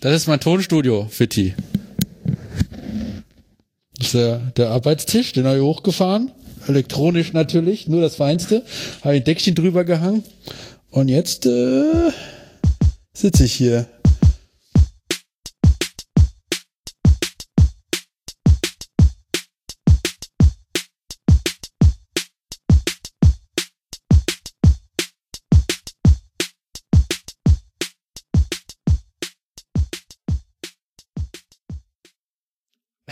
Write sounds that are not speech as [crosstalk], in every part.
Das ist mein Tonstudio, Fitti. Das ist der, der Arbeitstisch, den habe ich hochgefahren. Elektronisch natürlich, nur das Feinste. Habe ein Deckchen drüber gehangen. Und jetzt äh, sitze ich hier.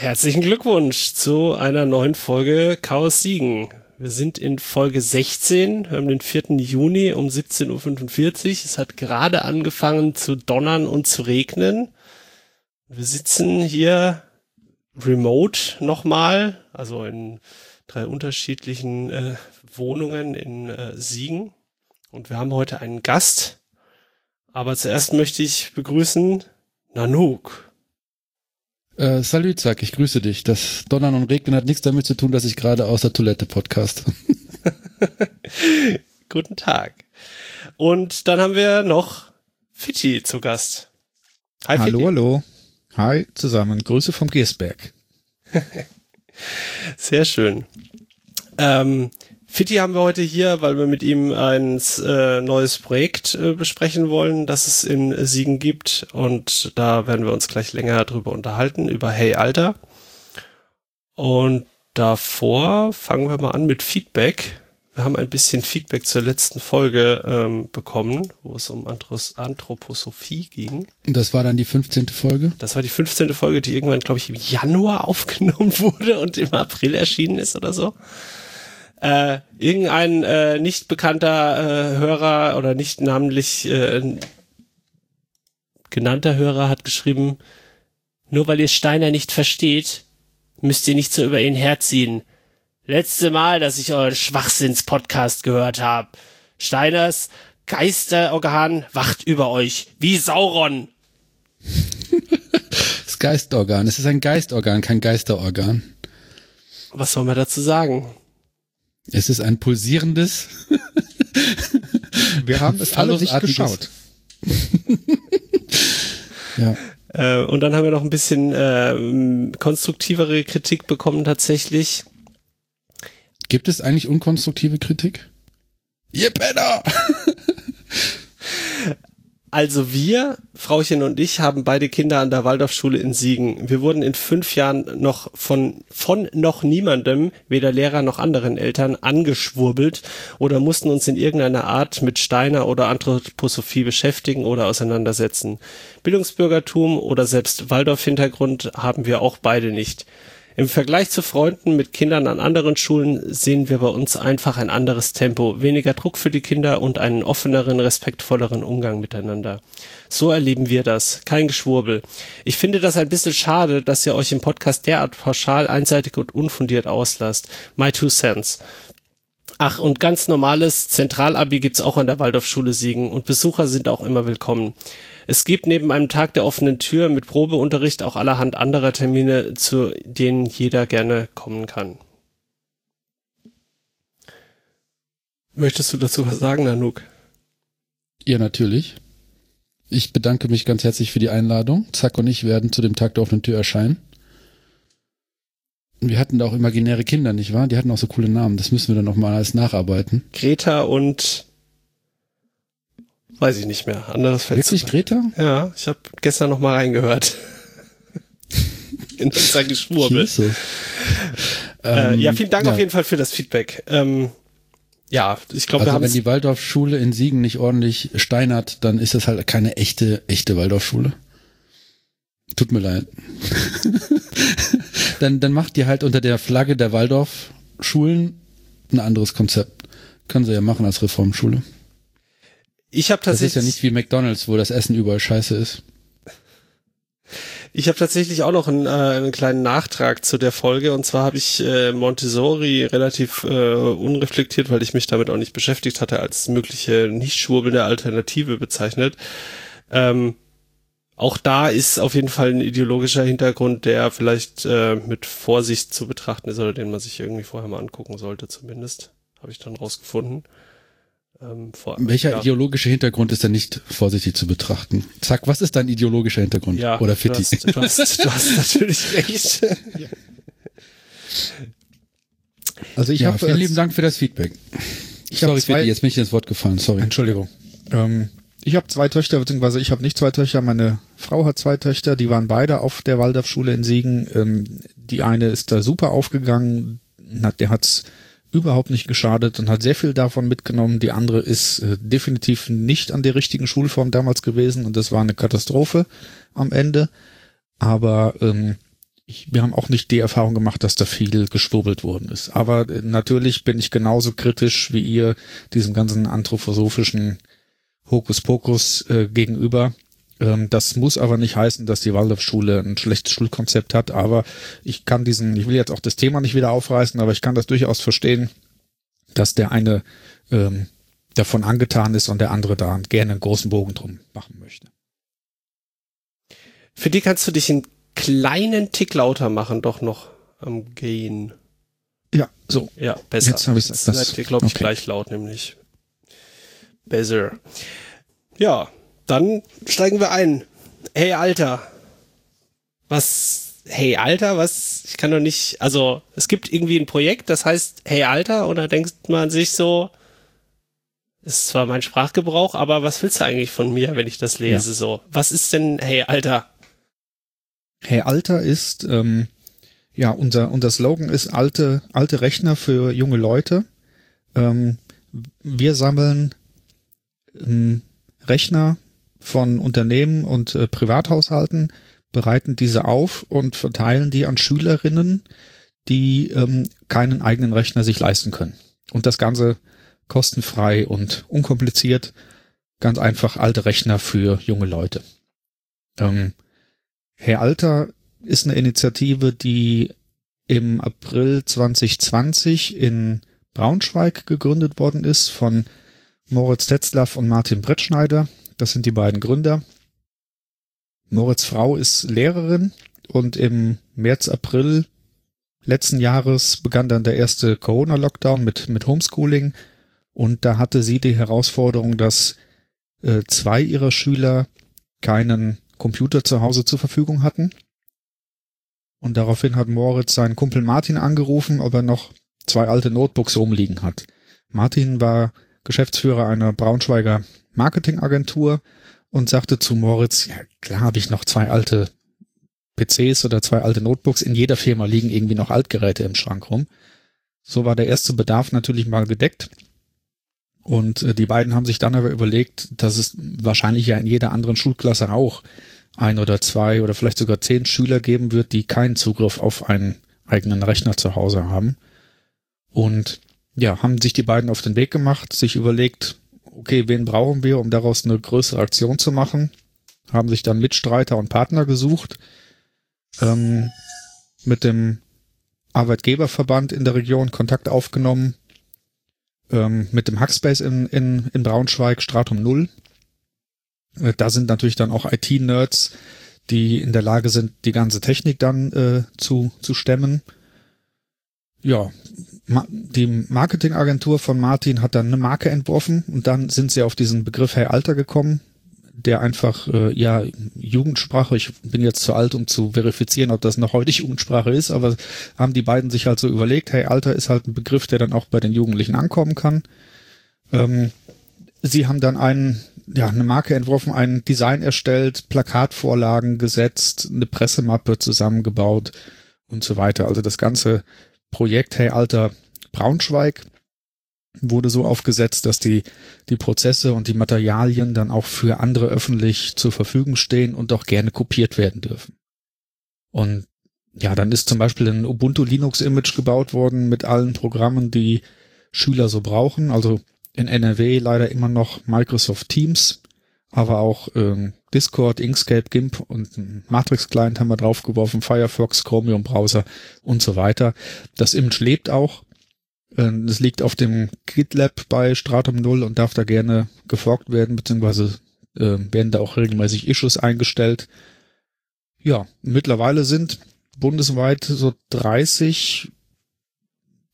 Herzlichen Glückwunsch zu einer neuen Folge Chaos Siegen. Wir sind in Folge 16, wir haben den 4. Juni um 17.45 Uhr. Es hat gerade angefangen zu donnern und zu regnen. Wir sitzen hier remote nochmal, also in drei unterschiedlichen äh, Wohnungen in äh, Siegen. Und wir haben heute einen Gast. Aber zuerst möchte ich begrüßen Nanook. Äh, Salut, sag ich grüße dich. Das Donnern und Regnen hat nichts damit zu tun, dass ich gerade aus der Toilette podcast. [laughs] Guten Tag. Und dann haben wir noch Fitti zu Gast. Hi, hallo, Fitti. hallo. Hi zusammen. Grüße vom Giersberg. [laughs] Sehr schön. Ähm, Fitti haben wir heute hier, weil wir mit ihm ein äh, neues Projekt äh, besprechen wollen, das es in Siegen gibt. Und da werden wir uns gleich länger drüber unterhalten, über Hey Alter. Und davor fangen wir mal an mit Feedback. Wir haben ein bisschen Feedback zur letzten Folge ähm, bekommen, wo es um Andros Anthroposophie ging. Das war dann die 15. Folge? Das war die 15. Folge, die irgendwann, glaube ich, im Januar [laughs] aufgenommen wurde und im April erschienen ist oder so äh, irgendein äh, nicht bekannter äh, Hörer oder nicht namentlich äh, genannter Hörer hat geschrieben, nur weil ihr Steiner nicht versteht, müsst ihr nicht so über ihn herziehen. Letzte Mal, dass ich euren Schwachsinns-Podcast gehört habe. Steiners Geisterorgan wacht über euch, wie Sauron. [laughs] das Geistorgan, es ist ein Geistorgan, kein Geisterorgan. Was soll man dazu sagen? Es ist ein pulsierendes. [laughs] Wir haben es alle nicht geschaut. [laughs] ja. Äh, und dann haben wir noch ein bisschen äh, konstruktivere Kritik bekommen tatsächlich. Gibt es eigentlich unkonstruktive Kritik? Ihr Penner! [laughs] Also wir, Frauchen und ich, haben beide Kinder an der Waldorfschule in Siegen. Wir wurden in fünf Jahren noch von, von noch niemandem, weder Lehrer noch anderen Eltern, angeschwurbelt oder mussten uns in irgendeiner Art mit Steiner oder Anthroposophie beschäftigen oder auseinandersetzen. Bildungsbürgertum oder selbst Waldorf-Hintergrund haben wir auch beide nicht. Im Vergleich zu Freunden mit Kindern an anderen Schulen sehen wir bei uns einfach ein anderes Tempo, weniger Druck für die Kinder und einen offeneren, respektvolleren Umgang miteinander. So erleben wir das. Kein Geschwurbel. Ich finde das ein bisschen schade, dass ihr euch im Podcast derart pauschal, einseitig und unfundiert auslasst. My two cents. Ach, und ganz normales Zentralabi gibt's auch an der Waldorfschule Siegen und Besucher sind auch immer willkommen. Es gibt neben einem Tag der offenen Tür mit Probeunterricht auch allerhand anderer Termine, zu denen jeder gerne kommen kann. Möchtest du dazu was sagen, Nanook? Ja, natürlich. Ich bedanke mich ganz herzlich für die Einladung. Zack und ich werden zu dem Tag der offenen Tür erscheinen. Wir hatten da auch imaginäre Kinder, nicht wahr? Die hatten auch so coole Namen. Das müssen wir dann noch mal alles nacharbeiten. Greta und Weiß ich nicht mehr. Anderes Feld. Wirklich Greta? Ja, ich habe gestern noch mal reingehört. [laughs] In unser Geschwurbel. Äh, ja, vielen Dank ja. auf jeden Fall für das Feedback. Ähm, ja, ich glaube, also wir haben wenn die Waldorfschule in Siegen nicht ordentlich steinert, dann ist das halt keine echte, echte Waldorfschule. Tut mir leid. [laughs] dann, dann macht die halt unter der Flagge der Waldorfschulen ein anderes Konzept. Können sie ja machen als Reformschule. Ich habe tatsächlich. Das ist ja nicht wie McDonalds, wo das Essen überall scheiße ist. Ich habe tatsächlich auch noch einen, äh, einen kleinen Nachtrag zu der Folge und zwar habe ich äh, Montessori relativ äh, unreflektiert, weil ich mich damit auch nicht beschäftigt hatte, als mögliche nicht schwurbelnde Alternative bezeichnet. Ähm, auch da ist auf jeden Fall ein ideologischer Hintergrund, der vielleicht äh, mit Vorsicht zu betrachten ist oder den man sich irgendwie vorher mal angucken sollte, zumindest. Habe ich dann rausgefunden. Ähm, vor. Welcher ja. ideologische Hintergrund ist da nicht vorsichtig zu betrachten? Zack, was ist dein ideologischer Hintergrund? Ja, Oder du Fitti? hast, du, hast, du hast [laughs] natürlich recht. Also ich ja, habe vielen lieben Dank für das Feedback. Ich sorry, zwei- Fitti, jetzt bin ich ins Wort gefallen, sorry. Entschuldigung. Ähm, ich habe zwei Töchter, beziehungsweise ich habe nicht zwei Töchter, meine Frau hat zwei Töchter, die waren beide auf der Waldorfschule in Siegen. Ähm, die eine ist da super aufgegangen, hat, der hat's überhaupt nicht geschadet und hat sehr viel davon mitgenommen. Die andere ist äh, definitiv nicht an der richtigen Schulform damals gewesen und das war eine Katastrophe am Ende. Aber ähm, ich, wir haben auch nicht die Erfahrung gemacht, dass da viel geschwurbelt worden ist. Aber äh, natürlich bin ich genauso kritisch wie ihr diesem ganzen anthroposophischen Hokuspokus äh, gegenüber. Ähm, das muss aber nicht heißen, dass die Waldorfschule ein schlechtes Schulkonzept hat. Aber ich kann diesen, ich will jetzt auch das Thema nicht wieder aufreißen, aber ich kann das durchaus verstehen, dass der eine ähm, davon angetan ist und der andere da gerne einen großen Bogen drum machen möchte. Für die kannst du dich einen kleinen Tick lauter machen, doch noch am Gain. Ja, so. Ja, besser. Jetzt hab ich's Jetzt etwas- seid ihr, glaube ich, okay. gleich laut, nämlich. Besser. Ja, dann steigen wir ein. Hey, Alter. Was, hey, Alter, was, ich kann doch nicht, also, es gibt irgendwie ein Projekt, das heißt, hey, Alter, und da denkt man sich so, ist zwar mein Sprachgebrauch, aber was willst du eigentlich von mir, wenn ich das lese, so? Was ist denn, hey, Alter? Hey Alter ist, ähm, ja, unser, unser Slogan ist alte, alte Rechner für junge Leute. Ähm, wir sammeln ähm, Rechner von Unternehmen und äh, Privathaushalten, bereiten diese auf und verteilen die an Schülerinnen, die ähm, keinen eigenen Rechner sich leisten können. Und das Ganze kostenfrei und unkompliziert. Ganz einfach alte Rechner für junge Leute. Ähm, Herr Alter ist eine Initiative, die im April 2020 in Braunschweig gegründet worden ist von Moritz Tetzlaff und Martin Brettschneider. Das sind die beiden Gründer. Moritz Frau ist Lehrerin und im März, April letzten Jahres begann dann der erste Corona-Lockdown mit, mit Homeschooling und da hatte sie die Herausforderung, dass äh, zwei ihrer Schüler keinen Computer zu Hause zur Verfügung hatten. Und daraufhin hat Moritz seinen Kumpel Martin angerufen, ob er noch zwei alte Notebooks rumliegen hat. Martin war Geschäftsführer einer Braunschweiger Marketingagentur und sagte zu Moritz, ja klar habe ich noch zwei alte PCs oder zwei alte Notebooks. In jeder Firma liegen irgendwie noch Altgeräte im Schrank rum. So war der erste Bedarf natürlich mal gedeckt. Und äh, die beiden haben sich dann aber überlegt, dass es wahrscheinlich ja in jeder anderen Schulklasse auch ein oder zwei oder vielleicht sogar zehn Schüler geben wird, die keinen Zugriff auf einen eigenen Rechner zu Hause haben. Und ja, haben sich die beiden auf den Weg gemacht, sich überlegt, okay, wen brauchen wir, um daraus eine größere Aktion zu machen, haben sich dann Mitstreiter und Partner gesucht, ähm, mit dem Arbeitgeberverband in der Region Kontakt aufgenommen, ähm, mit dem Hackspace in, in, in Braunschweig, Stratum Null. Äh, Da sind natürlich dann auch IT-Nerds, die in der Lage sind, die ganze Technik dann äh, zu, zu stemmen. Ja, die Marketingagentur von Martin hat dann eine Marke entworfen und dann sind sie auf diesen Begriff Hey Alter gekommen, der einfach, äh, ja, Jugendsprache, ich bin jetzt zu alt, um zu verifizieren, ob das noch heute Jugendsprache ist, aber haben die beiden sich halt so überlegt, Hey Alter ist halt ein Begriff, der dann auch bei den Jugendlichen ankommen kann. Ähm, sie haben dann einen, ja, eine Marke entworfen, ein Design erstellt, Plakatvorlagen gesetzt, eine Pressemappe zusammengebaut und so weiter. Also das ganze Projekt Hey Alter Braunschweig wurde so aufgesetzt, dass die, die Prozesse und die Materialien dann auch für andere öffentlich zur Verfügung stehen und auch gerne kopiert werden dürfen. Und ja, dann ist zum Beispiel ein Ubuntu Linux Image gebaut worden mit allen Programmen, die Schüler so brauchen. Also in NRW leider immer noch Microsoft Teams, aber auch ähm, Discord, Inkscape, GIMP und ein Matrix Client haben wir draufgeworfen, Firefox, Chromium Browser und so weiter. Das Image lebt auch. Ähm, Es liegt auf dem GitLab bei Stratum 0 und darf da gerne geforkt werden, beziehungsweise äh, werden da auch regelmäßig Issues eingestellt. Ja, mittlerweile sind bundesweit so 30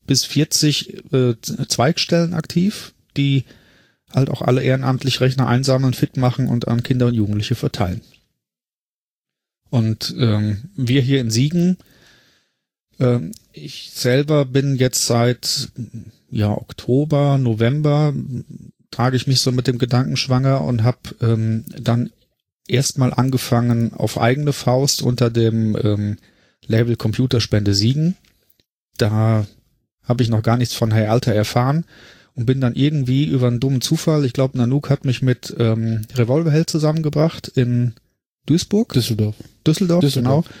bis 40 äh, Zweigstellen aktiv, die halt auch alle ehrenamtlich Rechner einsammeln, fit machen und an Kinder und Jugendliche verteilen. Und ähm, wir hier in Siegen, ähm, ich selber bin jetzt seit ja Oktober, November trage ich mich so mit dem Gedanken schwanger und habe ähm, dann erstmal angefangen auf eigene Faust unter dem ähm, Label Computerspende Siegen. Da habe ich noch gar nichts von Herr Alter erfahren und bin dann irgendwie über einen dummen Zufall, ich glaube Nanook hat mich mit ähm, Revolverheld zusammengebracht in Duisburg. Düsseldorf. Düsseldorf, Düsseldorf. genau.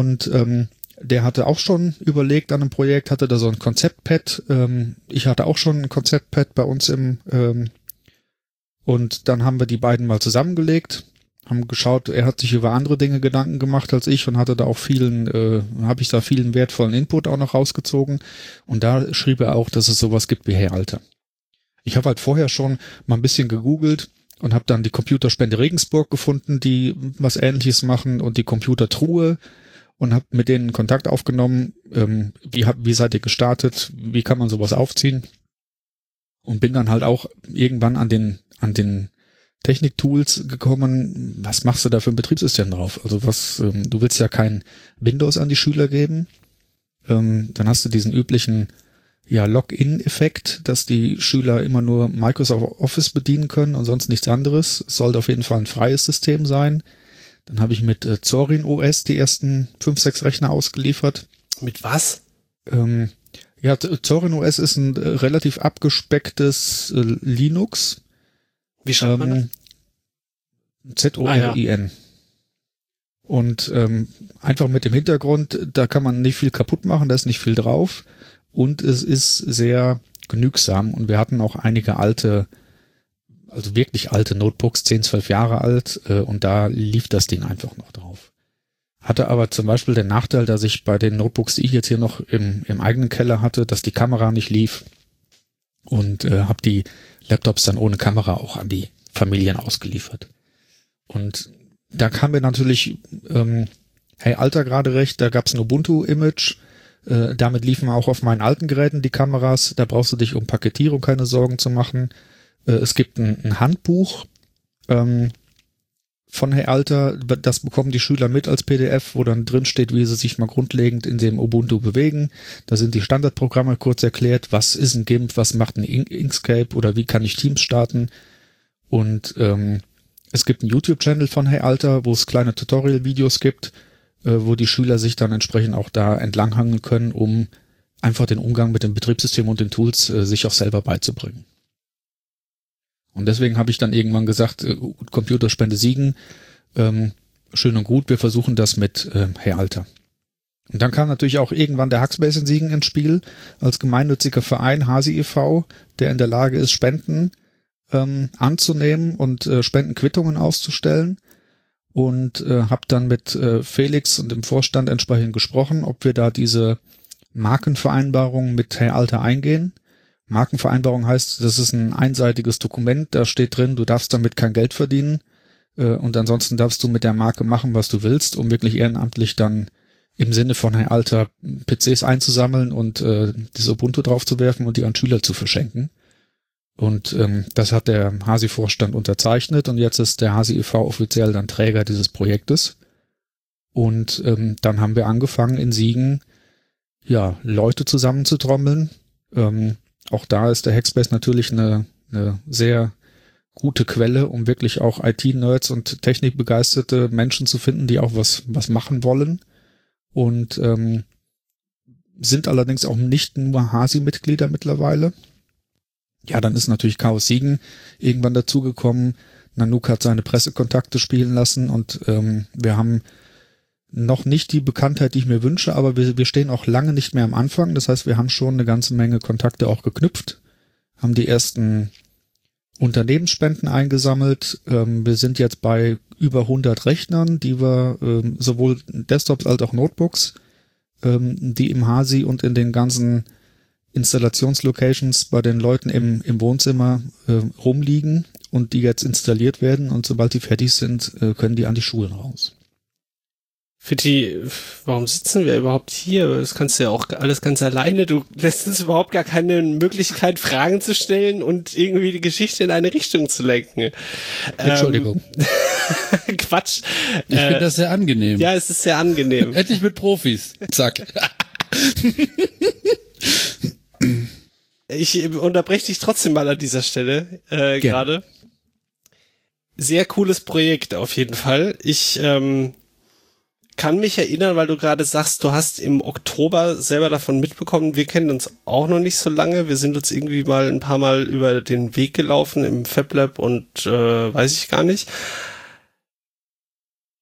Und ähm, der hatte auch schon überlegt an einem Projekt, hatte da so ein Konzeptpad. Ähm, ich hatte auch schon ein Konzeptpad bei uns im ähm, und dann haben wir die beiden mal zusammengelegt, haben geschaut, er hat sich über andere Dinge Gedanken gemacht als ich und hatte da auch vielen, äh, habe ich da vielen wertvollen Input auch noch rausgezogen. Und da schrieb er auch, dass es sowas gibt wie Heralter. Ich habe halt vorher schon mal ein bisschen gegoogelt und habe dann die Computerspende Regensburg gefunden, die was ähnliches machen und die Computertruhe und habe mit denen Kontakt aufgenommen. Ähm, wie, hab, wie seid ihr gestartet? Wie kann man sowas aufziehen? Und bin dann halt auch irgendwann an den, an den Technik-Tools gekommen. Was machst du da für ein Betriebssystem drauf? Also was, ähm, du willst ja kein Windows an die Schüler geben. Ähm, dann hast du diesen üblichen ja, Login-Effekt, dass die Schüler immer nur Microsoft Office bedienen können und sonst nichts anderes. Es sollte auf jeden Fall ein freies System sein. Dann habe ich mit äh, Zorin OS die ersten fünf, sechs Rechner ausgeliefert. Mit was? Ähm, ja, Zorin OS ist ein äh, relativ abgespecktes äh, Linux. Wie schreibt man das? Ähm, Z-O-R-I-N. Und ähm, einfach mit dem Hintergrund, da kann man nicht viel kaputt machen, da ist nicht viel drauf. Und es ist sehr genügsam. Und wir hatten auch einige alte, also wirklich alte Notebooks, 10, 12 Jahre alt. Äh, und da lief das Ding einfach noch drauf. Hatte aber zum Beispiel den Nachteil, dass ich bei den Notebooks, die ich jetzt hier noch im, im eigenen Keller hatte, dass die Kamera nicht lief. Und äh, habe die Laptops dann ohne Kamera auch an die Familien ausgeliefert. Und da kam mir natürlich, ähm, hey, Alter gerade recht, da gab's ein Ubuntu-Image, äh, damit liefen auch auf meinen alten Geräten die Kameras, da brauchst du dich um Paketierung keine Sorgen zu machen. Äh, es gibt ein, ein Handbuch ähm, von Herr Alter, das bekommen die Schüler mit als PDF, wo dann drin steht, wie sie sich mal grundlegend in dem Ubuntu bewegen. Da sind die Standardprogramme kurz erklärt, was ist ein GIMP, was macht ein Inkscape oder wie kann ich Teams starten. Und ähm, es gibt einen YouTube-Channel von Hey Alter, wo es kleine Tutorial-Videos gibt, äh, wo die Schüler sich dann entsprechend auch da entlanghangeln können, um einfach den Umgang mit dem Betriebssystem und den Tools äh, sich auch selber beizubringen. Und deswegen habe ich dann irgendwann gesagt, äh, Computerspende siegen, ähm, schön und gut, wir versuchen das mit äh, Hey Alter. Und dann kam natürlich auch irgendwann der Hackspace in Siegen ins Spiel, als gemeinnütziger Verein Hasi e.V., der in der Lage ist, Spenden ähm, anzunehmen und äh, Spendenquittungen auszustellen und äh, habe dann mit äh, Felix und dem Vorstand entsprechend gesprochen, ob wir da diese Markenvereinbarung mit Herr Alter eingehen. Markenvereinbarung heißt, das ist ein einseitiges Dokument, da steht drin, du darfst damit kein Geld verdienen äh, und ansonsten darfst du mit der Marke machen, was du willst, um wirklich ehrenamtlich dann im Sinne von Herr Alter PCs einzusammeln und äh, das Ubuntu draufzuwerfen und die an Schüler zu verschenken. Und ähm, das hat der Hasi-Vorstand unterzeichnet und jetzt ist der Hasi e.V. offiziell dann Träger dieses Projektes. Und ähm, dann haben wir angefangen in Siegen, ja, Leute zusammenzutrommeln. Ähm, auch da ist der Hackspace natürlich eine, eine sehr gute Quelle, um wirklich auch IT-Nerds und technikbegeisterte Menschen zu finden, die auch was, was machen wollen. Und ähm, sind allerdings auch nicht nur Hasi-Mitglieder mittlerweile ja, dann ist natürlich Chaos Siegen irgendwann dazugekommen. Nanook hat seine Pressekontakte spielen lassen und ähm, wir haben noch nicht die Bekanntheit, die ich mir wünsche, aber wir, wir stehen auch lange nicht mehr am Anfang. Das heißt, wir haben schon eine ganze Menge Kontakte auch geknüpft, haben die ersten Unternehmensspenden eingesammelt. Ähm, wir sind jetzt bei über 100 Rechnern, die wir ähm, sowohl Desktops als auch Notebooks, ähm, die im Hasi und in den ganzen Installationslocations bei den Leuten im, im Wohnzimmer äh, rumliegen und die jetzt installiert werden und sobald die fertig sind, äh, können die an die Schulen raus. Fitti, warum sitzen wir überhaupt hier? Das kannst du ja auch alles ganz alleine. Du lässt uns überhaupt gar keine Möglichkeit, Fragen zu stellen und irgendwie die Geschichte in eine Richtung zu lenken. Entschuldigung. Ähm, [laughs] Quatsch. Ich Äh, finde das sehr angenehm. ja, es ist sehr angenehm. Endlich mit Profis. Zack. Ich unterbreche dich trotzdem mal an dieser Stelle äh, gerade. Sehr cooles Projekt auf jeden Fall. Ich ähm, kann mich erinnern, weil du gerade sagst, du hast im Oktober selber davon mitbekommen. Wir kennen uns auch noch nicht so lange. Wir sind uns irgendwie mal ein paar Mal über den Weg gelaufen im FabLab und äh, weiß ich gar nicht.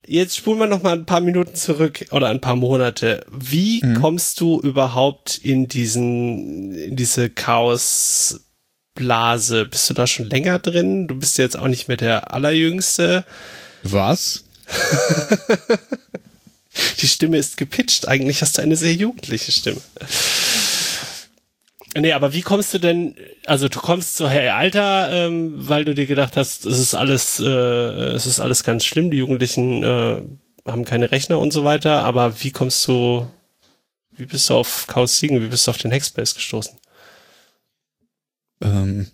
Jetzt spulen wir noch mal ein paar Minuten zurück oder ein paar Monate. Wie Mhm. kommst du überhaupt in diesen, in diese Chaosblase? Bist du da schon länger drin? Du bist jetzt auch nicht mehr der allerjüngste. Was? [laughs] Die Stimme ist gepitcht. Eigentlich hast du eine sehr jugendliche Stimme. Nee, aber wie kommst du denn, also du kommst so, hey, Alter, ähm, weil du dir gedacht hast, es ist alles, äh, es ist alles ganz schlimm, die Jugendlichen äh, haben keine Rechner und so weiter, aber wie kommst du, wie bist du auf Chaos Siegen, wie bist du auf den Hackspace gestoßen? Ähm,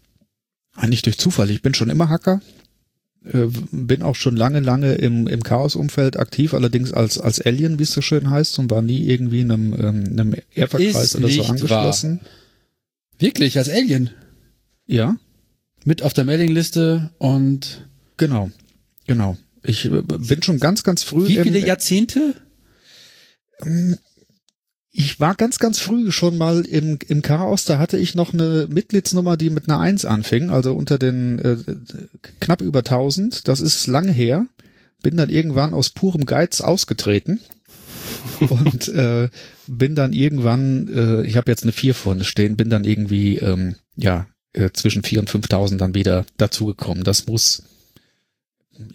eigentlich durch Zufall. Ich bin schon immer Hacker. Äh, bin auch schon lange, lange im, im Chaos-Umfeld aktiv, allerdings als, als Alien, wie es so schön heißt, und war nie irgendwie einem, ähm, einem Ehrverkreis oder so angeschlossen. Wirklich, als Alien. Ja, Mit auf der Mailingliste und genau. Genau. Ich äh, bin schon ganz, ganz früh. wie im- viele Jahrzehnte? Ich war ganz, ganz früh schon mal im, im Chaos. Da hatte ich noch eine Mitgliedsnummer, die mit einer Eins anfing, also unter den äh, knapp über 1000. Das ist lange her. Bin dann irgendwann aus purem Geiz ausgetreten [laughs] und äh, bin dann irgendwann, äh, ich habe jetzt eine vier vorne stehen, bin dann irgendwie ähm, ja äh, zwischen 4 und 5000 dann wieder dazugekommen. Das muss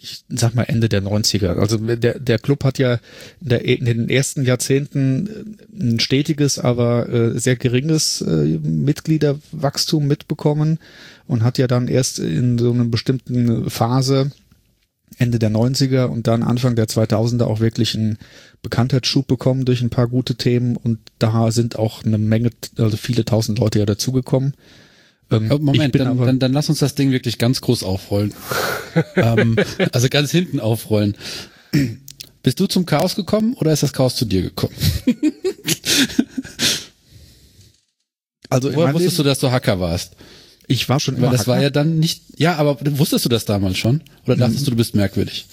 ich sag mal Ende der 90er. Also der, der Club hat ja in, der, in den ersten Jahrzehnten äh, ein stetiges, aber äh, sehr geringes äh, Mitgliederwachstum mitbekommen und hat ja dann erst in so einer bestimmten Phase Ende der 90er und dann Anfang der 2000er auch wirklich einen Bekanntheitsschub bekommen durch ein paar gute Themen und da sind auch eine Menge, also viele tausend Leute ja dazugekommen. Ähm, Moment, dann, dann, dann lass uns das Ding wirklich ganz groß aufrollen. [laughs] ähm, also ganz hinten aufrollen. Bist du zum Chaos gekommen oder ist das Chaos zu dir gekommen? [laughs] also Woher wusstest du, Leben- dass du Hacker warst? ich war schon Weil immer das war Hacker. ja dann nicht, ja, aber wusstest du das damals schon? Oder dachtest du, du bist merkwürdig?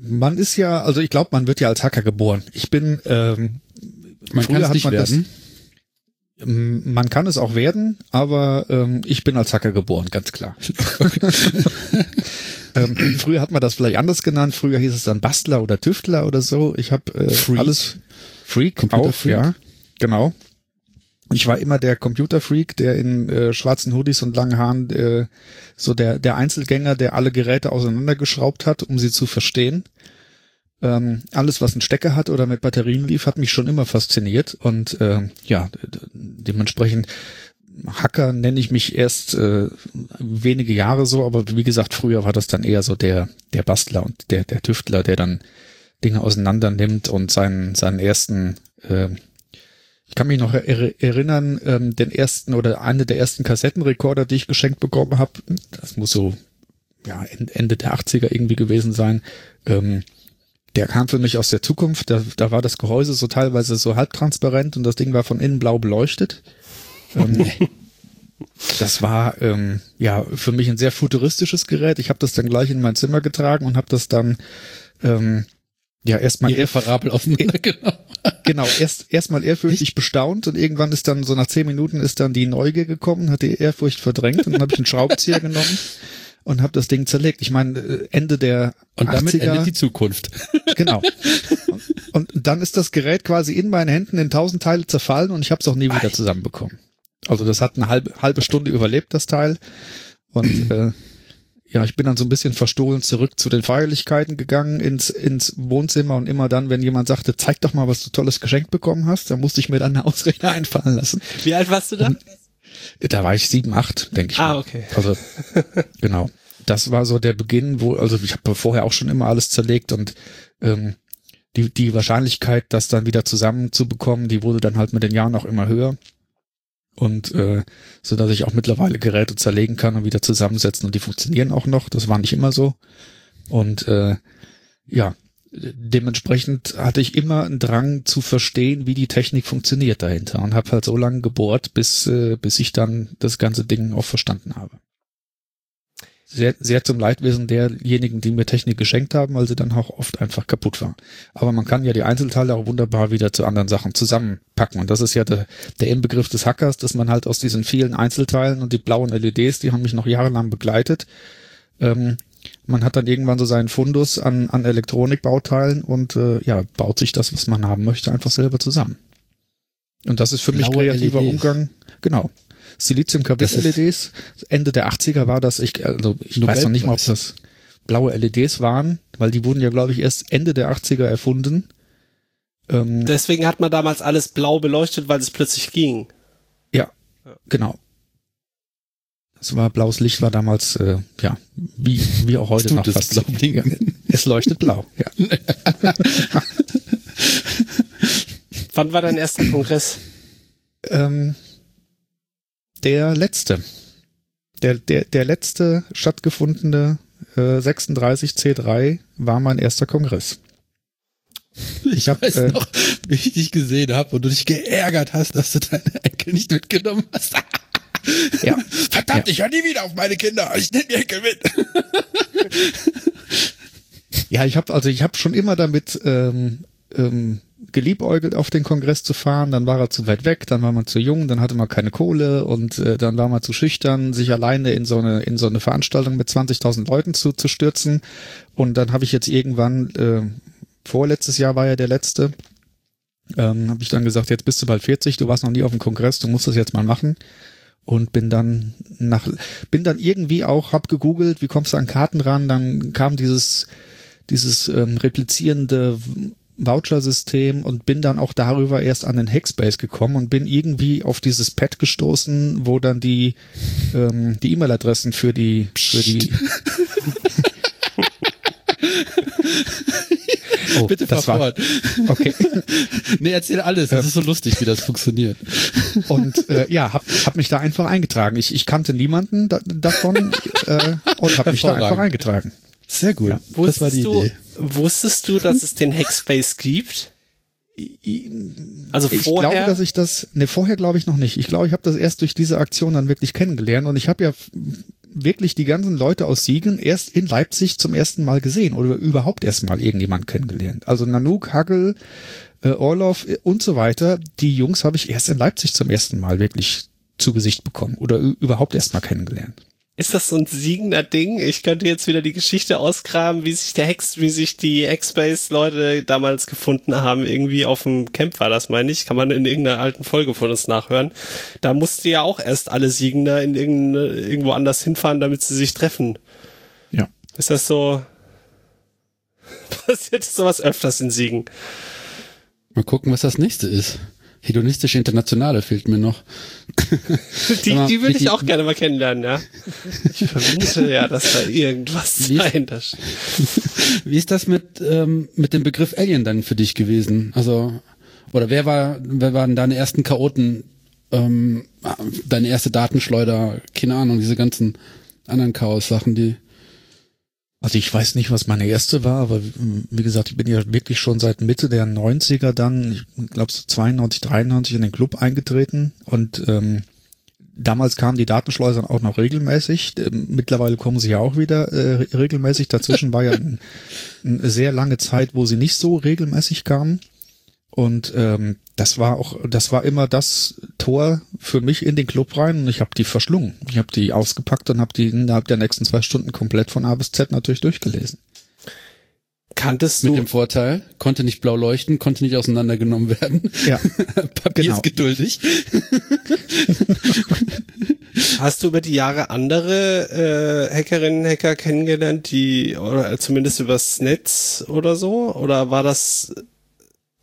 Man ist ja, also ich glaube, man wird ja als Hacker geboren. Ich bin, ähm, Man Früher kann es hat nicht man das- werden. ähm, man kann es auch werden, aber ähm, ich bin als Hacker geboren, ganz klar. [laughs] ähm, früher hat man das vielleicht anders genannt. Früher hieß es dann Bastler oder Tüftler oder so. Ich habe äh, alles Freak Computer auch, Freak. ja, genau. Ich war immer der Computerfreak, der in äh, schwarzen Hoodies und langen Haaren äh, so der der Einzelgänger, der alle Geräte auseinandergeschraubt hat, um sie zu verstehen. Ähm, alles, was einen Stecker hat oder mit Batterien lief, hat mich schon immer fasziniert. Und ähm, ja, dementsprechend Hacker nenne ich mich erst äh, wenige Jahre so, aber wie gesagt, früher war das dann eher so der, der Bastler und der, der Tüftler, der dann Dinge auseinander nimmt und seinen, seinen ersten, äh, ich kann mich noch er erinnern, ähm, den ersten oder eine der ersten Kassettenrekorder, die ich geschenkt bekommen habe, das muss so ja, Ende der 80er irgendwie gewesen sein, ähm, der kam für mich aus der Zukunft. Da, da war das Gehäuse so teilweise so halbtransparent und das Ding war von innen blau beleuchtet. Ähm, [laughs] das war ähm, ja für mich ein sehr futuristisches Gerät. Ich habe das dann gleich in mein Zimmer getragen und habe das dann ähm, ja erstmal Irreparabel auseinandergenommen. [laughs] genau erst erstmal ehrfürchtig bestaunt und irgendwann ist dann so nach zehn Minuten ist dann die Neugier gekommen, hat die Ehrfurcht verdrängt und dann habe ich einen Schraubenzieher genommen und habe das Ding zerlegt. Ich meine äh, Ende der Und damit 80er, endet die Zukunft. [laughs] Genau. Und, und dann ist das Gerät quasi in meinen Händen in tausend Teile zerfallen und ich habe es auch nie wieder zusammenbekommen. Also das hat eine halbe, halbe Stunde überlebt, das Teil. Und äh, ja, ich bin dann so ein bisschen verstohlen zurück zu den Feierlichkeiten gegangen ins, ins Wohnzimmer und immer dann, wenn jemand sagte, zeig doch mal, was du tolles geschenkt bekommen hast, dann musste ich mir dann eine Ausrede einfallen lassen. Wie alt warst du da? Da war ich sieben, acht, denke ich. Ah, mal. okay. Also [laughs] genau. Das war so der Beginn, wo, also ich habe vorher auch schon immer alles zerlegt und ähm, die, die Wahrscheinlichkeit, das dann wieder zusammenzubekommen, die wurde dann halt mit den Jahren auch immer höher. Und äh, so dass ich auch mittlerweile Geräte zerlegen kann und wieder zusammensetzen und die funktionieren auch noch. Das war nicht immer so. Und äh, ja, dementsprechend hatte ich immer einen Drang zu verstehen, wie die Technik funktioniert dahinter und habe halt so lange gebohrt, bis, äh, bis ich dann das ganze Ding auch verstanden habe sehr, sehr zum Leidwesen derjenigen, die mir Technik geschenkt haben, weil sie dann auch oft einfach kaputt war. Aber man kann ja die Einzelteile auch wunderbar wieder zu anderen Sachen zusammenpacken. Und das ist ja der, der Inbegriff des Hackers, dass man halt aus diesen vielen Einzelteilen und die blauen LEDs, die haben mich noch jahrelang begleitet, ähm, man hat dann irgendwann so seinen Fundus an, an Elektronikbauteilen und äh, ja, baut sich das, was man haben möchte, einfach selber zusammen. Und das ist für Blaue mich kreativer LEDs. Umgang. Genau. Silizium-Carbid-LEDs. Ende der 80er war das, ich, also ich Nobel weiß noch nicht mal, ob das blaue LEDs waren, weil die wurden ja, glaube ich, erst Ende der 80er erfunden. Ähm, Deswegen hat man damals alles blau beleuchtet, weil es plötzlich ging. Ja. genau. Es war blaues Licht war damals äh, ja wie wie auch heute noch fast blau. Es leuchtet blau. Ja. [laughs] Wann war dein erster Kongress? Ähm, der letzte. Der, der, der letzte stattgefundene äh, 36C3 war mein erster Kongress. Ich, ich weiß äh, noch, wie ich dich gesehen habe und du dich geärgert hast, dass du deine Enkel nicht mitgenommen hast. [laughs] [laughs] ja. Verdammt, ja. ich höre nie wieder auf meine Kinder. Ich nehme die Enkel mit. [laughs] ja, ich habe also ich habe schon immer damit ähm, ähm, geliebäugelt, auf den Kongress zu fahren, dann war er zu weit weg, dann war man zu jung, dann hatte man keine Kohle und äh, dann war man zu schüchtern, sich alleine in so eine in so eine Veranstaltung mit 20.000 Leuten zu, zu stürzen. Und dann habe ich jetzt irgendwann, äh, vorletztes Jahr war ja der letzte, ähm, habe ich dann gesagt, jetzt bist du bald 40, du warst noch nie auf dem Kongress, du musst das jetzt mal machen und bin dann nach bin dann irgendwie auch hab gegoogelt, wie kommst du an Karten ran, dann kam dieses dieses ähm, replizierende Voucher-System und bin dann auch darüber erst an den Hackspace gekommen und bin irgendwie auf dieses Pad gestoßen, wo dann die ähm, die E-Mail-Adressen für die für die [laughs] [laughs] Oh, Bitte das war, Okay. [laughs] nee, erzähl alles. Das ist so lustig, wie das funktioniert. [laughs] Und äh, ja, hab, hab mich da einfach eingetragen. Ich, ich kannte niemanden da, davon äh, und hab mich da einfach eingetragen. Sehr gut. Ja, das war die du, Idee. Wusstest du, dass es den Hackspace gibt? Also vorher? Ich glaube, dass ich das, ne, vorher glaube ich noch nicht. Ich glaube, ich habe das erst durch diese Aktion dann wirklich kennengelernt und ich habe ja wirklich die ganzen Leute aus Siegen erst in Leipzig zum ersten Mal gesehen oder überhaupt erst mal irgendjemand kennengelernt. Also Nanook, Hagel, äh, Orloff und so weiter, die Jungs habe ich erst in Leipzig zum ersten Mal wirklich zu Gesicht bekommen oder überhaupt erst mal kennengelernt. Ist das so ein siegender Ding? Ich könnte jetzt wieder die Geschichte ausgraben, wie sich der Hex, wie sich die X-Base-Leute damals gefunden haben. Irgendwie auf dem Camp war das, meine ich. Kann man in irgendeiner alten Folge von uns nachhören. Da musste ja auch erst alle Siegender in irgendwo anders hinfahren, damit sie sich treffen. Ja. Ist das so? [laughs] Passiert sowas öfters in Siegen? Mal gucken, was das nächste ist. Hedonistische Internationale fehlt mir noch. [laughs] Die, mal, die würde ich auch gerne mal kennenlernen, ja. [laughs] Ich vermute ja, dass da irgendwas wie dahinter ist, [laughs] Wie ist das mit, ähm, mit dem Begriff Alien dann für dich gewesen? Also, oder wer war, wer waren deine ersten Chaoten, ähm, deine erste Datenschleuder, keine Ahnung, diese ganzen anderen Chaos-Sachen, die also ich weiß nicht, was meine erste war, aber wie gesagt, ich bin ja wirklich schon seit Mitte der 90er dann, ich glaube so 92, 93 in den Club eingetreten und ähm, damals kamen die Datenschleusern auch noch regelmäßig. Ähm, mittlerweile kommen sie ja auch wieder äh, regelmäßig. Dazwischen war ja [laughs] ein, eine sehr lange Zeit, wo sie nicht so regelmäßig kamen. Und ähm, das war auch, das war immer das Tor für mich in den Club rein und ich habe die verschlungen. Ich habe die ausgepackt und habe die innerhalb der nächsten zwei Stunden komplett von A bis Z natürlich durchgelesen. Kanntest du? Mit dem Vorteil, konnte nicht blau leuchten, konnte nicht auseinandergenommen werden. Ja. [laughs] Papier genau. ist geduldig. [laughs] Hast du über die Jahre andere äh, Hackerinnen, Hacker kennengelernt, die, oder zumindest übers Netz oder so? Oder war das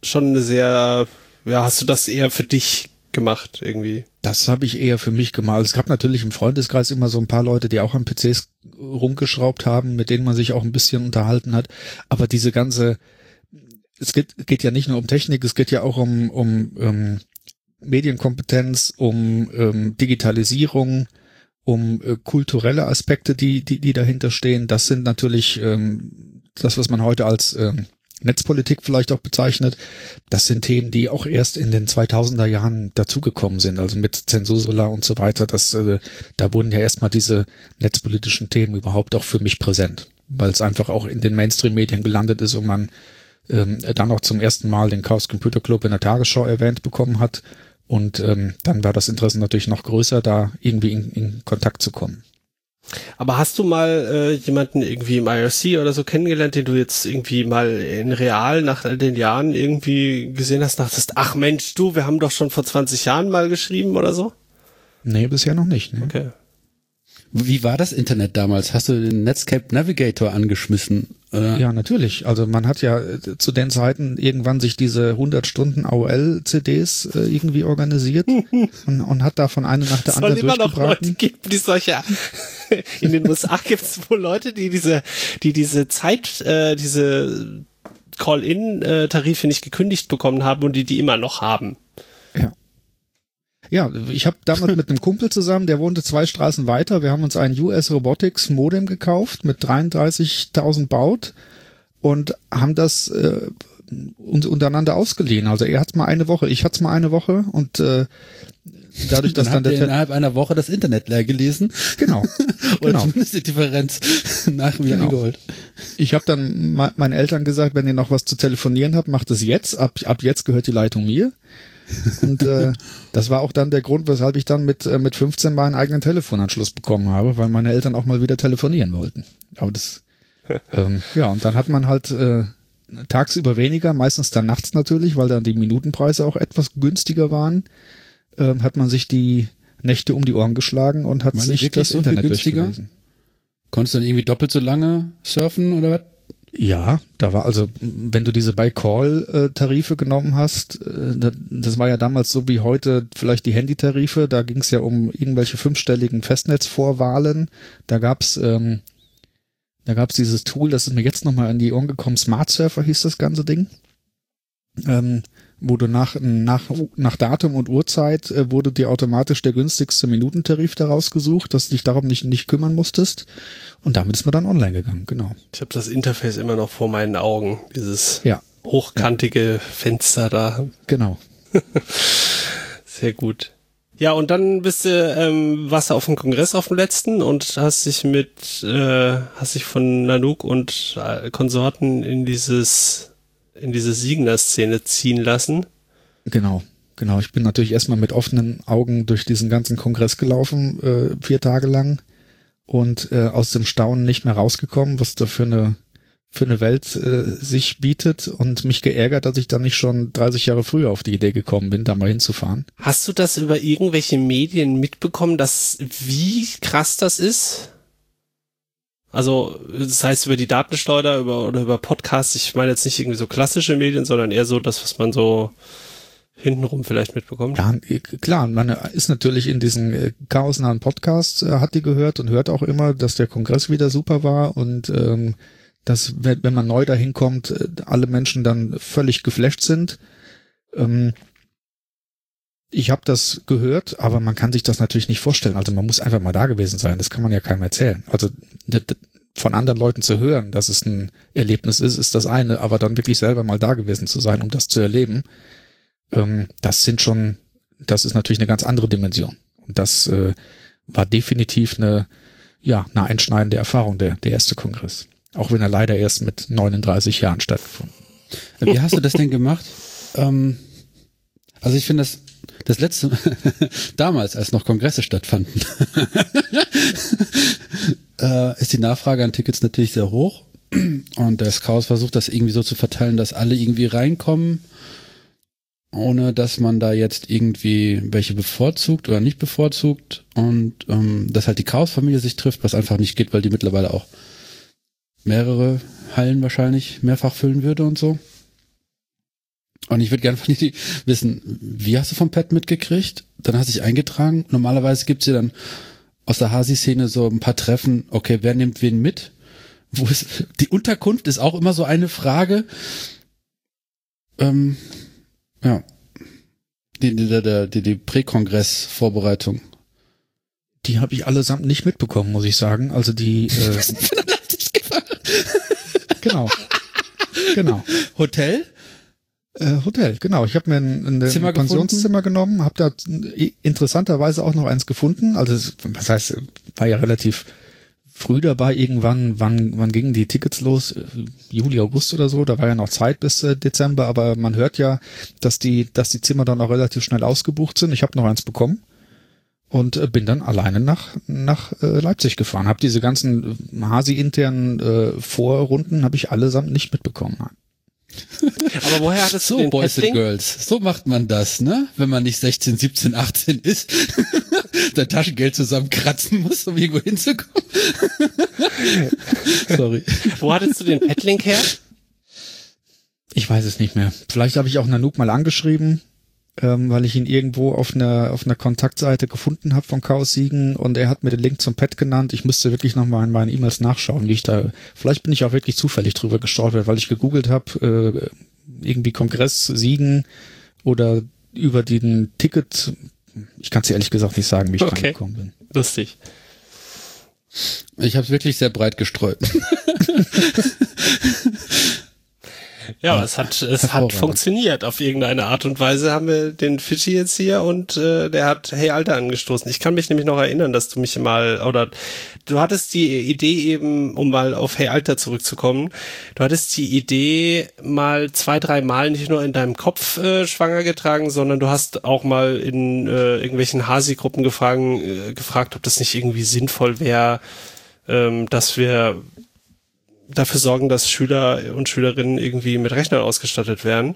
schon eine sehr, ja, hast du das eher für dich gemacht irgendwie? Das habe ich eher für mich gemacht. Es gab natürlich im Freundeskreis immer so ein paar Leute, die auch an PCs rumgeschraubt haben, mit denen man sich auch ein bisschen unterhalten hat. Aber diese ganze es geht, geht ja nicht nur um Technik, es geht ja auch um, um, um Medienkompetenz, um ähm, Digitalisierung, um äh, kulturelle Aspekte, die, die, die dahinter stehen. Das sind natürlich ähm, das, was man heute als ähm, Netzpolitik vielleicht auch bezeichnet. Das sind Themen, die auch erst in den 2000er Jahren dazugekommen sind, also mit Zensursula und so weiter. Das, äh, da wurden ja erstmal diese netzpolitischen Themen überhaupt auch für mich präsent, weil es einfach auch in den Mainstream-Medien gelandet ist und man ähm, dann auch zum ersten Mal den Chaos Computer Club in der Tagesschau erwähnt bekommen hat und ähm, dann war das Interesse natürlich noch größer, da irgendwie in, in Kontakt zu kommen. Aber hast du mal äh, jemanden irgendwie im IRC oder so kennengelernt, den du jetzt irgendwie mal in real nach all den Jahren irgendwie gesehen hast, dachtest, ach Mensch, du, wir haben doch schon vor 20 Jahren mal geschrieben oder so? Nee, bisher noch nicht. Ne? Okay. Wie war das Internet damals? Hast du den Netscape Navigator angeschmissen? Oder? Ja, natürlich. Also man hat ja äh, zu den Zeiten irgendwann sich diese 100 Stunden AOL-CDs äh, irgendwie organisiert [laughs] und, und, hat davon eine nach der anderen immer noch Leute geben, die solche [laughs] in den USA gibt es wohl Leute, die diese, die diese Zeit, äh, diese Call-in-Tarife nicht gekündigt bekommen haben und die die immer noch haben. Ja. Ich habe damals mit einem Kumpel zusammen, der wohnte zwei Straßen weiter. Wir haben uns ein US Robotics Modem gekauft mit 33.000 Baut und haben das äh, uns untereinander ausgeliehen. Also er hat's mal eine Woche, ich hat's mal eine Woche und äh, dadurch, dass dann, dann der innerhalb einer Woche das Internet leer gelesen. Genau. [laughs] Oder genau. zumindest die Differenz nach mir genau. angeholt. Ich habe dann meinen Eltern gesagt, wenn ihr noch was zu telefonieren habt, macht es jetzt. Ab, ab jetzt gehört die Leitung mir. Und äh, das war auch dann der Grund, weshalb ich dann mit, äh, mit 15 mal einen eigenen Telefonanschluss bekommen habe, weil meine Eltern auch mal wieder telefonieren wollten. Aber das, [laughs] ähm, ja, und dann hat man halt äh, tagsüber weniger, meistens dann nachts natürlich, weil dann die Minutenpreise auch etwas günstiger waren, äh, hat man sich die Nächte um die Ohren geschlagen und hat sich das Internet günstiger? Konntest du dann irgendwie doppelt so lange surfen oder was? Ja, da war also, wenn du diese By-Call-Tarife genommen hast, äh, das war ja damals so wie heute vielleicht die Handy-Tarife, da ging es ja um irgendwelche fünfstelligen Festnetzvorwahlen. Da gab's ähm, da gab's dieses Tool, das ist mir jetzt nochmal an die Ohren gekommen, Smart Surfer hieß das ganze Ding. Ähm, wo du nach, nach, nach Datum und Uhrzeit äh, wurde dir automatisch der günstigste Minutentarif daraus gesucht, dass du dich darum nicht, nicht kümmern musstest. Und damit ist man dann online gegangen, genau. Ich habe das Interface immer noch vor meinen Augen, dieses ja. hochkantige ja. Fenster da. Genau. [laughs] Sehr gut. Ja, und dann bist du, ähm, warst du auf dem Kongress auf dem letzten und hast dich mit, äh, hast dich von Nanook und äh, Konsorten in dieses in diese Siegner-Szene ziehen lassen. Genau, genau. Ich bin natürlich erstmal mit offenen Augen durch diesen ganzen Kongress gelaufen, äh, vier Tage lang und äh, aus dem Staunen nicht mehr rausgekommen, was da für eine für eine Welt äh, sich bietet und mich geärgert, dass ich da nicht schon 30 Jahre früher auf die Idee gekommen bin, da mal hinzufahren. Hast du das über irgendwelche Medien mitbekommen, dass wie krass das ist? Also, das heißt über die Datenschleuder über, oder über Podcasts, ich meine jetzt nicht irgendwie so klassische Medien, sondern eher so das, was man so hintenrum vielleicht mitbekommt. Ja, klar, man ist natürlich in diesen äh, chaosnahen Podcasts, äh, hat die gehört und hört auch immer, dass der Kongress wieder super war und ähm, dass, wenn man neu dahin kommt, äh, alle Menschen dann völlig geflasht sind. Ähm, ich habe das gehört, aber man kann sich das natürlich nicht vorstellen. Also man muss einfach mal da gewesen sein. Das kann man ja keinem erzählen. Also von anderen Leuten zu hören, dass es ein Erlebnis ist, ist das eine, aber dann wirklich selber mal da gewesen zu sein, um das zu erleben, ähm, das sind schon, das ist natürlich eine ganz andere Dimension. Und das äh, war definitiv eine, ja, eine einschneidende Erfahrung, der, der erste Kongress. Auch wenn er leider erst mit 39 Jahren stattgefunden. Wie hast du das denn gemacht? Ähm, also ich finde das das letzte, [laughs] damals, als noch Kongresse stattfanden, [laughs] äh, ist die Nachfrage an Tickets natürlich sehr hoch. Und das Chaos versucht das irgendwie so zu verteilen, dass alle irgendwie reinkommen, ohne dass man da jetzt irgendwie welche bevorzugt oder nicht bevorzugt. Und ähm, dass halt die Chaos-Familie sich trifft, was einfach nicht geht, weil die mittlerweile auch mehrere Hallen wahrscheinlich mehrfach füllen würde und so. Und ich würde gerne von dir wissen, wie hast du vom Pet mitgekriegt? Dann hast du dich eingetragen. Normalerweise gibt's ja dann aus der Hasi-Szene so ein paar Treffen. Okay, wer nimmt wen mit? Wo ist, die Unterkunft ist auch immer so eine Frage. ähm, ja, die, die, die, die, die Präkongress-Vorbereitung. Die habe ich allesamt nicht mitbekommen, muss ich sagen. Also die. [laughs] Äh, genau. Genau. Hotel? Äh, Hotel, genau. Ich habe mir ein, ein Zimmer Pensionszimmer genommen, habe da interessanterweise auch noch eins gefunden. Also was heißt, war ja relativ früh dabei. Irgendwann, wann, wann gingen die Tickets los? Juli, August oder so. Da war ja noch Zeit bis äh, Dezember, aber man hört ja, dass die, dass die Zimmer dann auch relativ schnell ausgebucht sind. Ich habe noch eins bekommen und äh, bin dann alleine nach nach äh, Leipzig gefahren. Habe diese ganzen äh, Hasi-internen äh, Vorrunden habe ich allesamt nicht mitbekommen. [laughs] Aber woher hattest so, du den Boys Petting? and Girls. So macht man das, ne? Wenn man nicht 16, 17, 18 ist, [laughs] sein Taschengeld zusammenkratzen muss, um irgendwo hinzukommen. [laughs] Sorry. Wo hattest du den Petlink her? Ich weiß es nicht mehr. Vielleicht habe ich auch Nanook mal angeschrieben, ähm, weil ich ihn irgendwo auf einer auf einer Kontaktseite gefunden habe von Chaos Siegen und er hat mir den Link zum Pad genannt. Ich müsste wirklich noch mal in meinen E-Mails nachschauen, wie ich da. Vielleicht bin ich auch wirklich zufällig drüber gestolpert, weil ich gegoogelt habe, äh, irgendwie Kongress Siegen oder über den Ticket. Ich kann es ehrlich gesagt nicht sagen, wie ich Okay. reingekommen bin. Lustig. Ich habe es wirklich sehr breit gestreut. [laughs] [laughs] Ja, aber es hat, es hat funktioniert. Auf irgendeine Art und Weise haben wir den Fischi jetzt hier und äh, der hat Hey Alter angestoßen. Ich kann mich nämlich noch erinnern, dass du mich mal, oder du hattest die Idee eben, um mal auf Hey Alter zurückzukommen, du hattest die Idee mal zwei, drei Mal nicht nur in deinem Kopf äh, schwanger getragen, sondern du hast auch mal in äh, irgendwelchen Hasi-Gruppen gefragt, äh, gefragt, ob das nicht irgendwie sinnvoll wäre, ähm, dass wir dafür sorgen, dass Schüler und Schülerinnen irgendwie mit Rechnern ausgestattet werden.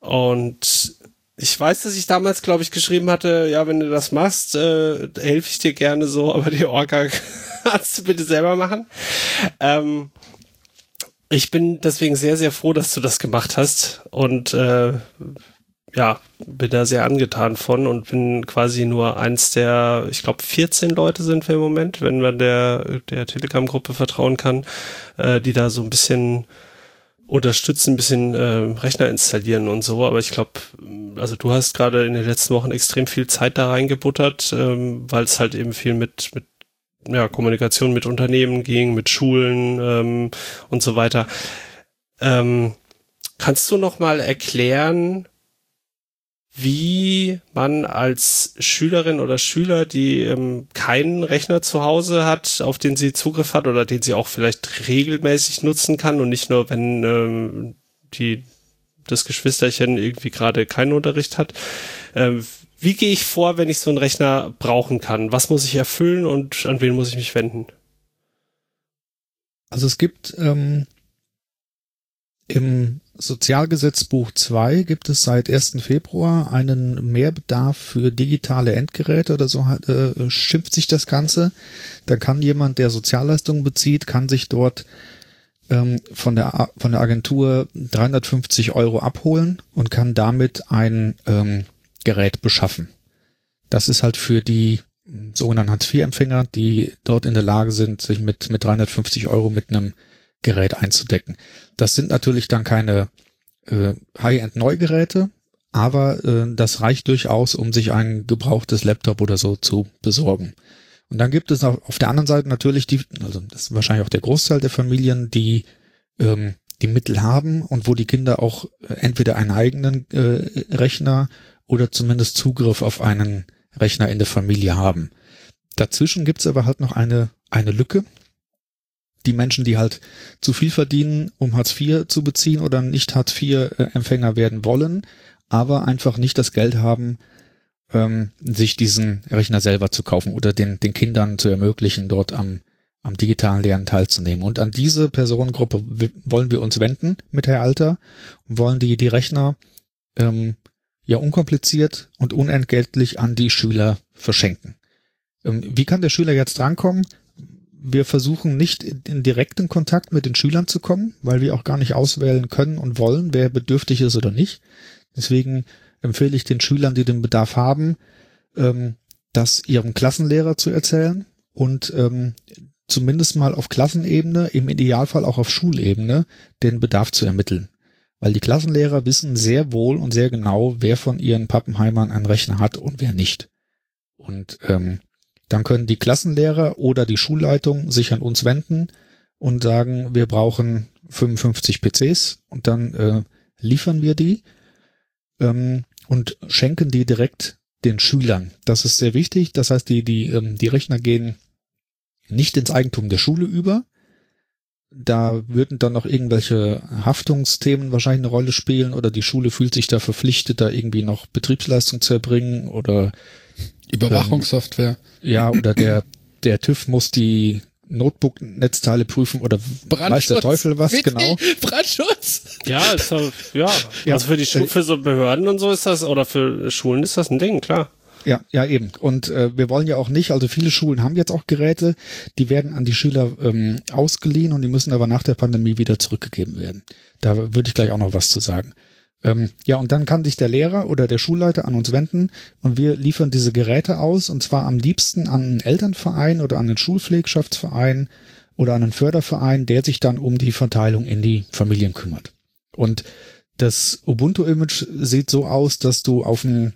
Und ich weiß, dass ich damals, glaube ich, geschrieben hatte, ja, wenn du das machst, äh, helfe ich dir gerne so, aber die Orga [laughs] kannst du bitte selber machen. Ähm, ich bin deswegen sehr, sehr froh, dass du das gemacht hast und äh, ja, bin da sehr angetan von und bin quasi nur eins der, ich glaube, 14 Leute sind wir im Moment, wenn man der, der Telegram-Gruppe vertrauen kann, äh, die da so ein bisschen unterstützen, ein bisschen äh, Rechner installieren und so. Aber ich glaube, also du hast gerade in den letzten Wochen extrem viel Zeit da reingebuttert, ähm, weil es halt eben viel mit, mit ja, Kommunikation mit Unternehmen ging, mit Schulen ähm, und so weiter. Ähm, kannst du noch mal erklären, wie man als Schülerin oder Schüler, die ähm, keinen Rechner zu Hause hat, auf den sie Zugriff hat oder den sie auch vielleicht regelmäßig nutzen kann und nicht nur, wenn ähm, die das Geschwisterchen irgendwie gerade keinen Unterricht hat. Ähm, wie gehe ich vor, wenn ich so einen Rechner brauchen kann? Was muss ich erfüllen und an wen muss ich mich wenden? Also es gibt ähm, im Sozialgesetzbuch 2 gibt es seit 1. Februar einen Mehrbedarf für digitale Endgeräte oder so äh, schimpft sich das Ganze. Da kann jemand, der Sozialleistungen bezieht, kann sich dort ähm, von, der, von der Agentur 350 Euro abholen und kann damit ein ähm, Gerät beschaffen. Das ist halt für die sogenannten Hartz-IV-Empfänger, die dort in der Lage sind, sich mit, mit 350 Euro mit einem Gerät einzudecken. Das sind natürlich dann keine äh, High-End-Neugeräte, aber äh, das reicht durchaus, um sich ein gebrauchtes Laptop oder so zu besorgen. Und dann gibt es auch auf der anderen Seite natürlich die, also das ist wahrscheinlich auch der Großteil der Familien, die ähm, die Mittel haben und wo die Kinder auch äh, entweder einen eigenen äh, Rechner oder zumindest Zugriff auf einen Rechner in der Familie haben. Dazwischen gibt's aber halt noch eine, eine Lücke. Die Menschen, die halt zu viel verdienen, um Hartz IV zu beziehen oder nicht Hartz IV-Empfänger werden wollen, aber einfach nicht das Geld haben, ähm, sich diesen Rechner selber zu kaufen oder den, den Kindern zu ermöglichen, dort am, am digitalen Lernen teilzunehmen. Und an diese Personengruppe wollen wir uns wenden mit Herr Alter und wollen die, die Rechner ähm, ja unkompliziert und unentgeltlich an die Schüler verschenken. Ähm, wie kann der Schüler jetzt drankommen? Wir versuchen nicht in, in direkten Kontakt mit den Schülern zu kommen, weil wir auch gar nicht auswählen können und wollen, wer bedürftig ist oder nicht. Deswegen empfehle ich den Schülern, die den Bedarf haben, ähm, das ihrem Klassenlehrer zu erzählen und ähm, zumindest mal auf Klassenebene, im Idealfall auch auf Schulebene, den Bedarf zu ermitteln. Weil die Klassenlehrer wissen sehr wohl und sehr genau, wer von ihren Pappenheimern einen Rechner hat und wer nicht. Und ähm, dann können die Klassenlehrer oder die Schulleitung sich an uns wenden und sagen, wir brauchen 55 PCs und dann äh, liefern wir die ähm, und schenken die direkt den Schülern. Das ist sehr wichtig. Das heißt, die, die, ähm, die Rechner gehen nicht ins Eigentum der Schule über. Da würden dann noch irgendwelche Haftungsthemen wahrscheinlich eine Rolle spielen oder die Schule fühlt sich da verpflichtet, da irgendwie noch Betriebsleistung zu erbringen oder Überwachungssoftware. Ähm, ja, oder der, der TÜV muss die Notebook-Netzteile prüfen oder weiß der Teufel was, Witzig. genau. [laughs] Brandschutz. Ja, ist ja. ja. Also für die Schu für so Behörden und so ist das, oder für Schulen ist das ein Ding, klar. Ja, ja eben. Und äh, wir wollen ja auch nicht, also viele Schulen haben jetzt auch Geräte, die werden an die Schüler ähm, ausgeliehen und die müssen aber nach der Pandemie wieder zurückgegeben werden. Da würde ich gleich auch noch was zu sagen. Ähm, ja, und dann kann sich der Lehrer oder der Schulleiter an uns wenden und wir liefern diese Geräte aus und zwar am liebsten an einen Elternverein oder an einen Schulpflegschaftsverein oder an einen Förderverein, der sich dann um die Verteilung in die Familien kümmert. Und das Ubuntu-Image sieht so aus, dass du auf dem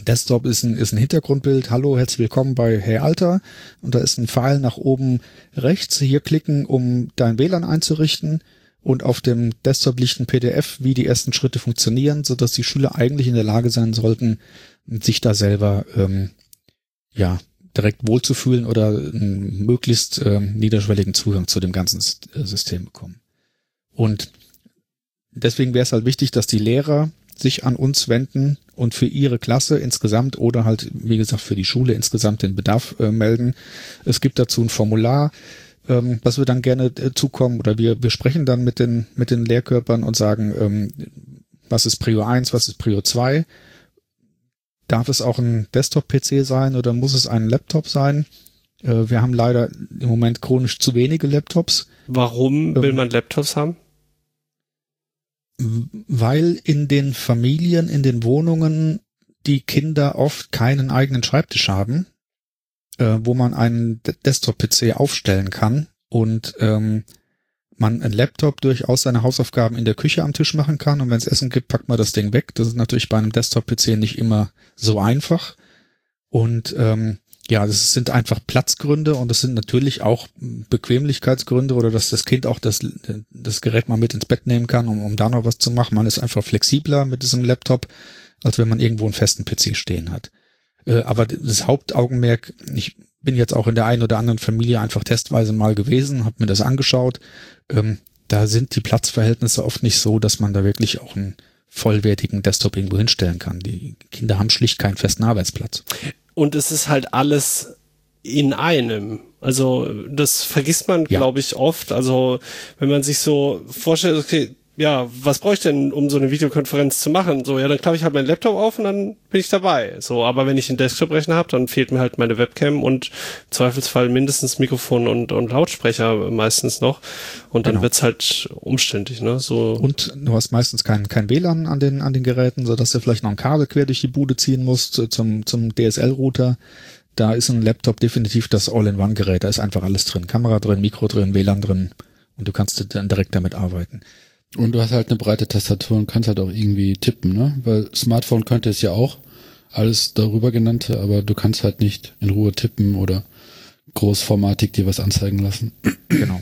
Desktop ist ein, ist ein Hintergrundbild. Hallo, herzlich willkommen bei Hey Alter. Und da ist ein Pfeil nach oben rechts. Hier klicken, um dein WLAN einzurichten und auf dem Desktop liegt ein PDF, wie die ersten Schritte funktionieren, so dass die Schüler eigentlich in der Lage sein sollten, sich da selber ähm, ja direkt wohlzufühlen oder einen möglichst ähm, niederschwelligen Zugang zu dem ganzen äh, System bekommen. Und deswegen wäre es halt wichtig, dass die Lehrer sich an uns wenden und für ihre Klasse insgesamt oder halt, wie gesagt, für die Schule insgesamt den Bedarf äh, melden. Es gibt dazu ein Formular, ähm, was wir dann gerne äh, zukommen oder wir, wir sprechen dann mit den, mit den Lehrkörpern und sagen, ähm, was ist Prio 1, was ist Prio 2? Darf es auch ein Desktop-PC sein oder muss es ein Laptop sein? Äh, wir haben leider im Moment chronisch zu wenige Laptops. Warum will ähm, man Laptops haben? Weil in den Familien, in den Wohnungen die Kinder oft keinen eigenen Schreibtisch haben äh, wo man einen Desktop-PC aufstellen kann und ähm, man ein Laptop durchaus seine Hausaufgaben in der Küche am Tisch machen kann und wenn es Essen gibt, packt man das Ding weg. Das ist natürlich bei einem Desktop-PC nicht immer so einfach. Und ähm, ja, das sind einfach Platzgründe und das sind natürlich auch Bequemlichkeitsgründe oder dass das Kind auch das, das Gerät mal mit ins Bett nehmen kann, um, um da noch was zu machen. Man ist einfach flexibler mit diesem Laptop, als wenn man irgendwo einen festen PC stehen hat. Äh, aber das Hauptaugenmerk, ich bin jetzt auch in der einen oder anderen Familie einfach testweise mal gewesen, habe mir das angeschaut. Ähm, da sind die Platzverhältnisse oft nicht so, dass man da wirklich auch einen vollwertigen Desktop irgendwo hinstellen kann. Die Kinder haben schlicht keinen festen Arbeitsplatz. Und es ist halt alles in einem. Also das vergisst man, ja. glaube ich, oft. Also wenn man sich so vorstellt, okay, ja, was brauche ich denn, um so eine Videokonferenz zu machen? So, ja, dann klappe ich halt meinen Laptop auf und dann bin ich dabei. So, aber wenn ich einen Desktop-Rechner habe, dann fehlt mir halt meine Webcam und im Zweifelsfall mindestens Mikrofon und, und Lautsprecher meistens noch. Und dann genau. wird's halt umständlich, ne? So. Und du hast meistens kein, kein WLAN an den, an den Geräten, so dass du vielleicht noch ein Kabel quer durch die Bude ziehen musst zum, zum DSL-Router. Da ist ein Laptop definitiv das All-in-One-Gerät. Da ist einfach alles drin. Kamera drin, Mikro drin, WLAN drin. Und du kannst dann direkt damit arbeiten. Und du hast halt eine breite Tastatur und kannst halt auch irgendwie tippen, ne? Weil Smartphone könnte es ja auch, alles darüber genannte, aber du kannst halt nicht in Ruhe tippen oder großformatig dir was anzeigen lassen. Genau.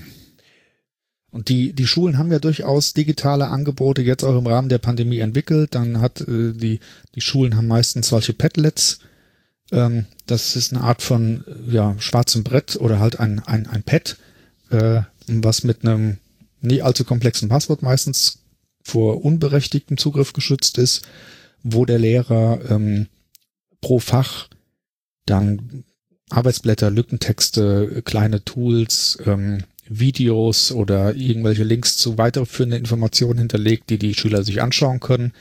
Und die, die Schulen haben ja durchaus digitale Angebote jetzt auch im Rahmen der Pandemie entwickelt. Dann hat äh, die, die Schulen haben meistens solche Padlets. Ähm, das ist eine Art von ja, schwarzem Brett oder halt ein, ein, ein Pad, äh, was mit einem nie allzu komplexen Passwort meistens vor unberechtigtem Zugriff geschützt ist, wo der Lehrer ähm, pro Fach dann Arbeitsblätter, Lückentexte, kleine Tools, ähm, Videos oder irgendwelche Links zu weiterführenden Informationen hinterlegt, die die Schüler sich anschauen können.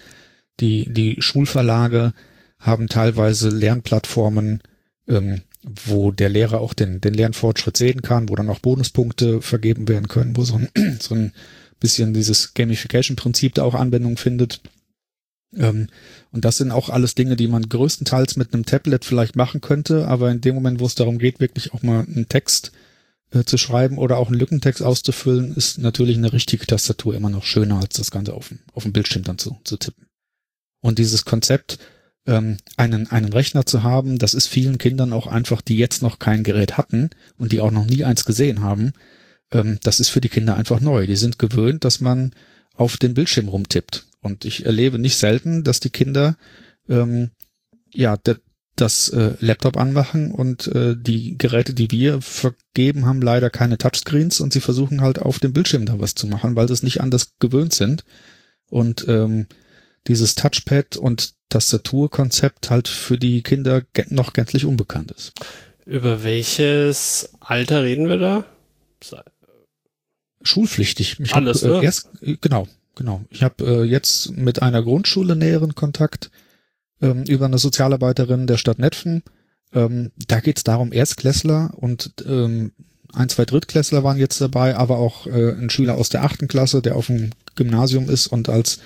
Die, die Schulverlage haben teilweise Lernplattformen, ähm, wo der Lehrer auch den, den Lernfortschritt sehen kann, wo dann auch Bonuspunkte vergeben werden können, wo so ein, [clears throat] so ein bisschen dieses Gamification-Prinzip da auch Anwendung findet. Ähm, und das sind auch alles Dinge, die man größtenteils mit einem Tablet vielleicht machen könnte, aber in dem Moment, wo es darum geht, wirklich auch mal einen Text äh, zu schreiben oder auch einen Lückentext auszufüllen, ist natürlich eine richtige Tastatur immer noch schöner, als das Ganze auf dem, auf dem Bildschirm dann zu, zu tippen. Und dieses Konzept, ähm, einen, einen Rechner zu haben, das ist vielen Kindern auch einfach, die jetzt noch kein Gerät hatten und die auch noch nie eins gesehen haben, ähm, das ist für die Kinder einfach neu. Die sind gewöhnt, dass man auf den Bildschirm rumtippt. Und ich erlebe nicht selten, dass die Kinder ähm, ja das äh, Laptop anmachen und äh, die Geräte, die wir vergeben, haben leider keine Touchscreens und sie versuchen halt auf dem Bildschirm da was zu machen, weil sie es nicht anders gewöhnt sind. Und ähm, dieses Touchpad und Tastaturkonzept halt für die Kinder noch gänzlich unbekannt ist. Über welches Alter reden wir da? Schulpflichtig. Ich Alles, hab, äh, ne? erst, genau, genau. Ich habe äh, jetzt mit einer Grundschule näheren Kontakt ähm, über eine Sozialarbeiterin der Stadt Netfen. Ähm, da geht es darum, Erstklässler und ähm, ein, zwei Drittklässler waren jetzt dabei, aber auch äh, ein Schüler aus der achten Klasse, der auf dem Gymnasium ist und als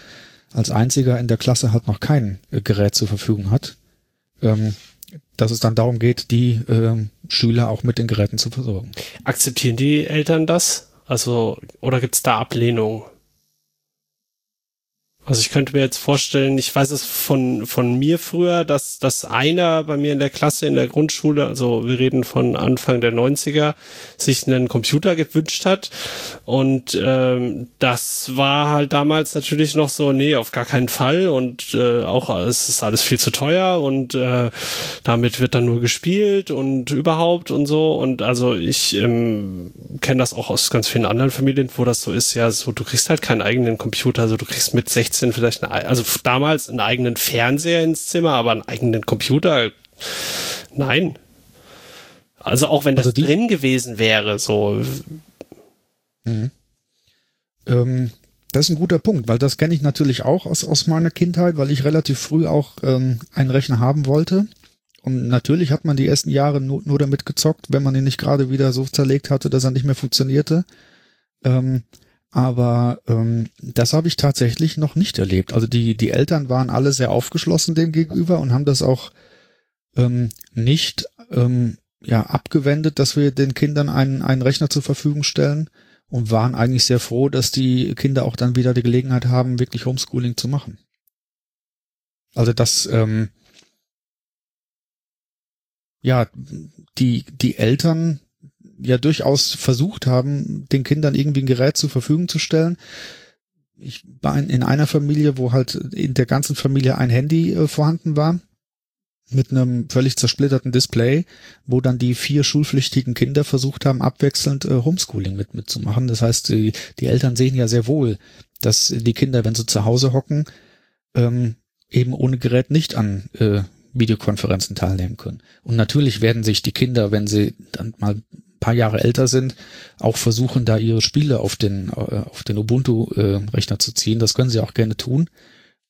als einziger in der Klasse halt noch kein äh, Gerät zur Verfügung hat, ähm, dass es dann darum geht, die äh, Schüler auch mit den Geräten zu versorgen. Akzeptieren die Eltern das? Also, oder gibt es da Ablehnung? Also ich könnte mir jetzt vorstellen, ich weiß es von, von mir früher, dass, dass einer bei mir in der Klasse, in der Grundschule, also wir reden von Anfang der 90er, sich einen Computer gewünscht hat. Und ähm, das war halt damals natürlich noch so, nee, auf gar keinen Fall. Und äh, auch es ist alles viel zu teuer und äh, damit wird dann nur gespielt und überhaupt und so. Und also ich ähm, kenne das auch aus ganz vielen anderen Familien, wo das so ist, ja, so du kriegst halt keinen eigenen Computer, also du kriegst mit 16 16 vielleicht, eine, also damals einen eigenen Fernseher ins Zimmer, aber einen eigenen Computer, nein. Also auch wenn das also drin gewesen wäre, so. Mhm. Ähm, das ist ein guter Punkt, weil das kenne ich natürlich auch aus, aus meiner Kindheit, weil ich relativ früh auch ähm, einen Rechner haben wollte. Und natürlich hat man die ersten Jahre nur, nur damit gezockt, wenn man ihn nicht gerade wieder so zerlegt hatte, dass er nicht mehr funktionierte. Ähm, aber ähm, das habe ich tatsächlich noch nicht erlebt. Also die, die Eltern waren alle sehr aufgeschlossen dem gegenüber und haben das auch ähm, nicht ähm, ja, abgewendet, dass wir den Kindern einen, einen Rechner zur Verfügung stellen und waren eigentlich sehr froh, dass die Kinder auch dann wieder die Gelegenheit haben, wirklich Homeschooling zu machen. Also das, ähm, ja, die, die Eltern ja durchaus versucht haben, den Kindern irgendwie ein Gerät zur Verfügung zu stellen. Ich war in, einer Familie, wo halt in der ganzen Familie ein Handy äh, vorhanden war mit einem völlig zersplitterten Display, wo dann die vier schulpflichtigen Kinder versucht haben, abwechselnd äh, Homeschooling mit mitzumachen. Das heißt, die, die Eltern sehen ja sehr wohl, dass die Kinder, wenn sie zu Hause hocken, ähm, eben ohne Gerät nicht an äh, Videokonferenzen teilnehmen können. Und natürlich werden sich die Kinder, wenn sie dann mal paar Jahre älter sind, auch versuchen, da ihre Spiele auf den, äh, auf den Ubuntu-Rechner zu ziehen. Das können sie auch gerne tun.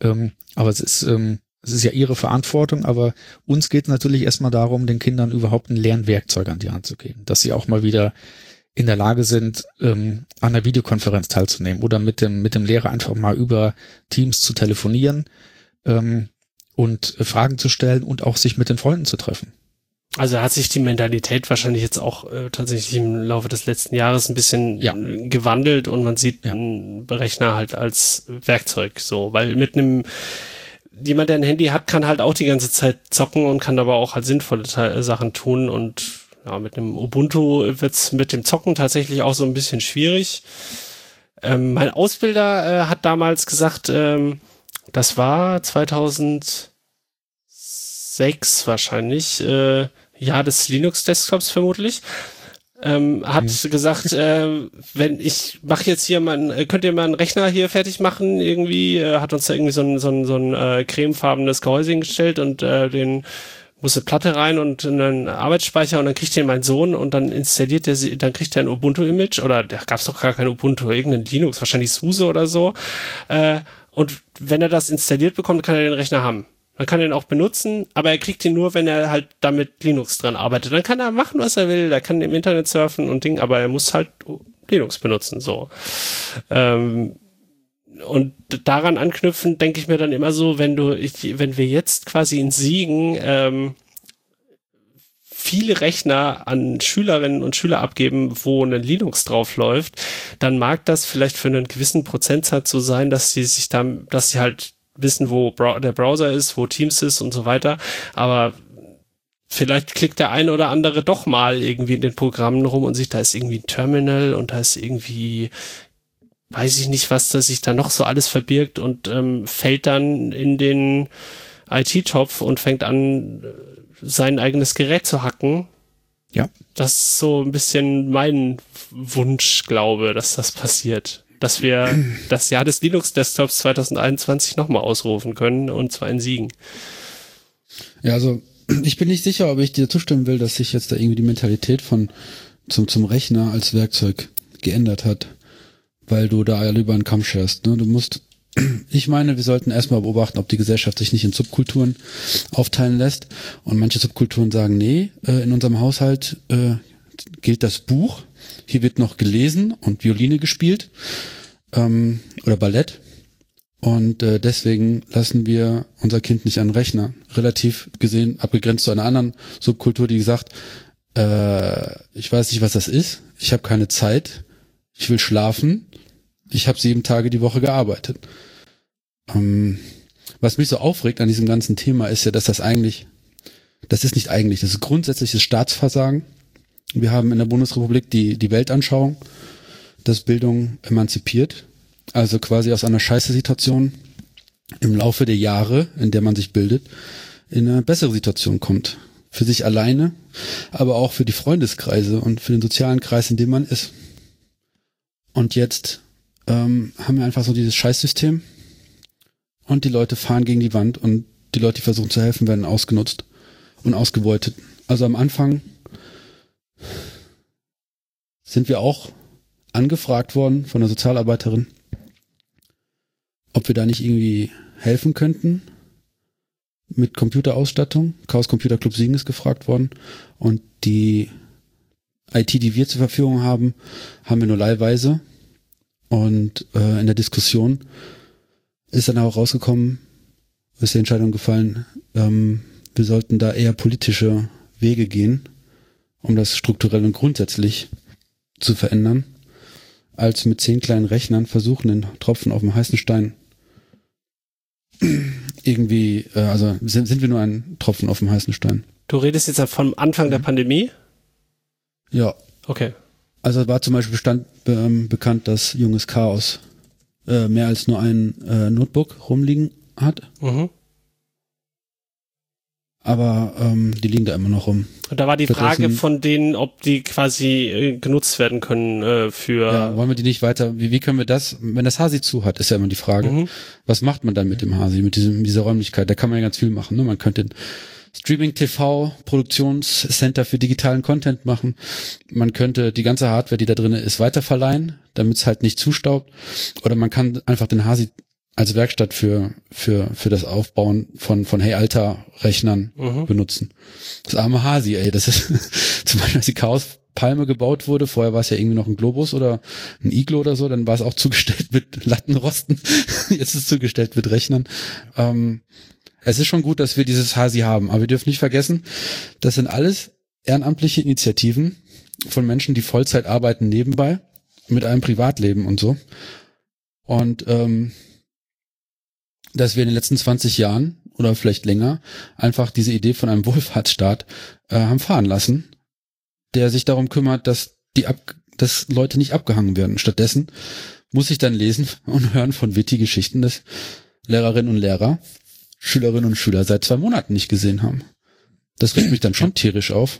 Ähm, aber es ist, ähm, es ist ja ihre Verantwortung, aber uns geht natürlich erstmal darum, den Kindern überhaupt ein Lernwerkzeug an die Hand zu geben, dass sie auch mal wieder in der Lage sind, ähm, an einer Videokonferenz teilzunehmen oder mit dem, mit dem Lehrer einfach mal über Teams zu telefonieren und Fragen zu stellen und auch sich mit den Freunden zu treffen. Also hat sich die Mentalität wahrscheinlich jetzt auch äh, tatsächlich im Laufe des letzten Jahres ein bisschen ja. gewandelt und man sieht ja. einen Berechner halt als Werkzeug so, weil mit einem jemand, der ein Handy hat, kann halt auch die ganze Zeit zocken und kann aber auch halt sinnvolle Te Sachen tun und ja, mit einem Ubuntu wird's mit dem Zocken tatsächlich auch so ein bisschen schwierig. Ähm, mein Ausbilder äh, hat damals gesagt, ähm, das war 2006 wahrscheinlich, äh, Jahr des Linux-Desktops vermutlich, ähm, hat mhm. gesagt, äh, wenn ich mache jetzt hier mal, könnt ihr mal einen Rechner hier fertig machen, irgendwie, äh, hat uns da irgendwie so ein, so ein, so ein äh, cremefarbenes Gehäuse hingestellt und äh, den muss eine Platte rein und einen Arbeitsspeicher und dann kriegt den mein Sohn und dann installiert er sie, dann kriegt er ein Ubuntu-Image oder da gab es doch gar kein Ubuntu, irgendein Linux, wahrscheinlich SUSE oder so. Äh, und wenn er das installiert bekommt, kann er den Rechner haben. Man kann ihn auch benutzen, aber er kriegt ihn nur, wenn er halt damit Linux dran arbeitet. Dann kann er machen, was er will. Er kann im Internet surfen und Ding, aber er muss halt Linux benutzen, so. Ähm, und daran anknüpfen, denke ich mir dann immer so, wenn du, ich, wenn wir jetzt quasi in Siegen ähm, viele Rechner an Schülerinnen und Schüler abgeben, wo ein Linux drauf läuft, dann mag das vielleicht für einen gewissen Prozentsatz so sein, dass sie sich dann, dass sie halt wissen, wo der Browser ist, wo Teams ist und so weiter. Aber vielleicht klickt der eine oder andere doch mal irgendwie in den Programmen rum und sieht, da ist irgendwie ein Terminal und da ist irgendwie weiß ich nicht, was da sich da noch so alles verbirgt und ähm, fällt dann in den IT-Topf und fängt an, sein eigenes Gerät zu hacken. Ja. Das ist so ein bisschen mein Wunsch, glaube, dass das passiert. Dass wir das Jahr des Linux-Desktops 2021 nochmal ausrufen können und zwar in Siegen. Ja, also ich bin nicht sicher, ob ich dir zustimmen will, dass sich jetzt da irgendwie die Mentalität von zum, zum Rechner als Werkzeug geändert hat weil du da alle über einen Kamm scherst. Ne? Du musst, [clears throat] ich meine, wir sollten erstmal beobachten, ob die Gesellschaft sich nicht in Subkulturen aufteilen lässt. Und manche Subkulturen sagen, nee, äh, in unserem Haushalt äh, gilt das Buch. Hier wird noch gelesen und Violine gespielt ähm, oder Ballett. Und äh, deswegen lassen wir unser Kind nicht an den Rechner. Relativ gesehen, abgegrenzt zu einer anderen Subkultur, die gesagt, äh, ich weiß nicht, was das ist, ich habe keine Zeit, ich will schlafen, ich habe sieben Tage die Woche gearbeitet. Ähm, was mich so aufregt an diesem ganzen Thema ist ja, dass das eigentlich, das ist nicht eigentlich, das ist grundsätzliches Staatsversagen. Wir haben in der Bundesrepublik die, die Weltanschauung, dass Bildung emanzipiert, also quasi aus einer Scheiße-Situation im Laufe der Jahre, in der man sich bildet, in eine bessere Situation kommt. Für sich alleine, aber auch für die Freundeskreise und für den sozialen Kreis, in dem man ist. Und jetzt ähm, haben wir einfach so dieses Scheißsystem und die Leute fahren gegen die Wand und die Leute, die versuchen zu helfen, werden ausgenutzt und ausgebeutet. Also am Anfang sind wir auch angefragt worden von der Sozialarbeiterin, ob wir da nicht irgendwie helfen könnten mit Computerausstattung. Chaos Computer Club Siegen ist gefragt worden und die IT, die wir zur Verfügung haben, haben wir nur leihweise. Und äh, in der Diskussion ist dann auch rausgekommen, ist die Entscheidung gefallen, ähm, wir sollten da eher politische Wege gehen, um das strukturell und grundsätzlich zu verändern, als mit zehn kleinen Rechnern versuchen, den Tropfen auf dem heißen Stein irgendwie, äh, also sind, sind wir nur ein Tropfen auf dem heißen Stein. Du redest jetzt vom Anfang der Pandemie? Ja. Okay. Also war zum Beispiel bestand, ähm, bekannt, dass junges Chaos äh, mehr als nur ein äh, Notebook rumliegen hat. Mhm. Aber ähm, die liegen da immer noch rum. Und da war die Frage von denen, ob die quasi äh, genutzt werden können äh, für. Ja, wollen wir die nicht weiter? Wie, wie können wir das, wenn das Hasi zu hat, ist ja immer die Frage. Mhm. Was macht man dann mit dem Hasi, mit diesem, dieser Räumlichkeit? Da kann man ja ganz viel machen. Ne? Man könnte den Streaming TV Produktionscenter für digitalen Content machen. Man könnte die ganze Hardware, die da drin ist, weiterverleihen, damit es halt nicht zustaubt. Oder man kann einfach den Hasi als Werkstatt für, für, für das Aufbauen von, von Hey Alter Rechnern mhm. benutzen. Das arme Hasi, ey, das ist [laughs] zum Beispiel, als die Chaos Palme gebaut wurde, vorher war es ja irgendwie noch ein Globus oder ein Iglo oder so, dann war es auch zugestellt mit Lattenrosten, [laughs] jetzt ist es zugestellt mit Rechnern. Ähm, es ist schon gut, dass wir dieses Hasi haben, aber wir dürfen nicht vergessen, das sind alles ehrenamtliche Initiativen von Menschen, die Vollzeit arbeiten nebenbei, mit einem Privatleben und so. Und ähm, dass wir in den letzten 20 Jahren oder vielleicht länger einfach diese Idee von einem [laughs] Wohlfahrtsstaat äh, haben fahren lassen, der sich darum kümmert, dass die ab, dass Leute nicht abgehangen werden. Stattdessen muss ich dann lesen [laughs] und hören von witty Geschichten, dass Lehrerinnen und Lehrer Schülerinnen und Schüler seit zwei Monaten nicht gesehen haben. Das regt mich dann schon tierisch auf.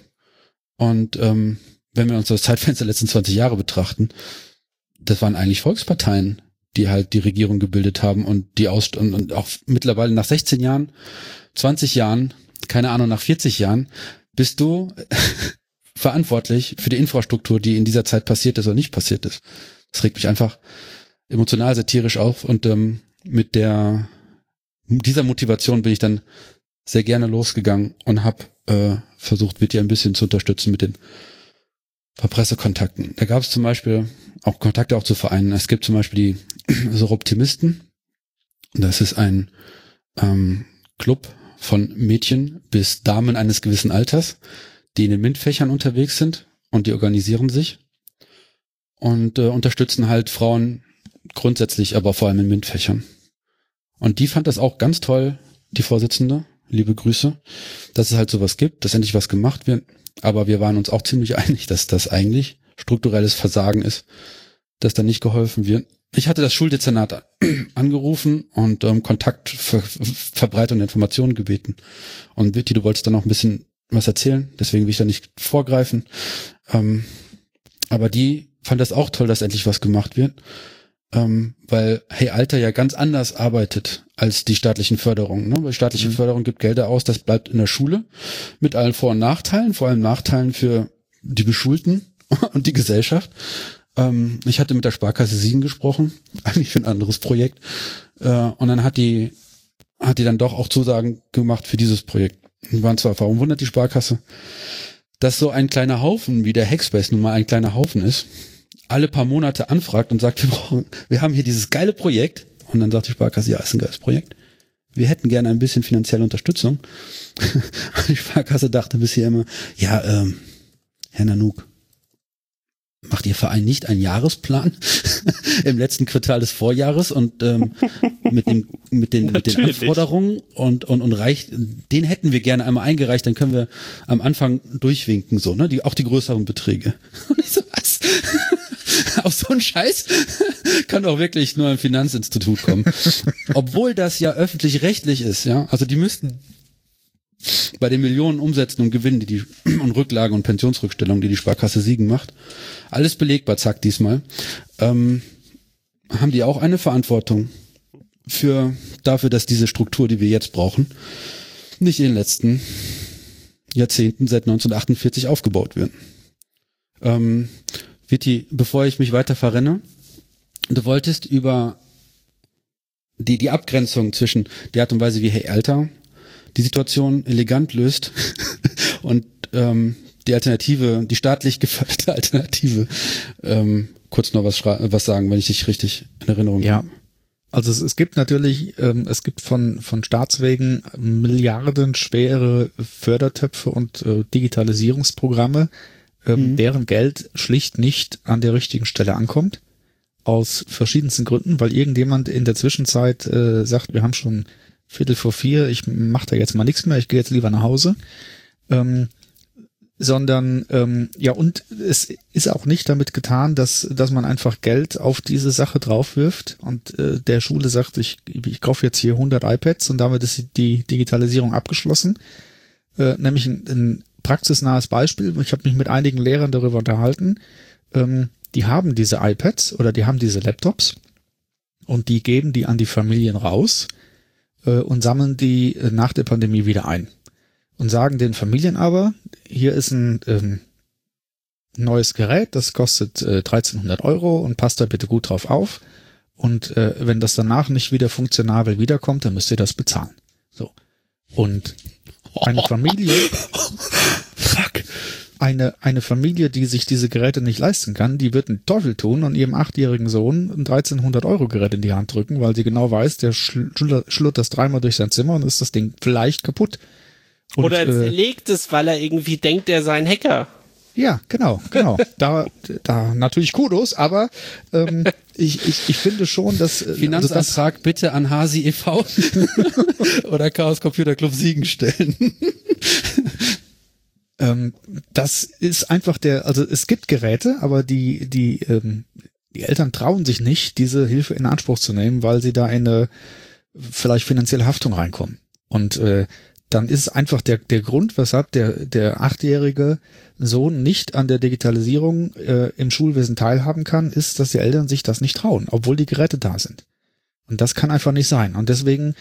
Und ähm, wenn wir uns das Zeitfenster der letzten 20 Jahre betrachten, das waren eigentlich Volksparteien, die halt die Regierung gebildet haben und die aus und, und auch mittlerweile nach 16 Jahren, 20 Jahren, keine Ahnung, nach 40 Jahren, bist du [laughs] verantwortlich für die Infrastruktur, die in dieser Zeit passiert ist oder nicht passiert ist. Das regt mich einfach emotional satirisch auf und ähm, mit der dieser Motivation bin ich dann sehr gerne losgegangen und habe äh, versucht, dir ein bisschen zu unterstützen mit den Pressekontakten. Da gab es zum Beispiel auch Kontakte auch zu Vereinen. Es gibt zum Beispiel die [clears throat] so Optimisten. Das ist ein ähm, Club von Mädchen bis Damen eines gewissen Alters, die in den MINT-Fächern unterwegs sind und die organisieren sich und äh, unterstützen halt Frauen grundsätzlich, aber vor allem in MINT-Fächern. Und die fand das auch ganz toll, die Vorsitzende, liebe Grüße, dass es halt sowas gibt, dass endlich was gemacht wird. Aber wir waren uns auch ziemlich einig, dass das eigentlich strukturelles Versagen ist, dass da nicht geholfen wird. Ich hatte das Schuldezernat [clears throat] angerufen und ähm, Kontakt, Ver Verbreitung der Informationen gebeten. Und Vitti, du wolltest da noch ein bisschen was erzählen, deswegen will ich da nicht vorgreifen. Ähm, aber die fand das auch toll, dass endlich was gemacht wird ähm, weil Hey Alter ja ganz anders arbeitet als die staatlichen Förderungen. Ne? Weil staatliche mhm. Förderung gibt Gelder aus, das bleibt in der Schule mit allen Vor- und Nachteilen, vor allem Nachteilen für die Beschulten [laughs] und die Gesellschaft. Ähm, ich hatte mit der Sparkasse Siegen gesprochen, [laughs] eigentlich für ein anderes Projekt. Äh, und dann hat die, hat die dann doch auch Zusagen gemacht für dieses Projekt. Und waren zwar verwundert, die Sparkasse, dass so ein kleiner Haufen wie der Hackspace nun mal ein kleiner Haufen ist alle paar Monate anfragt und sagt, [laughs] wir brauchen, wir haben hier dieses geile Projekt. Und dann sagt die Sparkasse, ja, ist ein geiles Projekt. Wir hätten gerne ein bisschen finanzielle Unterstützung. [laughs] Die Sparkasse dachte bisher immer, ja, ähm, Herr Nanook, macht Ihr Verein nicht einen Jahresplan [laughs] im letzten Quartal des Vorjahres und ähm, mit, dem, mit, den, mit den Anforderungen und, und, und reicht, den hätten wir gerne einmal eingereicht, dann können wir am Anfang durchwinken, so, ne? Die, auch die größeren Beträge. [laughs] Und ich so, was? [laughs] auf so einen Scheiß kann doch wirklich nur ein Finanzinstitut kommen. Obwohl das ja öffentlich-rechtlich ist, ja. Also die müssten bei den Millionen Umsätzen und Gewinnen, die die [clears throat] und Rücklagen und Pensionsrückstellungen, die die Sparkasse Siegen macht, alles belegbar, zack diesmal, ähm, haben die auch eine Verantwortung für dafür, dass diese Struktur, die wir jetzt brauchen, nicht in den letzten Jahrzehnten seit 1948 aufgebaut wird. Ähm, Vitti, bevor ich mich weiter verrenne, du wolltest über die, die Abgrenzung zwischen der Art und Weise, wie Herr Alter die Situation elegant löst [laughs] und ähm, die Alternative, die staatlich geförderte Alternative, ähm, kurz noch was, was sagen, wenn ich dich richtig in Erinnerung habe. Ja. Also es, es gibt natürlich, ähm, es gibt von, von Staatswegen milliardenschwere Fördertöpfe und äh, Digitalisierungsprogramme, ähm, mhm. deren Geld schlicht nicht an der richtigen Stelle ankommt. Aus verschiedensten Gründen, weil irgendjemand in der Zwischenzeit äh, sagt, wir haben schon Viertel vor vier, ich mache da jetzt mal nichts mehr, ich gehe jetzt lieber nach Hause. Ähm, sondern ähm, ja und es ist auch nicht damit getan, dass dass man einfach Geld auf diese Sache draufwirft und äh, der Schule sagt, ich ich kaufe jetzt hier 100 iPads und damit ist die Digitalisierung abgeschlossen, äh, nämlich ein, ein praxisnahes Beispiel. Ich habe mich mit einigen Lehrern darüber unterhalten. Ähm, die haben diese iPads oder die haben diese Laptops und die geben die an die Familien raus äh, und sammeln die äh, nach der Pandemie wieder ein. Und sagen den Familien aber, hier ist ein ähm, neues Gerät, das kostet äh, 1300 Euro und passt da bitte gut drauf auf. Und äh, wenn das danach nicht wieder funktionabel wiederkommt, dann müsst ihr das bezahlen. So. Und eine Familie, [laughs] eine, eine Familie, die sich diese Geräte nicht leisten kann, die wird einen Teufel tun und ihrem achtjährigen Sohn ein 1300 Euro Gerät in die Hand drücken, weil sie genau weiß, der schluttert das dreimal durch sein Zimmer und ist das Ding vielleicht kaputt. Und, Oder er zerlegt äh, es, weil er irgendwie denkt, er sei ein Hacker. Ja, genau, genau. [laughs] da, da natürlich Kudos, aber ähm, [laughs] ich, ich, ich finde schon, dass äh, Finanzantrag also das, bitte an Hasi e.V. [laughs] oder Chaos Computer Club Siegen stellen. Ähm, das ist einfach der, also es gibt Geräte, aber die die ähm, die Eltern trauen sich nicht, diese Hilfe in Anspruch zu nehmen, weil sie da in eine vielleicht finanzielle Haftung reinkommen. Und äh, dann ist einfach der, der Grund, weshalb der, der achtjährige Sohn nicht an der Digitalisierung äh, im Schulwesen teilhaben kann, ist, dass die Eltern sich das nicht trauen, obwohl die Geräte da sind. Und das kann einfach nicht sein. Und deswegen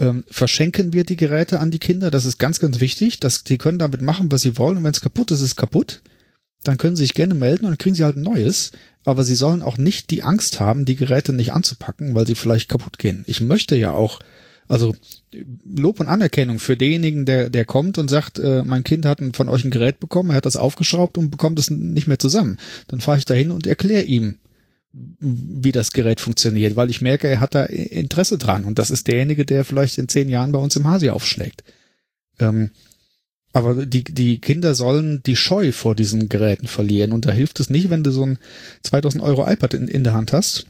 ähm, verschenken wir die Geräte an die Kinder. Das ist ganz, ganz wichtig. Dass die können damit machen, was sie wollen. Und wenn es kaputt ist, ist es kaputt. Dann können sie sich gerne melden und dann kriegen sie halt ein neues. Aber sie sollen auch nicht die Angst haben, die Geräte nicht anzupacken, weil sie vielleicht kaputt gehen. Ich möchte ja auch also Lob und Anerkennung für denjenigen, der, der kommt und sagt, äh, mein Kind hat von euch ein Gerät bekommen, er hat das aufgeschraubt und bekommt es nicht mehr zusammen. Dann fahre ich dahin und erkläre ihm, wie das Gerät funktioniert, weil ich merke, er hat da Interesse dran und das ist derjenige, der vielleicht in zehn Jahren bei uns im Hasi aufschlägt. Ähm, Aber die, die Kinder sollen die Scheu vor diesen Geräten verlieren. Und da hilft es nicht, wenn du so ein 2000 Euro iPad in, in der Hand hast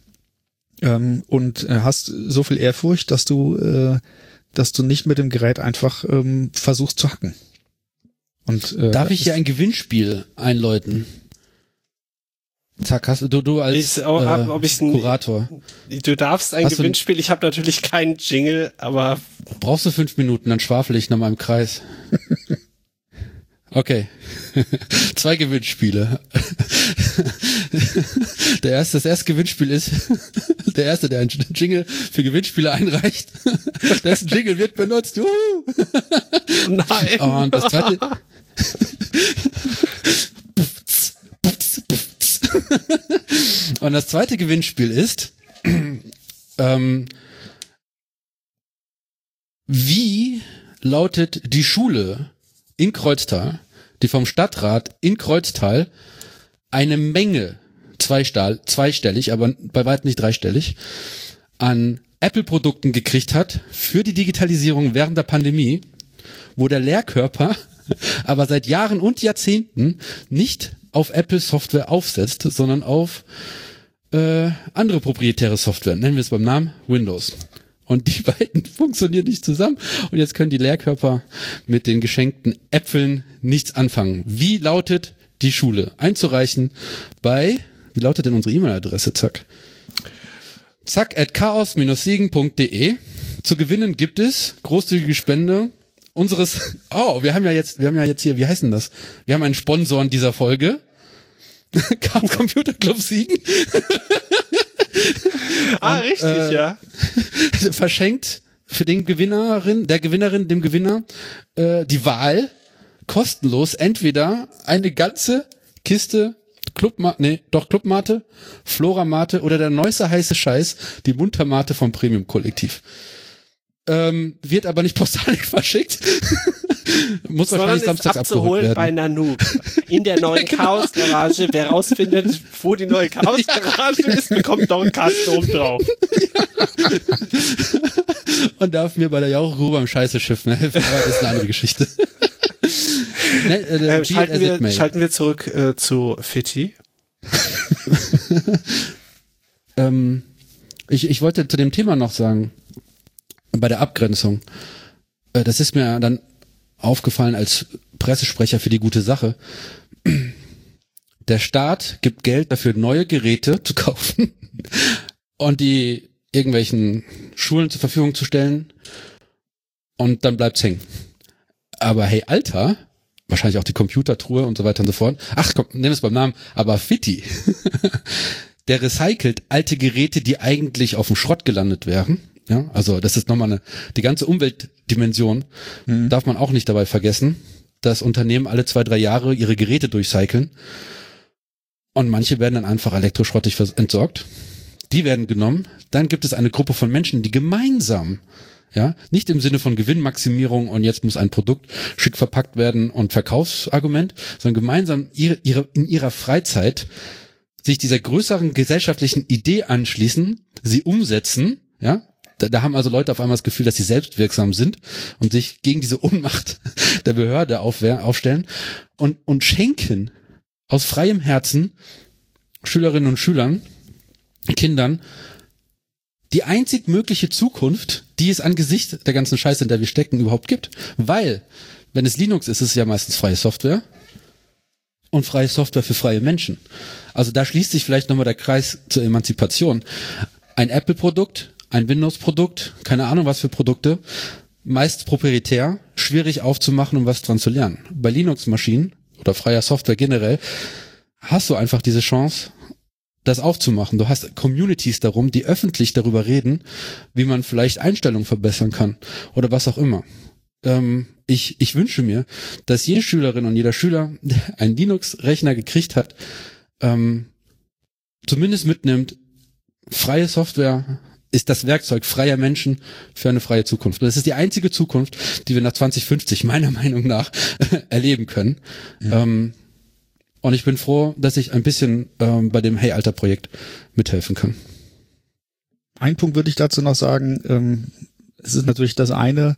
ähm, und äh, hast so viel Ehrfurcht, dass du, äh, dass du nicht mit dem Gerät einfach ähm, versuchst zu hacken. Und, äh, Darf ich hier ein Gewinnspiel einläuten? Zack, hast du, du als ich, oh, äh, ob ich Kurator. Du darfst ein hast Gewinnspiel, ich habe natürlich keinen Jingle, aber. Brauchst du fünf Minuten, dann schwafel ich nochmal im Kreis. [laughs] Okay. [laughs] Zwei Gewinnspiele. [laughs] Der erste, das erste Gewinnspiel ist, der erste, der einen Jingle für Gewinnspiele einreicht, dessen Jingle wird benutzt. Juhu. Nein. Und das zweite. [laughs] Und das zweite Gewinnspiel ist, [clears throat] ähm, wie lautet die Schule in Kreuztal, die vom Stadtrat in Kreuztal eine Menge zweistahl, zweistellig, aber bei weitem nicht dreistellig, an Apple-Produkten gekriegt hat für die Digitalisierung während der Pandemie, wo der Lehrkörper [laughs] aber seit Jahren und Jahrzehnten nicht auf Apple-Software aufsetzt, sondern auf äh, andere proprietäre Software. Nennen wir es beim Namen Windows. Und die [laughs] beiden funktionieren nicht zusammen. Und jetzt können die Lehrkörper mit den geschenkten Äpfeln nichts anfangen. Wie lautet die Schule? Einzureichen bei, wie lautet denn unsere E-Mail-Adresse? Zack. Zack at chaos-siegen.de. Zu gewinnen gibt es großzügige Spende unseres, oh, wir haben ja jetzt, wir haben ja jetzt hier, wie heißen das? Wir haben einen Sponsor in dieser Folge. [laughs] Chaos Computer Club Siegen. [laughs] ah, Und, richtig, äh, ja. [laughs] Verschenkt für den Gewinnerin, der Gewinnerin, dem Gewinner, äh, die Wahl kostenlos entweder eine ganze Kiste Clubmate, nee, doch Clubmate, Floramate oder der neueste heiße Scheiß, die Muntermate vom Premium Kollektiv ähm, wird aber nicht postalisch [laughs] verschickt. Muss Sondern wahrscheinlich samstags abgeholt werden. bei Nanook. In der [laughs] neuen genau. Chaos-Garage. Wer rausfindet, wo die neue [laughs] Chaos-Garage ist, bekommt noch einen Kasten oben drauf. Und darf mir bei der Jauchgrube am Scheiße-Schiff helfen. Aber das ist eine andere Geschichte. ne, äh, äh, schalten, wir, schalten wir zurück äh, zu Fitti. ähm, ich, ich wollte zu dem Thema noch sagen, bei der Abgrenzung. Äh, das ist mir dann aufgefallen als Pressesprecher für die gute Sache. Der Staat gibt Geld dafür, neue Geräte zu kaufen [laughs] und die irgendwelchen Schulen zur Verfügung zu stellen und dann bleibt's hängen. Aber hey, Alter, wahrscheinlich auch die Computertruhe und so weiter und so fort. Ach komm, nimm es beim Namen, aber Fitti. [laughs] der recycelt alte Geräte, die eigentlich auf dem Schrott gelandet wären ja, also das ist nochmal eine, die ganze Umweltdimension mhm. darf man auch nicht dabei vergessen, dass Unternehmen alle zwei, drei Jahre ihre Geräte durchcyclen und manche werden dann einfach elektroschrottig entsorgt. Die werden genommen. Dann gibt es eine Gruppe von Menschen, die gemeinsam ja, nicht im Sinne von Gewinnmaximierung und jetzt muss ein Produkt schick verpackt werden und Verkaufsargument, sondern gemeinsam ihre, ihre, in ihrer Freizeit sich dieser größeren gesellschaftlichen Idee anschließen, sie umsetzen, ja, da, da haben also Leute auf einmal das Gefühl, dass sie selbstwirksam sind und sich gegen diese Unmacht [laughs] der Behörde aufwehr, aufstellen und, und schenken aus freiem Herzen Schülerinnen und Schülern, Kindern, die einzig mögliche Zukunft, die es angesichts der ganzen Scheiße, in der wir stecken, überhaupt gibt. Weil, wenn es Linux ist, ist es ja meistens freie Software und freie Software für freie Menschen. Also da schließt sich vielleicht nochmal der Kreis zur Emanzipation. Ein Apple-Produkt ein Windows-Produkt, keine Ahnung was für Produkte, meist proprietär, schwierig aufzumachen, um was dran zu lernen. Bei Linux-Maschinen oder freier Software generell hast du einfach diese Chance, das aufzumachen. Du hast Communities darum, die öffentlich darüber reden, wie man vielleicht Einstellungen verbessern kann oder was auch immer. Ähm, ich, ich wünsche mir, dass jede Schülerin und jeder Schüler, der einen Linux-Rechner gekriegt hat, ähm, zumindest mitnimmt, freie Software ist das Werkzeug freier Menschen für eine freie Zukunft. Das ist die einzige Zukunft, die wir nach 2050 meiner [laughs] Meinung nach [laughs] erleben können. Ja. Ähm, und ich bin froh, dass ich ein bisschen ähm, bei dem Hey Alter Projekt mithelfen kann. Ein Punkt würde ich dazu noch sagen. Ähm, es ist natürlich das eine,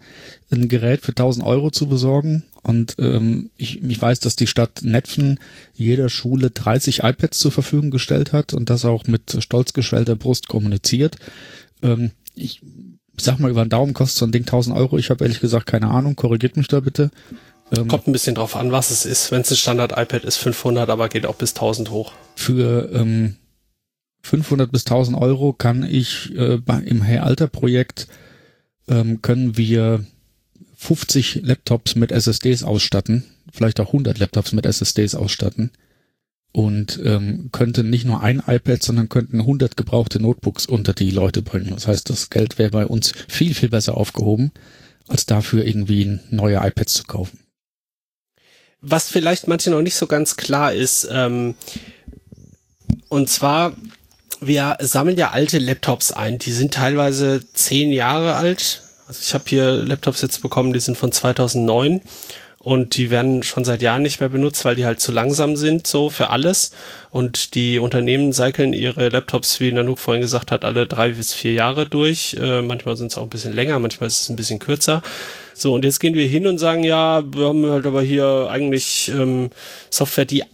ein Gerät für 1000 Euro zu besorgen Und ähm, ich, ich weiß, dass die Stadt Netphen jeder Schule 30 iPads zur Verfügung gestellt hat und das auch mit stolz geschwellter Brust kommuniziert. Ähm, ich sag mal, über den Daumen kostet so ein Ding 1000 Euro. Ich habe ehrlich gesagt keine Ahnung. Korrigiert mich da bitte. Ähm, Kommt ein bisschen drauf an, was es ist. Wenn es ein Standard-iPad ist, 500, aber geht auch bis 1000 hoch. Für ähm, 500 bis 1000 Euro kann ich äh, bei, im Hey Alter Projekt ähm, können wir 50 Laptops mit SSDs ausstatten, vielleicht auch 100 Laptops mit SSDs ausstatten und ähm, könnten nicht nur ein iPad, sondern könnten 100 gebrauchte Notebooks unter die Leute bringen. Das heißt, das Geld wäre bei uns viel, viel besser aufgehoben, als dafür irgendwie neue iPads zu kaufen. Was vielleicht manchen noch nicht so ganz klar ist, ähm, und zwar wir sammeln ja alte Laptops ein. Die sind teilweise zehn Jahre alt. Also ich habe hier Laptops jetzt bekommen, die sind von 2009 und die werden schon seit Jahren nicht mehr benutzt, weil die halt zu langsam sind, so für alles. Und die Unternehmen cyclen ihre Laptops, wie Nanook vorhin gesagt hat, alle drei bis vier Jahre durch. Äh, manchmal sind es auch ein bisschen länger, manchmal ist es ein bisschen kürzer. So, und jetzt gehen wir hin und sagen, ja, wir haben halt aber hier eigentlich ähm, Software, die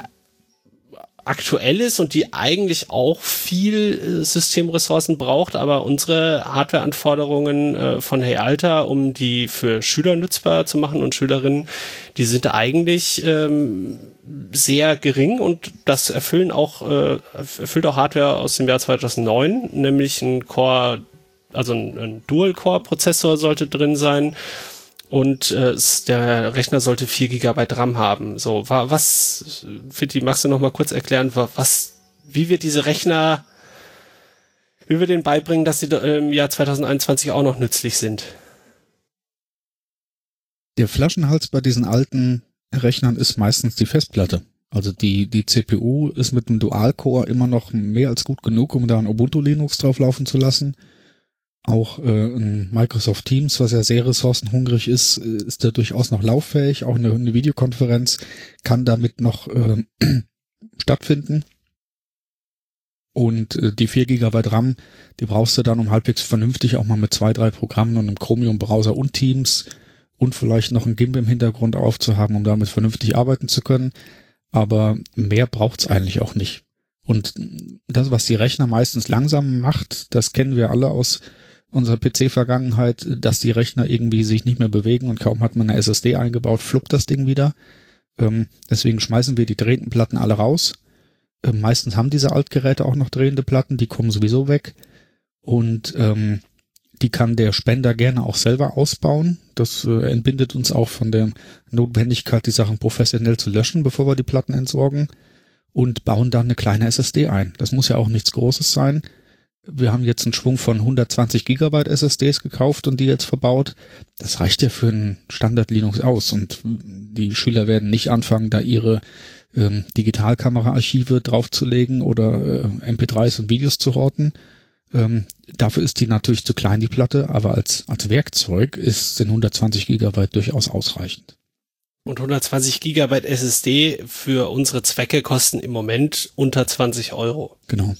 aktuell ist und die eigentlich auch viel äh, Systemressourcen braucht, aber unsere Hardwareanforderungen äh, von Hey Alter, um die für Schüler nutzbar zu machen und Schülerinnen, die sind eigentlich ähm, sehr gering und das erfüllen auch äh, erfüllt auch Hardware aus dem Jahr 2009, nämlich ein Core, also ein, ein Dual-Core-Prozessor sollte drin sein und äh, der Rechner sollte 4 GB RAM haben. So, was, Fitti, magst du noch mal kurz erklären, was, wie wir diese Rechner, wie wir denen beibringen, dass sie im Jahr 2021 auch noch nützlich sind? Der Flaschenhals bei diesen alten Rechnern ist meistens die Festplatte. Also die, die CPU ist mit einem Dual-Core immer noch mehr als gut genug, um da ein Ubuntu Linux drauf laufen zu lassen. Auch äh, Microsoft Teams, was ja sehr ressourcenhungrig ist, äh, ist da durchaus noch lauffähig. Auch eine, eine Videokonferenz kann damit noch äh, [clears throat] stattfinden. Und äh, die 4 GB RAM, die brauchst du dann, um halbwegs vernünftig auch mal mit zwei, drei Programmen und einem Chromium-Browser und Teams und vielleicht noch ein GIMP im Hintergrund aufzuhaben, um damit vernünftig arbeiten zu können. Aber mehr braucht's eigentlich auch nicht. Und das, was die Rechner meistens langsam macht, das kennen wir alle aus unserer PC-Vergangenheit, dass die Rechner irgendwie sich nicht mehr bewegen und kaum hat man eine SSD eingebaut, fluppt das Ding wieder. Ähm, deswegen schmeißen wir die drehenden Platten alle raus. Ähm, meistens haben diese Altgeräte auch noch drehende Platten, die kommen sowieso weg. Und ähm, die kann der Spender gerne auch selber ausbauen. Das äh, entbindet uns auch von der Notwendigkeit, die Sachen professionell zu löschen, bevor wir die Platten entsorgen. Und bauen dann eine kleine SSD ein. Das muss ja auch nichts Großes sein wir haben jetzt einen Schwung von 120 Gigabyte SSDs gekauft und die jetzt verbaut. Das reicht ja für ein Standard Linux aus und die Schüler werden nicht anfangen, da ihre ähm, Digitalkamera-Archive draufzulegen oder äh, MP3s und Videos zu horten. Ähm, dafür ist die natürlich zu klein, die Platte, aber als, als Werkzeug ist, sind 120 Gigabyte durchaus ausreichend. Und 120 Gigabyte SSD für unsere Zwecke kosten im Moment unter 20 Euro. Genau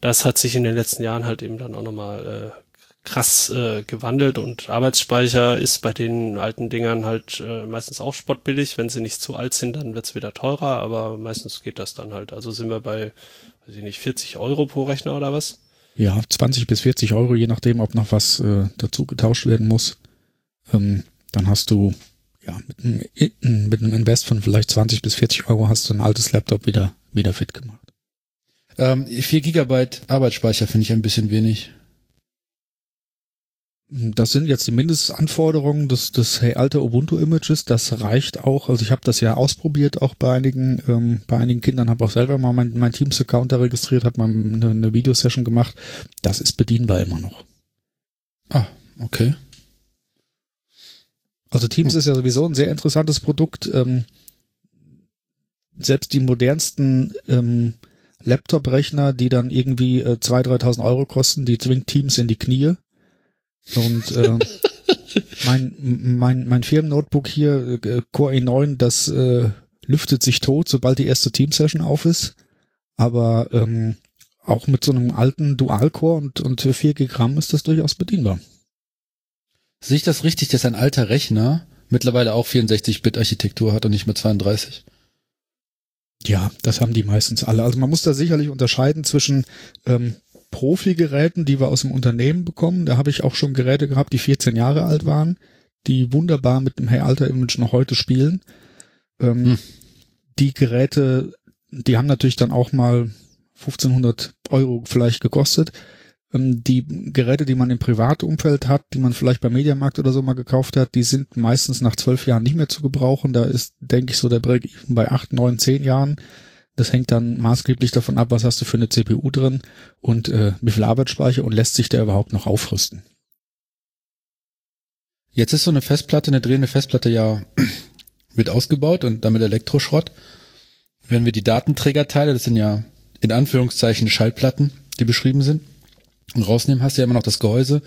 das hat sich in den letzten Jahren halt eben dann auch nochmal äh, krass äh, gewandelt und Arbeitsspeicher ist bei den alten Dingern halt äh, meistens auch spottbillig. Wenn sie nicht zu alt sind, dann wird's wieder teurer, aber meistens geht das dann halt. Also sind wir bei, weiß ich nicht, 40 Euro pro Rechner oder was? Ja, 20 bis 40 Euro, je nachdem, ob noch was äh, dazu getauscht werden muss. Ähm, dann hast du, ja, mit einem, mit einem Invest von vielleicht 20 bis 40 Euro hast du ein altes Laptop wieder, wieder fit gemacht. Ähm, 4 Gigabyte Arbeitsspeicher finde ich ein bisschen wenig. Das sind jetzt die Mindestanforderungen des, des hey, alte Ubuntu-Images. Das reicht auch. Also ich habe das ja ausprobiert, auch bei einigen, ähm, bei einigen Kindern habe auch selber mal mein, mein Teams-Account da registriert, habe mal eine, eine Videosession gemacht. Das ist bedienbar immer noch. Ah, okay. Also Teams ist ja sowieso ein sehr interessantes Produkt. Ähm, selbst die modernsten ähm, Laptop-Rechner, die dann irgendwie äh, 2.000, 3.000 Euro kosten, die zwingt Teams in die Knie. Und äh, [laughs] mein, mein, mein Firmen-Notebook hier, äh, Core i9, das äh, lüftet sich tot, sobald die erste Team-Session auf ist. Aber ähm, auch mit so einem alten Dual-Core und, und 4 GB RAM ist das durchaus bedienbar. Sehe ich das richtig, dass ein alter Rechner mittlerweile auch 64-Bit-Architektur hat und nicht mehr 32. Ja, das haben die meistens alle. Also man muss da sicherlich unterscheiden zwischen ähm, Profi-Geräten, die wir aus dem Unternehmen bekommen. Da habe ich auch schon Geräte gehabt, die 14 Jahre alt waren, die wunderbar mit dem Hey Alter Image noch heute spielen. Ähm, hm. Die Geräte, die haben natürlich dann auch mal 1500 Euro vielleicht gekostet. Ähm, die Geräte, die man im Privatumfeld hat, die man vielleicht beim Mediamarkt oder so mal gekauft hat, die sind meistens nach zwölf Jahren nicht mehr zu gebrauchen. Da ist, denke ich, so der Break bei acht, neun, zehn Jahren. Das hängt dann maßgeblich davon ab, was hast du für eine CPU drin und äh, wie viel Arbeitsspeicher und lässt sich der überhaupt noch aufrüsten. Jetzt ist so eine Festplatte, eine drehende Festplatte ja [clears throat] wird ausgebaut und damit Elektroschrott. Wenn wir die Datenträgerteile, das sind ja in Anführungszeichen Schallplatten, die beschrieben sind, und rausnehmen, hast du ja immer noch das Gehäuse,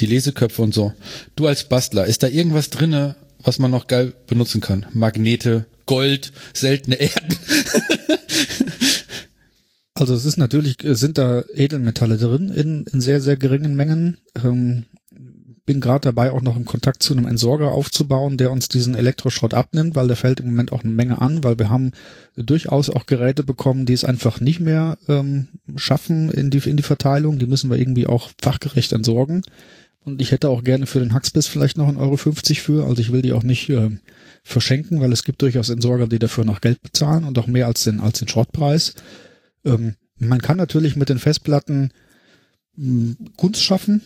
die Leseköpfe und so. Du als Bastler, ist da irgendwas drinne, was man noch geil benutzen kann? Magnete, Gold, seltene Erden. also es ist natürlich, sind da Edelmetalle drin in, in sehr, sehr geringen Mengen. Ähm, bin gerade dabei, auch noch einen Kontakt zu einem Entsorger aufzubauen, der uns diesen Elektroschrott abnimmt, weil der fällt im Moment auch eine Menge an, weil wir haben durchaus auch Geräte bekommen, die es einfach nicht mehr ähm, schaffen in die, in die Verteilung. Die müssen wir irgendwie auch fachgerecht entsorgen. Und ich hätte auch gerne für den Hacksbiss vielleicht noch 1,50 Euro für. Also ich will die auch nicht äh, verschenken, weil es gibt durchaus Entsorger, die dafür noch Geld bezahlen und auch mehr als den, als den Schrottpreis. Ähm, man kann natürlich mit den Festplatten Kunst schaffen,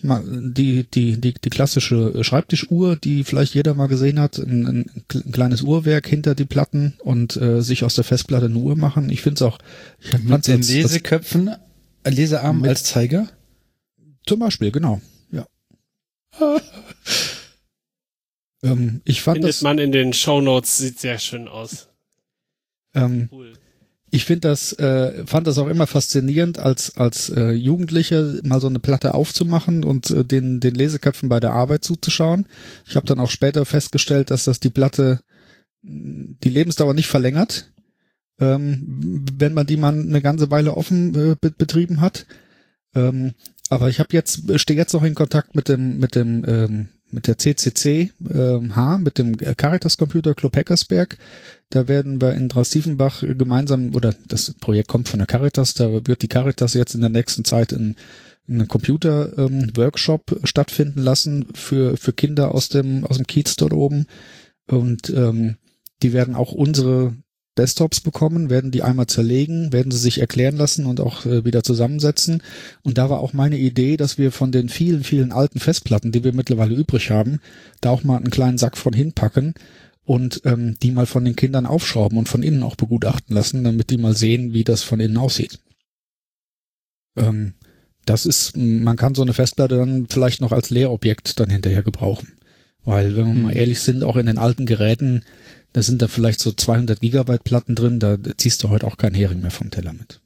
die, die, die, die klassische Schreibtischuhr, die vielleicht jeder mal gesehen hat, ein, ein, kleines Uhrwerk hinter die Platten und äh, sich aus der Festplatte eine Uhr machen. Ich finde es auch. Ich mit den als, Leseköpfen, als, Lesearm als Zeiger? Zum Beispiel, genau, ja. [laughs] ähm, ich fand Findet das, man in den Shownotes, sieht sehr schön aus. Ähm, cool ich finde das, äh, fand das auch immer faszinierend, als als äh, Jugendliche mal so eine Platte aufzumachen und äh, den den Leseköpfen bei der Arbeit zuzuschauen. Ich habe dann auch später festgestellt, dass das die Platte die Lebensdauer nicht verlängert, ähm, wenn man die mal eine ganze Weile offen äh, be betrieben hat. Ähm, aber ich habe jetzt stehe jetzt noch in Kontakt mit dem mit dem ähm, mit der CCC äh, H, mit dem Caritas Computer Club Hackersberg. Da werden wir in Drastiefenbach gemeinsam, oder das Projekt kommt von der Caritas, da wird die Caritas jetzt in der nächsten Zeit in einen Computer-Workshop ähm, stattfinden lassen für, für Kinder aus dem, aus dem Kiez dort oben. Und ähm, die werden auch unsere Desktops bekommen, werden die einmal zerlegen, werden sie sich erklären lassen und auch äh, wieder zusammensetzen. Und da war auch meine Idee, dass wir von den vielen, vielen alten Festplatten, die wir mittlerweile übrig haben, da auch mal einen kleinen Sack von hinpacken und ähm, die mal von den Kindern aufschrauben und von innen auch begutachten lassen, damit die mal sehen, wie das von innen aussieht. Ähm, das ist, man kann so eine Festplatte dann vielleicht noch als Lehrobjekt dann hinterher gebrauchen. Weil, wenn wir mal hm. ehrlich sind, auch in den alten Geräten, da sind da vielleicht so 200 Gigabyte Platten drin, da ziehst du heute auch keinen Hering mehr vom Teller mit.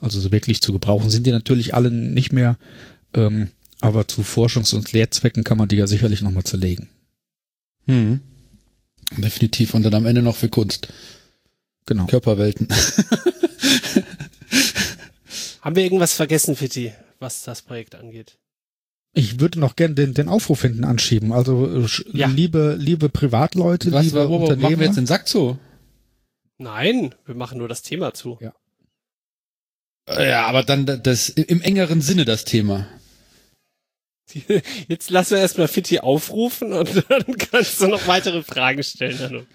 Also so wirklich zu gebrauchen sind die natürlich alle nicht mehr, ähm, aber zu Forschungs- und Lehrzwecken kann man die ja sicherlich nochmal zerlegen. Hm. Definitiv. Und dann am Ende noch für Kunst. Genau. Körperwelten. [laughs] Haben wir irgendwas vergessen, Fitti, was das Projekt angeht? Ich würde noch gerne den, den Aufruf hinten anschieben. Also ja. liebe, liebe Privatleute, Was, liebe wo, wo, Unternehmer. Machen wir jetzt den Sack zu? Nein, wir machen nur das Thema zu. Ja. Ja, aber dann das im engeren Sinne das Thema. [laughs] Jetzt lassen wir erstmal Fitti aufrufen und [laughs] dann kannst du noch weitere Fragen stellen.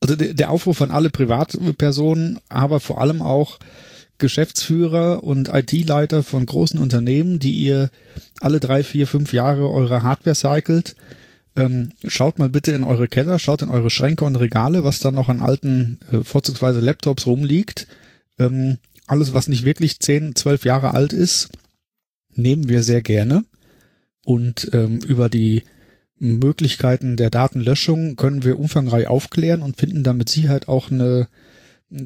Also der Aufruf an alle Privatpersonen, aber vor allem auch Geschäftsführer und IT-Leiter von großen Unternehmen, die ihr alle drei, vier, fünf Jahre eure Hardware cycelt. Ähm, schaut mal bitte in eure Keller, schaut in eure Schränke und Regale, was da noch an alten, äh, vorzugsweise Laptops rumliegt. Ähm, alles, was nicht wirklich zehn, zwölf Jahre alt ist, nehmen wir sehr gerne. Und ähm, über die Möglichkeiten der Datenlöschung können wir umfangreich aufklären und finden da mit Sicherheit auch eine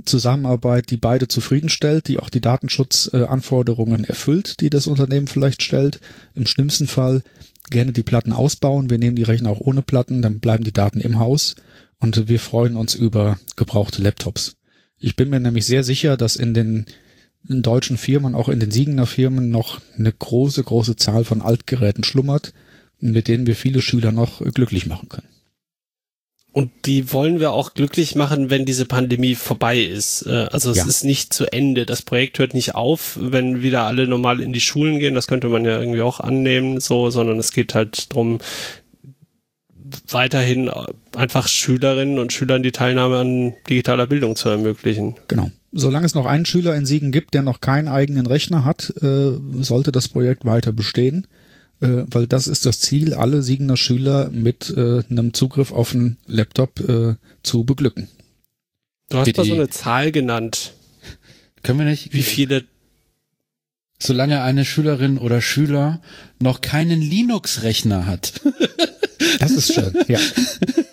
Zusammenarbeit, die beide zufriedenstellt, die auch die Datenschutzanforderungen erfüllt, die das Unternehmen vielleicht stellt. Im schlimmsten Fall gerne die Platten ausbauen. Wir nehmen die Rechner auch ohne Platten, dann bleiben die Daten im Haus und wir freuen uns über gebrauchte Laptops. Ich bin mir nämlich sehr sicher, dass in den in deutschen Firmen, auch in den Siegener Firmen noch eine große, große Zahl von Altgeräten schlummert, mit denen wir viele Schüler noch glücklich machen können. Und die wollen wir auch glücklich machen, wenn diese Pandemie vorbei ist. Äh, also es ja. ist nicht zu Ende. Das Projekt hört nicht auf, wenn wieder alle normal in die Schulen gehen. Das könnte man ja irgendwie auch annehmen, so, sondern es geht halt drum, weiterhin einfach Schülerinnen und Schülern die Teilnahme an digitaler Bildung zu ermöglichen. Genau. Solange es noch einen Schüler in Siegen gibt, der noch keinen eigenen Rechner hat, äh, sollte das Projekt weiter bestehen, äh, weil das ist das Ziel, alle Siegener Schüler mit äh, einem Zugriff auf einen Laptop äh, zu beglücken. Du hast mal so eine Zahl genannt. Können wir nicht? Wie viele solange eine Schülerin oder Schüler noch keinen Linux-Rechner hat. [laughs] Das ist schön, ja. [laughs]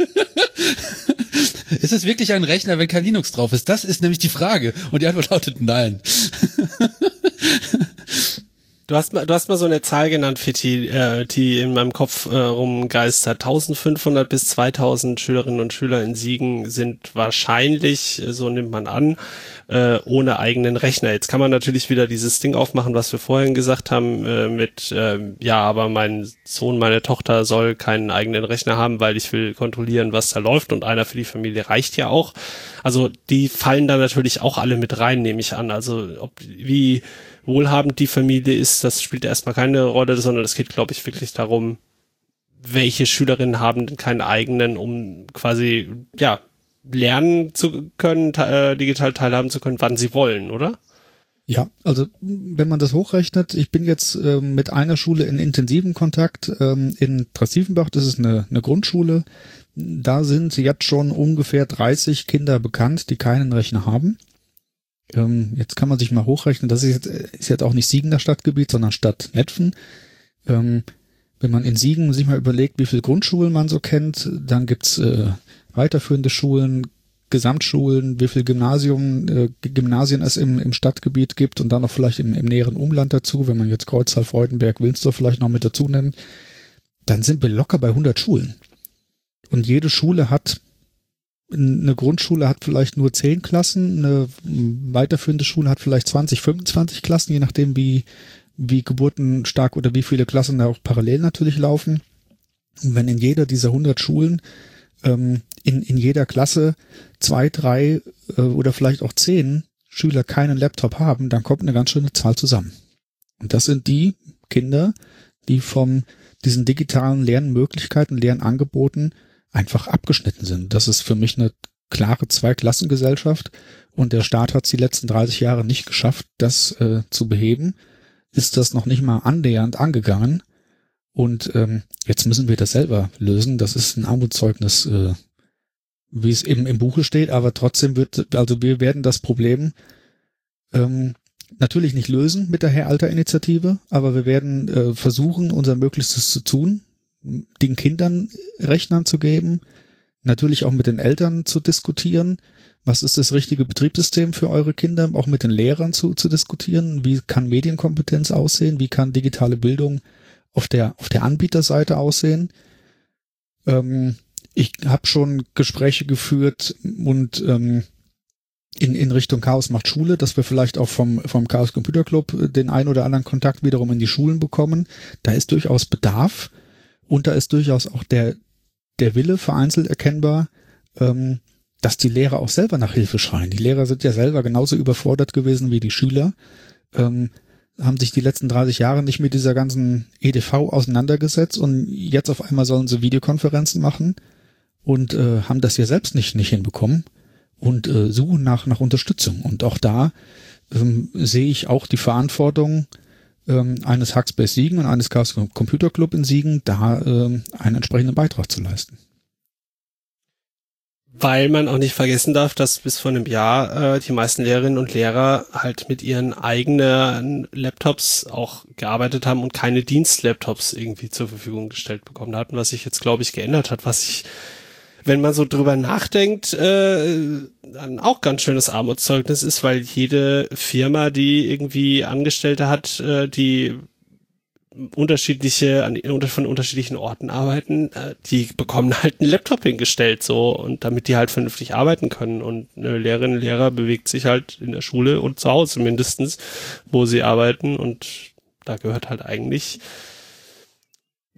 Ist es wirklich ein Rechner, wenn kein Linux drauf ist? Das ist nämlich die Frage. Und die Antwort lautet nein. [laughs] Du hast mal, du hast mal so eine Zahl genannt, Fitti, äh, die in meinem Kopf äh, rumgeistert. 1500 bis 2000 Schülerinnen und Schüler in Siegen sind wahrscheinlich, äh, so nimmt man an, äh, ohne eigenen Rechner. Jetzt kann man natürlich wieder dieses Ding aufmachen, was wir vorhin gesagt haben, äh, mit, äh, ja, aber mein Sohn, meine Tochter soll keinen eigenen Rechner haben, weil ich will kontrollieren, was da läuft und einer für die Familie reicht ja auch. Also die fallen da natürlich auch alle mit rein, nehme ich an. Also ob, wie, wohlhabend die Familie ist, das spielt erstmal keine Rolle, sondern es geht, glaube ich, wirklich darum, welche Schülerinnen haben denn keinen eigenen, um quasi, ja, lernen zu können, äh, digital teilhaben zu können, wann sie wollen, oder? Ja, also wenn man das hochrechnet, ich bin jetzt äh, mit einer Schule in intensivem Kontakt ähm, in Trastievenbach, das ist eine, eine Grundschule. Da sind jetzt schon ungefähr 30 Kinder bekannt, die keinen Rechner haben. Ähm, jetzt kann man sich mal hochrechnen, das ist jetzt, ist jetzt auch nicht Siegener Stadtgebiet, sondern Stadt Netfen. Ähm, wenn man in Siegen sich mal überlegt, wie viele Grundschulen man so kennt, dann gibt's äh, weiterführende Schulen, Gesamtschulen, wie viel Gymnasium, äh, Gymnasien es im, im Stadtgebiet gibt und dann noch vielleicht im, im näheren Umland dazu, wenn man jetzt Kreuztal, Freudenberg, Wilnsdorf vielleicht noch mit dazu nimmt, dann sind wir locker bei 100 Schulen. Und jede Schule hat eine Grundschule hat vielleicht nur zehn Klassen, eine weiterführende Schule hat vielleicht 20, 25 Klassen, je nachdem wie, wie geburtenstark oder wie viele Klassen da auch parallel natürlich laufen. Und wenn in jeder dieser 100 Schulen ähm, in, in jeder Klasse zwei, drei äh, oder vielleicht auch zehn Schüler keinen Laptop haben, dann kommt eine ganz schöne Zahl zusammen. Und das sind die Kinder, die vom diesen digitalen Lernmöglichkeiten, Lernangeboten einfach abgeschnitten sind. Das ist für mich eine klare Zweiklassengesellschaft und der Staat hat es die letzten 30 Jahre nicht geschafft, das äh, zu beheben, ist das noch nicht mal annähernd angegangen und ähm, jetzt müssen wir das selber lösen. Das ist ein Armutszeugnis, äh, wie es eben im Buche steht, aber trotzdem wird, also wir werden das Problem ähm, natürlich nicht lösen mit der Herr Alter Initiative, aber wir werden äh, versuchen, unser Möglichstes zu tun, den Kindern Rechnern zu geben, natürlich auch mit den Eltern zu diskutieren. Was ist das richtige Betriebssystem für eure Kinder? Auch mit den Lehrern zu, zu diskutieren. Wie kann Medienkompetenz aussehen? Wie kann digitale Bildung auf der, auf der Anbieterseite aussehen? Ähm, ich habe schon Gespräche geführt und ähm, in, in Richtung Chaos macht Schule, dass wir vielleicht auch vom, vom Chaos Computer Club den ein oder anderen Kontakt wiederum in die Schulen bekommen. Da ist durchaus Bedarf. Und da ist durchaus auch der, der Wille vereinzelt erkennbar, ähm, dass die Lehrer auch selber nach Hilfe schreien. Die Lehrer sind ja selber genauso überfordert gewesen wie die Schüler, ähm, haben sich die letzten 30 Jahre nicht mit dieser ganzen EDV auseinandergesetzt und jetzt auf einmal sollen sie Videokonferenzen machen und äh, haben das ja selbst nicht, nicht hinbekommen und äh, suchen nach, nach Unterstützung. Und auch da ähm, sehe ich auch die Verantwortung, ähm, eines Hackspace Siegen und eines Chaos Computer Club in Siegen, da ähm, einen entsprechenden Beitrag zu leisten. Weil man auch nicht vergessen darf, dass bis vor einem Jahr äh, die meisten Lehrerinnen und Lehrer halt mit ihren eigenen Laptops auch gearbeitet haben und keine Dienstlaptops irgendwie zur Verfügung gestellt bekommen hatten, was sich jetzt, glaube ich, geändert hat, was ich wenn man so drüber nachdenkt, äh, dann auch ganz schönes Armutszeugnis ist, weil jede Firma, die irgendwie Angestellte hat, äh, die unterschiedliche, von unterschiedlichen Orten arbeiten, äh, die bekommen halt einen Laptop hingestellt, so, und damit die halt vernünftig arbeiten können. Und eine Lehrerin, Lehrer bewegt sich halt in der Schule und zu Hause mindestens, wo sie arbeiten. Und da gehört halt eigentlich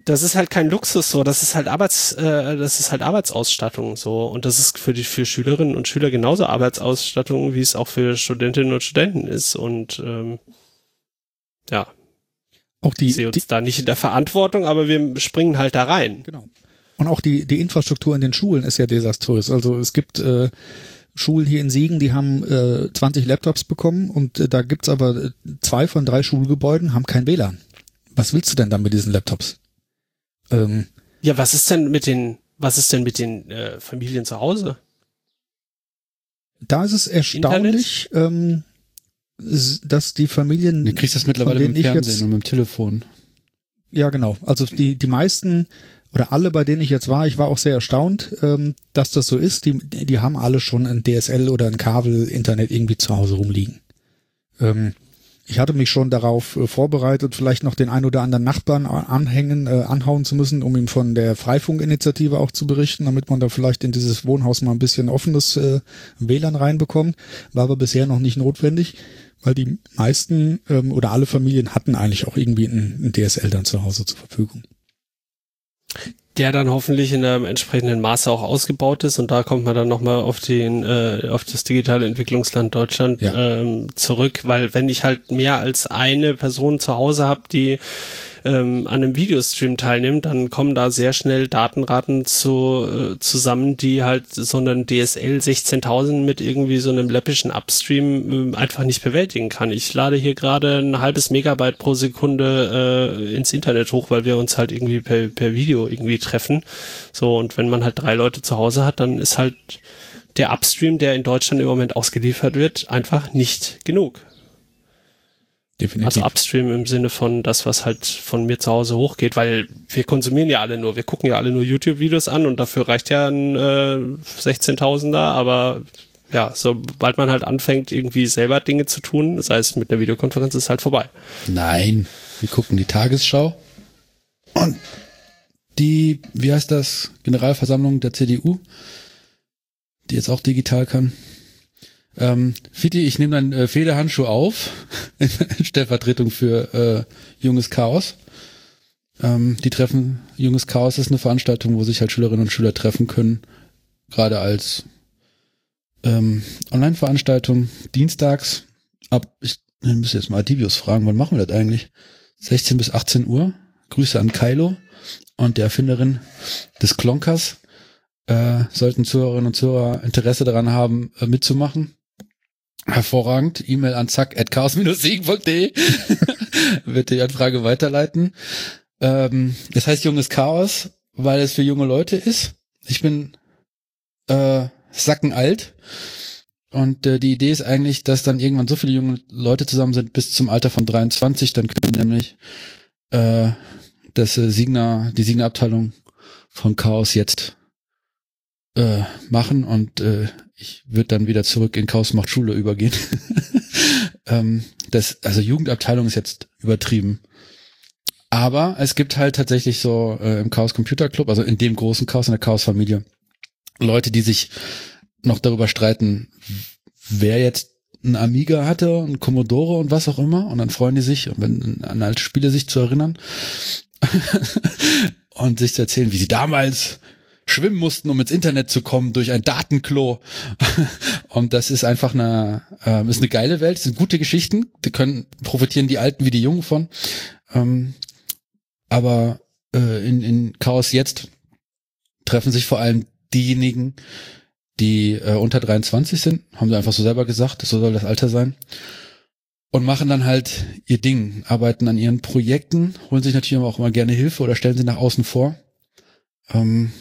das ist halt kein Luxus so, das ist halt Arbeits, äh, das ist halt Arbeitsausstattung so und das ist für die für Schülerinnen und Schüler genauso Arbeitsausstattung, wie es auch für Studentinnen und Studenten ist und ähm, ja, Auch die, ich sehe uns die da nicht in der Verantwortung, aber wir springen halt da rein. genau. Und auch die, die Infrastruktur in den Schulen ist ja desaströs. Also es gibt äh, Schulen hier in Siegen, die haben äh, 20 Laptops bekommen und äh, da gibt's aber äh, zwei von drei Schulgebäuden haben kein WLAN. Was willst du denn dann mit diesen Laptops? Ähm, Ja, was ist denn mit den, was ist denn mit den äh, Familien zu Hause? da ist es erstaunlich, ähm, dass die Familien Du kriegst das mittlerweile mit dem Fernsehen jetzt- und mit dem Telefon. Ja, genau. Also die, die meisten oder alle, bei denen ich jetzt war, ich war auch sehr erstaunt, ähm, dass das so ist. Die, die haben alle schon ein DSL oder ein Kabel-Internet irgendwie zu Hause rumliegen. Ähm, ich hatte mich schon darauf äh, vorbereitet, vielleicht noch den ein oder anderen Nachbarn anhängen, äh, anhauen zu müssen, um ihm von der Freifunkinitiative auch zu berichten, damit man da vielleicht in dieses Wohnhaus mal ein bisschen offenes äh, WLAN reinbekommt. War aber bisher noch nicht notwendig, weil die meisten ähm, oder alle Familien hatten eigentlich auch irgendwie ein, ein DSL dann zu Hause zur Verfügung. Der dann hoffentlich in einem entsprechenden Maße auch ausgebaut ist und da kommt man dann nochmal auf den äh, auf das digitale Entwicklungsland Deutschland Ja. ähm, zurück, weil wenn ich halt mehr als eine Person zu Hause habe, die ähm, an einem Videostream teilnimmt, dann kommen da sehr schnell Datenraten zu, äh, zusammen, die halt so einen DSL 16.000 mit irgendwie so einem läppischen Upstream ähm, einfach nicht bewältigen kann. Ich lade hier gerade ein halbes Megabyte pro Sekunde äh, ins Internet hoch, weil wir uns halt irgendwie per, per Video irgendwie treffen. So, und wenn man halt drei Leute zu Hause hat, dann ist halt der Upstream, der in Deutschland im Moment ausgeliefert wird, einfach nicht genug. Definitiv. Also Upstream im Sinne von das, was halt von mir zu Hause hochgeht, weil wir konsumieren ja alle nur, wir gucken ja alle nur YouTube-Videos an und dafür reicht ja ein äh, 16.000er, aber ja, sobald man halt anfängt, irgendwie selber Dinge zu tun, sei es mit einer Videokonferenz, ist halt vorbei. Nein, wir gucken die Tagesschau und die, wie heißt das, Generalversammlung der CDU, die jetzt auch digital kann. Ähm, Fiti, ich nehme deinen äh, Federhandschuh auf, in [laughs] Stellvertretung für äh, Junges Chaos. Ähm, die Treffen, Junges Chaos ist eine Veranstaltung, wo sich halt Schülerinnen und Schüler treffen können, gerade als ähm, Online-Veranstaltung, dienstags ab, ich, ich müsste jetzt mal Adibius fragen, wann machen wir das eigentlich? 16 bis 18 Uhr. Grüße an Kylo und der Erfinderin des Klonkers. Äh, sollten Zuhörerinnen und Zuhörer Interesse daran haben, äh, mitzumachen. Hervorragend. E-Mail an zack.chaos-siegen.de [laughs] wird die Anfrage weiterleiten. Ähm, das heißt junges Chaos, weil es für junge Leute ist. Ich bin äh, sackenalt. Und äh, die Idee ist eigentlich, dass dann irgendwann so viele junge Leute zusammen sind bis zum Alter von 23, dann können nämlich äh, das äh, Signa, die Signa-Abteilung von Chaos jetzt äh, machen und äh, ich würde dann wieder zurück in Chaos macht Schule übergehen. [laughs] ähm, das, also Jugendabteilung ist jetzt übertrieben. Aber es gibt halt tatsächlich so äh, im Chaos Computer Club, also in dem großen Chaos, in der Chaos Familie, Leute, die sich noch darüber streiten, wer jetzt ein Amiga hatte, ein Commodore und was auch immer. Und dann freuen die sich, wenn, an alte Spiele sich zu erinnern [laughs] und sich zu erzählen, wie sie damals schwimmen mussten, um ins Internet zu kommen durch ein Datenklo. [laughs] und das ist einfach eine, äh, ist eine geile Welt, das sind gute Geschichten, die können profitieren die Alten wie die Jungen von. Ähm, aber äh, in, in Chaos jetzt treffen sich vor allem diejenigen, die äh, unter 23 sind, haben sie einfach so selber gesagt, so soll das Alter sein. Und machen dann halt ihr Ding, arbeiten an ihren Projekten, holen sich natürlich auch immer gerne Hilfe oder stellen sie nach außen vor. Ähm,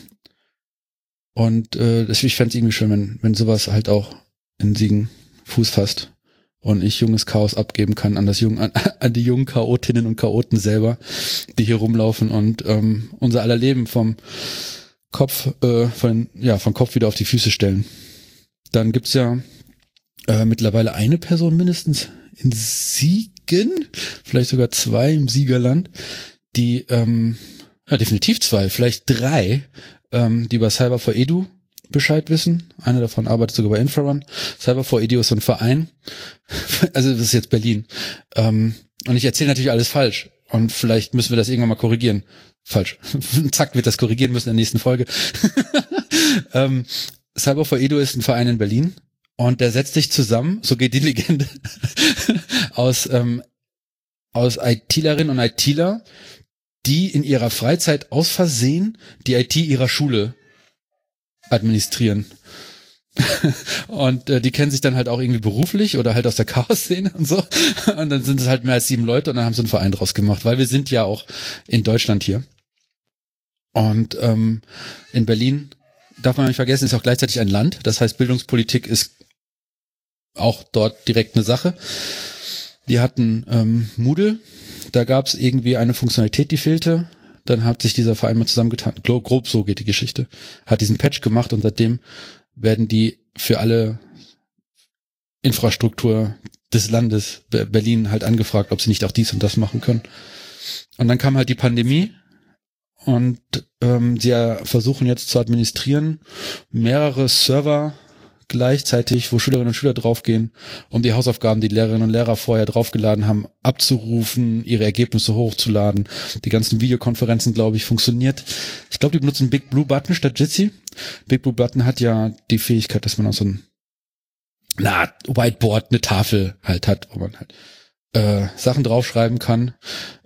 und äh, ich fände es irgendwie schön, wenn, wenn sowas halt auch in Siegen Fuß fasst und ich junges Chaos abgeben kann an das jungen, an, [laughs] an die jungen Chaotinnen und Chaoten selber, die hier rumlaufen und ähm, unser aller Leben vom Kopf, äh, von, ja, von Kopf wieder auf die Füße stellen. Dann gibt's ja äh, mittlerweile eine Person mindestens in Siegen, vielleicht sogar zwei im Siegerland, die, ähm, ja, definitiv zwei, vielleicht drei, ähm, die bei Cyber for Edu Bescheid wissen. Einer davon arbeitet sogar bei Infrarun. Cyber for Edu ist ein Verein. [laughs] Also das ist jetzt Berlin. Ähm, und ich erzähle natürlich alles falsch. Und vielleicht müssen wir das irgendwann mal korrigieren. Falsch. [laughs] Zack, wird das korrigieren müssen in der nächsten Folge. [laughs] ähm, Cyber for Edu ist ein Verein in Berlin und der setzt sich zusammen, so geht die Legende, aus, ähm, aus ITlerinnen und ITler, die in ihrer Freizeit aus Versehen die IT ihrer Schule administrieren. [laughs] und äh, die kennen sich dann halt auch irgendwie beruflich oder halt aus der Chaos-Szene und so. Und dann sind es halt mehr als sieben Leute und dann haben sie einen Verein draus gemacht, weil wir sind ja auch in Deutschland hier. Und ähm, in Berlin darf man nicht vergessen, ist auch gleichzeitig ein Land. Das heißt, Bildungspolitik ist auch dort direkt eine Sache. Die hatten ähm, Moodle, da gab es irgendwie eine Funktionalität, die fehlte. Dann hat sich dieser Verein mal zusammengetan. Grob so geht die Geschichte. Hat diesen Patch gemacht und seitdem werden die für alle Infrastruktur des Landes Berlin halt angefragt, ob sie nicht auch dies und das machen können. Und dann kam halt die Pandemie und ähm, sie versuchen jetzt zu administrieren mehrere Server gleichzeitig, wo Schülerinnen und Schüler draufgehen, um die Hausaufgaben, die Lehrerinnen und Lehrer vorher draufgeladen haben, abzurufen, ihre Ergebnisse hochzuladen. Die ganzen Videokonferenzen, glaube ich, funktioniert. Ich glaube, die benutzen Big Blue Button statt Jitsi. Big Blue Button hat ja die Fähigkeit, dass man auch so ein na, Whiteboard, eine Tafel halt hat, wo man halt äh, Sachen draufschreiben kann,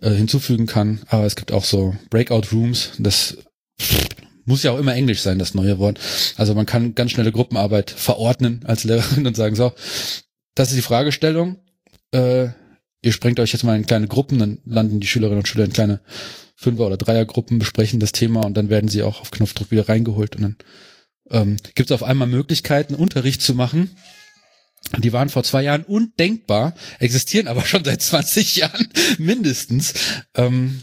äh, hinzufügen kann. Aber es gibt auch so Breakout Rooms. Das muss ja auch immer Englisch sein, das neue Wort. Also man kann ganz schnelle Gruppenarbeit verordnen als Lehrerin [laughs] und sagen, so, das ist die Fragestellung. Äh, ihr sprengt euch jetzt mal in kleine Gruppen, dann landen die Schülerinnen und Schüler in kleine Fünfer- oder Dreiergruppen, besprechen das Thema und dann werden sie auch auf Knopfdruck wieder reingeholt und dann ähm, gibt es auf einmal Möglichkeiten, Unterricht zu machen. Die waren vor zwei Jahren undenkbar, existieren aber schon seit [laughs] 20 Jahren mindestens. Ähm,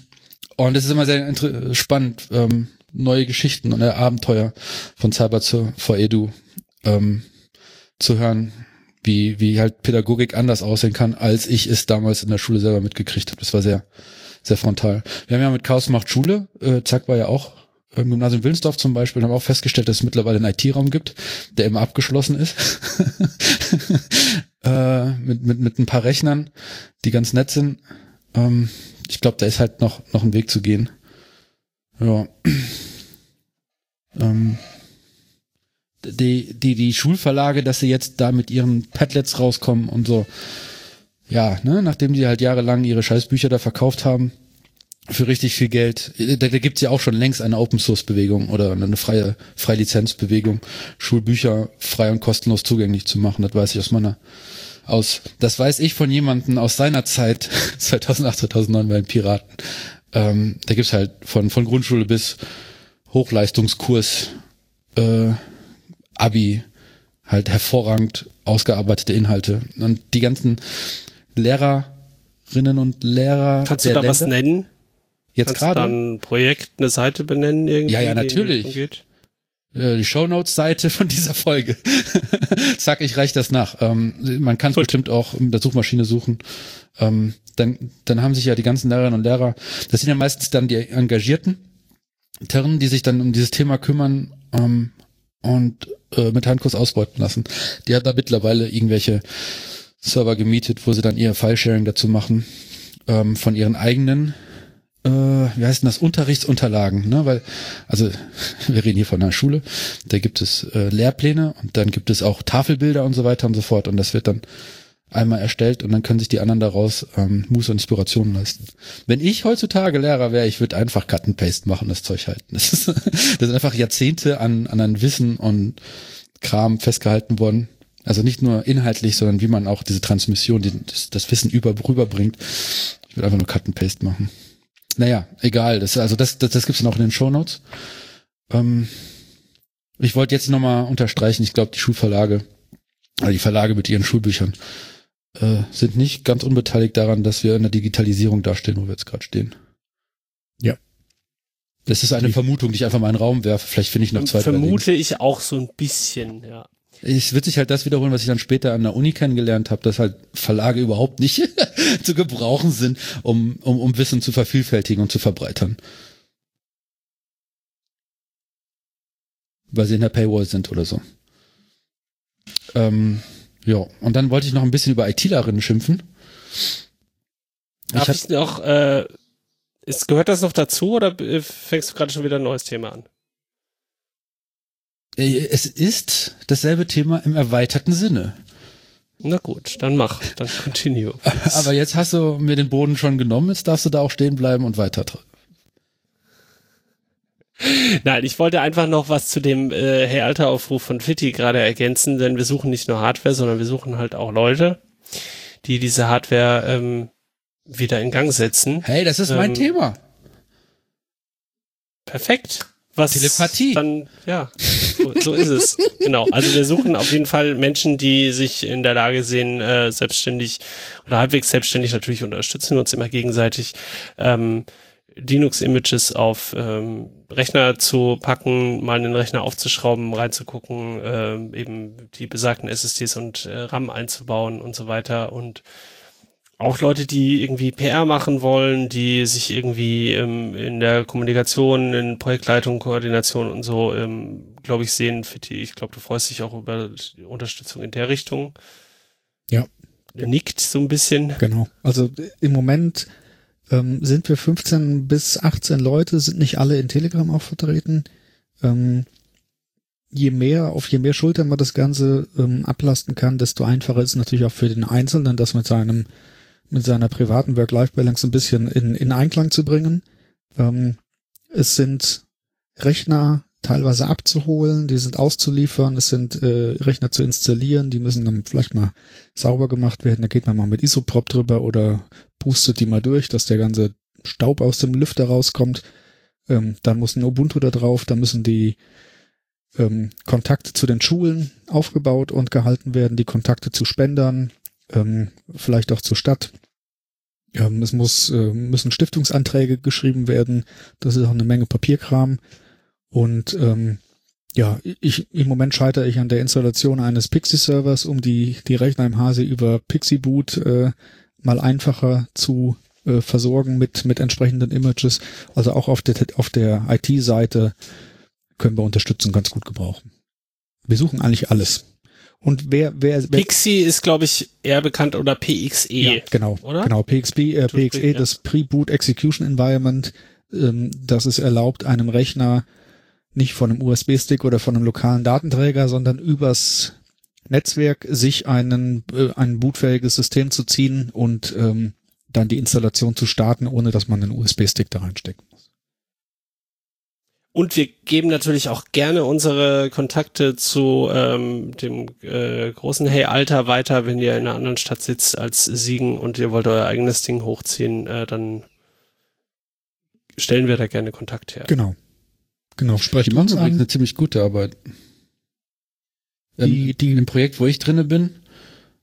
und es ist immer sehr spannend, ähm, neue Geschichten und äh, Abenteuer von Cyber zu, vor Edu ähm, zu hören, wie, wie halt Pädagogik anders aussehen kann, als ich es damals in der Schule selber mitgekriegt habe. Das war sehr, sehr frontal. Wir haben ja mit Chaos macht Schule, äh, Zack war ja auch im Gymnasium Willensdorf zum Beispiel, haben auch festgestellt, dass es mittlerweile einen IT-Raum gibt, der immer abgeschlossen ist. [laughs] äh, mit, mit, mit ein paar Rechnern, die ganz nett sind. Ähm, ich glaube, da ist halt noch, noch ein Weg zu gehen. Ja. ähm, die, die, die Schulverlage, dass sie jetzt da mit ihren Padlets rauskommen und so. Ja, ne, nachdem die halt jahrelang ihre Scheißbücher da verkauft haben, für richtig viel Geld. Da, da gibt's ja auch schon längst eine Open Source Bewegung oder eine freie Freilizenz Bewegung, Schulbücher frei und kostenlos zugänglich zu machen. Das weiß ich aus meiner aus. Das weiß ich von jemanden aus seiner Zeit [laughs] 2008 2009 bei den Piraten. Ähm, da gibt's halt von, von Grundschule bis Hochleistungskurs, äh, Abi, halt hervorragend ausgearbeitete Inhalte. Und die ganzen Lehrerinnen und Lehrer. Kannst du da Länder, was nennen? Jetzt gerade. dann ein Projekt, eine Seite benennen irgendwie? Ja, ja, natürlich. Äh, die Shownotes-Seite von dieser Folge. [laughs] Zack, ich reich das nach. Ähm, man kann es bestimmt auch in der Suchmaschine suchen. Ähm, dann, dann haben sich ja die ganzen Lehrerinnen und Lehrer, das sind ja meistens dann die Engagierten, Terren, die sich dann um dieses Thema kümmern ähm, und äh, mit Handkurs ausbeuten lassen. Die haben da mittlerweile irgendwelche Server gemietet, wo sie dann ihr File-Sharing dazu machen ähm, von ihren eigenen äh, wie heißt denn das, Unterrichtsunterlagen, ne? Weil, also [laughs] wir reden hier von einer Schule, da gibt es äh, Lehrpläne und dann gibt es auch Tafelbilder und so weiter und so fort und das wird dann einmal erstellt und dann können sich die anderen daraus ähm, Muße und Inspiration leisten. Wenn ich heutzutage Lehrer wäre, ich würde einfach Cut and Paste machen, das Zeug halten. Das, ist, [laughs] das sind einfach Jahrzehnte an, an an Wissen und Kram festgehalten worden. Also nicht nur inhaltlich, sondern wie man auch diese Transmission, die, das, das Wissen über, rüberbringt. Ich würde einfach nur Cut and Paste machen. Naja, egal. Das, also das, das, das gibt's dann auch in den Show Notes. Ähm, ich wollte jetzt nochmal unterstreichen, ich glaube, die Schulverlage, also die Verlage mit ihren Schulbüchern, äh, sind nicht ganz unbeteiligt daran, dass wir in der Digitalisierung dastehen, wo wir jetzt gerade stehen. Ja. Das ist eine die, Vermutung, die ich einfach mal in den Raum werfe. Vielleicht finde ich noch zwei. Vermute ich auch so ein bisschen, ja. Es wird sich halt das wiederholen, was ich dann später an der Uni kennengelernt habe, dass halt Verlage überhaupt nicht [laughs] zu gebrauchen sind, um, um, um Wissen zu vervielfältigen und zu verbreitern. Weil sie in der Paywall sind oder so. Ähm, ja, und dann wollte ich noch ein bisschen über ITlerinnen schimpfen. Darf ich, ich noch äh, Ist, gehört das noch dazu oder äh, fängst du gerade schon wieder ein neues Thema an? Äh, es ist dasselbe Thema im erweiterten Sinne. Na gut, dann mach, dann [laughs] continue. [laughs] Aber jetzt hast du mir den Boden schon genommen, jetzt darfst du da auch stehen bleiben und weiter. Nein, ich wollte einfach noch was zu dem äh, Hey Alter Aufruf von Fitti gerade ergänzen, denn wir suchen nicht nur Hardware, sondern wir suchen halt auch Leute, die diese Hardware ähm, wieder in Gang setzen. Hey, das ist ähm, mein Thema. Perfekt. Was Telepathie. Dann, ja, so, so ist es. [laughs] genau. Also wir suchen auf jeden Fall Menschen, die sich in der Lage sehen, äh, selbstständig oder halbwegs selbstständig natürlich unterstützen uns immer gegenseitig. Ähm, Linux-Images auf ähm, Rechner zu packen, mal einen Rechner aufzuschrauben, reinzugucken, äh, eben die besagten SSDs und äh, RAM einzubauen und so weiter und auch Leute, die irgendwie PR machen wollen, die sich irgendwie ähm, in der Kommunikation, in Projektleitung, Koordination und so, ähm, glaube ich, sehen. Für die, ich glaube, du freust dich auch über die Unterstützung in der Richtung. Ja. Nickt so ein bisschen. Genau. Also im Moment ähm, sind wir 15 bis 18 Leute, sind nicht alle in Telegram auch vertreten. Ähm, je mehr, auf je mehr Schultern man das Ganze ähm, ablasten kann, desto einfacher ist es natürlich auch für den Einzelnen, das mit seinem mit seiner privaten Work-Life-Balance ein bisschen in, in Einklang zu bringen. Ähm, es sind Rechner teilweise abzuholen, die sind auszuliefern, es sind äh, Rechner zu installieren, die müssen dann vielleicht mal sauber gemacht werden, da geht man mal mit Isoprop drüber oder pustet die mal durch, dass der ganze Staub aus dem Lüfter rauskommt. Ähm, dann muss ein Ubuntu da drauf, da müssen die ähm, Kontakte zu den Schulen aufgebaut und gehalten werden, die Kontakte zu Spendern, ähm, vielleicht auch zur Stadt. Ähm, es muss, äh, müssen Stiftungsanträge geschrieben werden. Das ist auch eine Menge Papierkram. Und ähm, ja, ich im Moment scheitere ich an der Installation eines Pixie-Servers, um die, die Rechner im Hase über Pixie-Boot äh, mal einfacher zu äh, versorgen mit, mit entsprechenden Images. Also auch auf der, auf der IT-Seite können wir Unterstützung ganz gut gebrauchen. Wir suchen eigentlich alles. Und wer, wer, wer Pixie ist, glaube ich, eher bekannt oder PXE. Ja, genau, oder? Genau, PXP, äh, PXE, das Pre-Boot Execution Environment, ähm, das es erlaubt, einem Rechner nicht von einem USB-Stick oder von einem lokalen Datenträger, sondern übers Netzwerk sich einen, äh, ein bootfähiges System zu ziehen und ähm, dann die Installation zu starten, ohne dass man einen USB-Stick da reinsteckt. Und wir geben natürlich auch gerne unsere Kontakte zu ähm, dem äh, großen Hey Alter weiter, wenn ihr in einer anderen Stadt sitzt als Siegen und ihr wollt euer eigenes Ding hochziehen, äh, dann stellen wir da gerne Kontakt her. Genau. Genau, sprechen Die machen übrigens eine ziemlich gute Arbeit. Ähm, die, die, Im Projekt, wo ich drinne bin,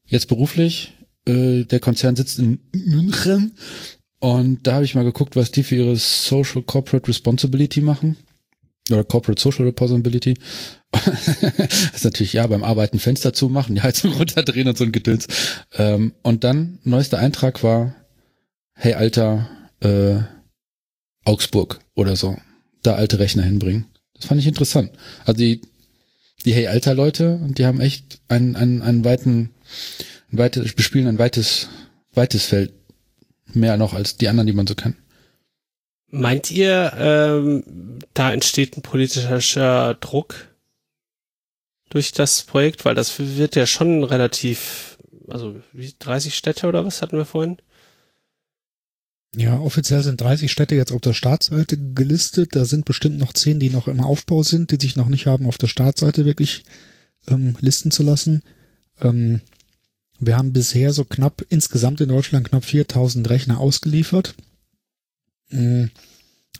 jetzt beruflich, äh, der Konzern sitzt in München und da habe ich mal geguckt, was die für ihre Social Corporate Responsibility machen oder Corporate Social Responsibility. [laughs] das ist natürlich, ja, beim Arbeiten Fenster zumachen, die Heizung [laughs] runterdrehen und so ein Gedöns. Ähm, und dann, neuester Eintrag war, hey Alter, äh, Augsburg oder so, da alte Rechner hinbringen. Das fand ich interessant. Also die, die Hey Alter Leute, und die haben echt einen, einen, einen weiten, ein weites, bespielen ein weites, weites Feld. Mehr noch als die anderen, die man so kennt. Meint ihr, ähm, da entsteht ein politischer Druck durch das Projekt? Weil das wird ja schon relativ, also wie 30 Städte oder was hatten wir vorhin? Ja, offiziell sind 30 Städte jetzt auf der Startseite gelistet. Da sind bestimmt noch 10, die noch im Aufbau sind, die sich noch nicht haben, auf der Startseite wirklich ähm, listen zu lassen. Ähm, wir haben bisher so knapp, insgesamt in Deutschland knapp 4000 Rechner ausgeliefert. Hm,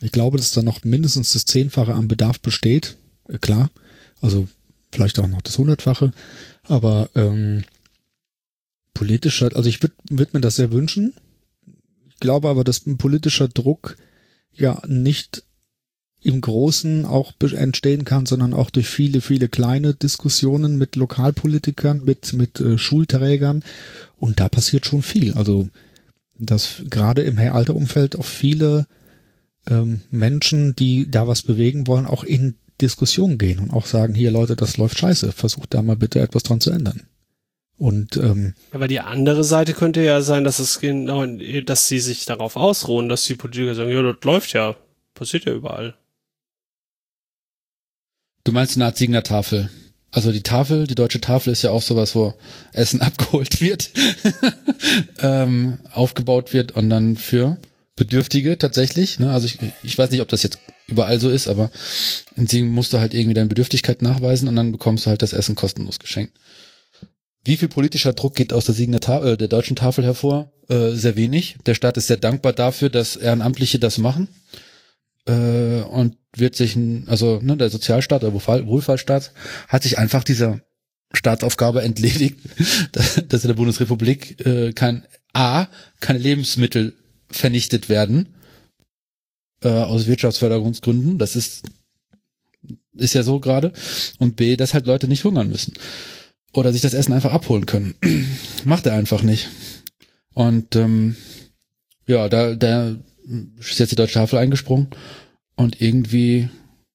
ich glaube, dass da noch mindestens das Zehnfache am Bedarf besteht. Äh, klar. Also vielleicht auch noch das Hundertfache. Aber ähm, politischer, also ich würde würd mir das sehr wünschen. Ich glaube aber, dass ein politischer Druck ja nicht im Großen auch entstehen kann, sondern auch durch viele, viele kleine Diskussionen mit Lokalpolitikern, mit, mit äh, Schulträgern. Und da passiert schon viel. Also dass gerade im Alterumfeld auch viele ähm, Menschen, die da was bewegen wollen, auch in Diskussion gehen und auch sagen, hier Leute, das läuft scheiße, versucht da mal bitte etwas dran zu ändern. Und ähm, Aber die andere Seite könnte ja sein, dass es genau, dass sie sich darauf ausruhen, dass die Politiker sagen, ja, das läuft ja, passiert ja überall. Du meinst eine Art Siegner Tafel. Also die Tafel, die deutsche Tafel ist ja auch sowas, wo Essen [laughs] abgeholt wird, [laughs] ähm, aufgebaut wird und dann für Bedürftige tatsächlich. Ne? Also ich, ich weiß nicht, ob das jetzt überall so ist, aber in Siegen musst du halt irgendwie deine Bedürftigkeit nachweisen und dann bekommst du halt das Essen kostenlos geschenkt. Wie viel politischer Druck geht aus der Siegener Tafel, äh, der deutschen Tafel hervor? Äh, sehr wenig. Der Staat ist sehr dankbar dafür, dass Ehrenamtliche das machen äh, und wird sich, also ne, der Sozialstaat, der Wohlfahrtsstaat, hat sich einfach dieser Staatsaufgabe entledigt, [laughs] dass in der Bundesrepublik äh, kein A, keine Lebensmittel vernichtet werden äh, aus Wirtschaftsförderungsgründen. Das ist ist ja so gerade. Und B, dass halt Leute nicht hungern müssen. Oder sich das Essen einfach abholen können. [clears throat] Macht er einfach nicht. Und ähm, ja, da, da ist jetzt die deutsche Tafel eingesprungen und irgendwie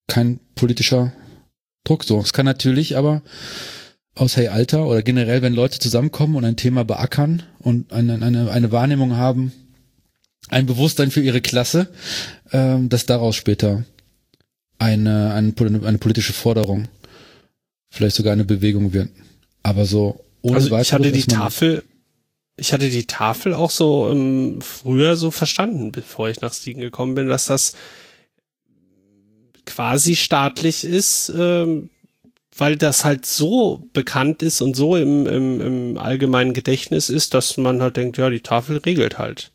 kein politischer Druck so. Es kann natürlich aber aus Hey Alter oder generell, wenn Leute zusammenkommen und ein Thema beackern und eine, eine, eine Wahrnehmung haben, ein Bewusstsein für ihre Klasse, ähm, dass daraus später eine, eine, eine politische Forderung, vielleicht sogar eine Bewegung wird. Aber so ohne also ich hatte die Tafel, ich hatte die Tafel auch so ähm, früher so verstanden, bevor ich nach Siegen gekommen bin, dass das quasi staatlich ist, ähm, weil das halt so bekannt ist und so im, im, im allgemeinen Gedächtnis ist, dass man halt denkt, ja, die Tafel regelt halt.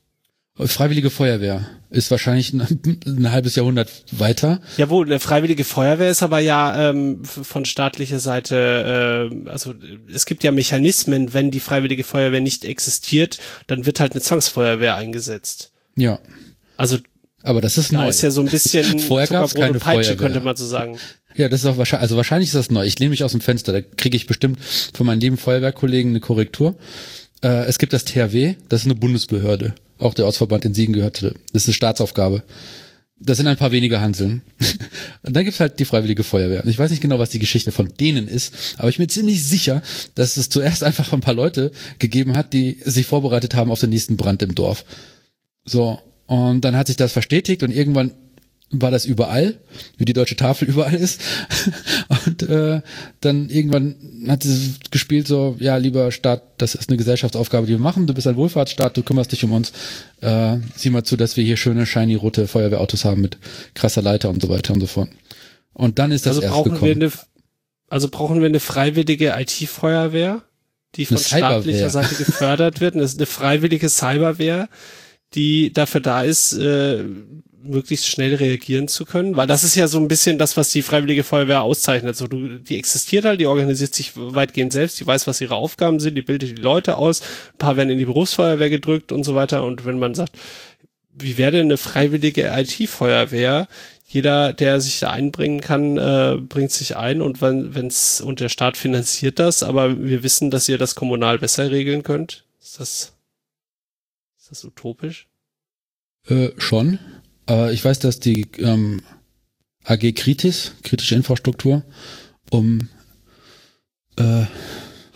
Freiwillige Feuerwehr ist wahrscheinlich ein, ein, halbes Jahrhundert weiter. Jawohl, eine Freiwillige Feuerwehr ist aber ja ähm, von staatlicher Seite, äh, also es gibt ja Mechanismen, wenn die Freiwillige Feuerwehr nicht existiert, dann wird halt eine Zwangsfeuerwehr eingesetzt. Ja. Also aber das ist da neu. ist ja so ein [laughs] bisschen Vorher gab's keine Peitsche, Feuerwehr. könnte man so sagen. Ja, das ist auch wahrscheinlich, also wahrscheinlich ist das neu. Ich lehne mich aus dem Fenster, da kriege ich bestimmt von meinen lieben Feuerwehrkollegen eine Korrektur. Äh, es gibt das THW, das ist eine Bundesbehörde. Auch der Ortsverband in Siegen gehörte. Das ist eine Staatsaufgabe. Das sind ein paar wenige Hanseln. [laughs] Und dann gibt's halt die Freiwillige Feuerwehr. Und ich weiß nicht genau, was die Geschichte von denen ist, aber ich bin ziemlich sicher, dass es zuerst [laughs] einfach ein paar Leute gegeben hat, die sich vorbereitet haben auf den nächsten Brand im Dorf. So. Und dann hat sich das verstetigt und irgendwann war das überall, wie die deutsche Tafel [laughs] überall ist. Und äh, dann irgendwann hat sie gespielt so, ja, lieber Staat, das ist eine Gesellschaftsaufgabe, die wir machen. Du bist ein Wohlfahrtsstaat, du kümmerst dich um uns. Äh, sieh mal zu, dass wir hier schöne, shiny rote Feuerwehrautos haben mit krasser Leiter und so weiter und so fort. Und dann ist das also erst brauchen gekommen. Wir eine, also brauchen wir eine freiwillige IT-Feuerwehr, die von staatlicher Seite gefördert wird. Und das ist eine freiwillige Cyberwehr, die dafür da ist, äh, möglichst schnell reagieren zu können, weil das ist ja so ein bisschen das, was die Freiwillige Feuerwehr auszeichnet. So, du, die existiert halt, die organisiert sich weitgehend selbst, die weiß, was ihre Aufgaben sind, die bildet die Leute aus, ein paar werden in die Berufsfeuerwehr gedrückt und so weiter. Und wenn man sagt, wie wäre denn eine freiwillige IT-Feuerwehr? Jeder, der sich da einbringen kann, äh, bringt sich ein und wenn wenn's und der Staat finanziert das, aber wir wissen, dass ihr das kommunal besser regeln könnt. Ist das ist das utopisch? Äh, schon. Äh, ich weiß, dass die ähm, AG Kritis, kritische Infrastruktur, um äh,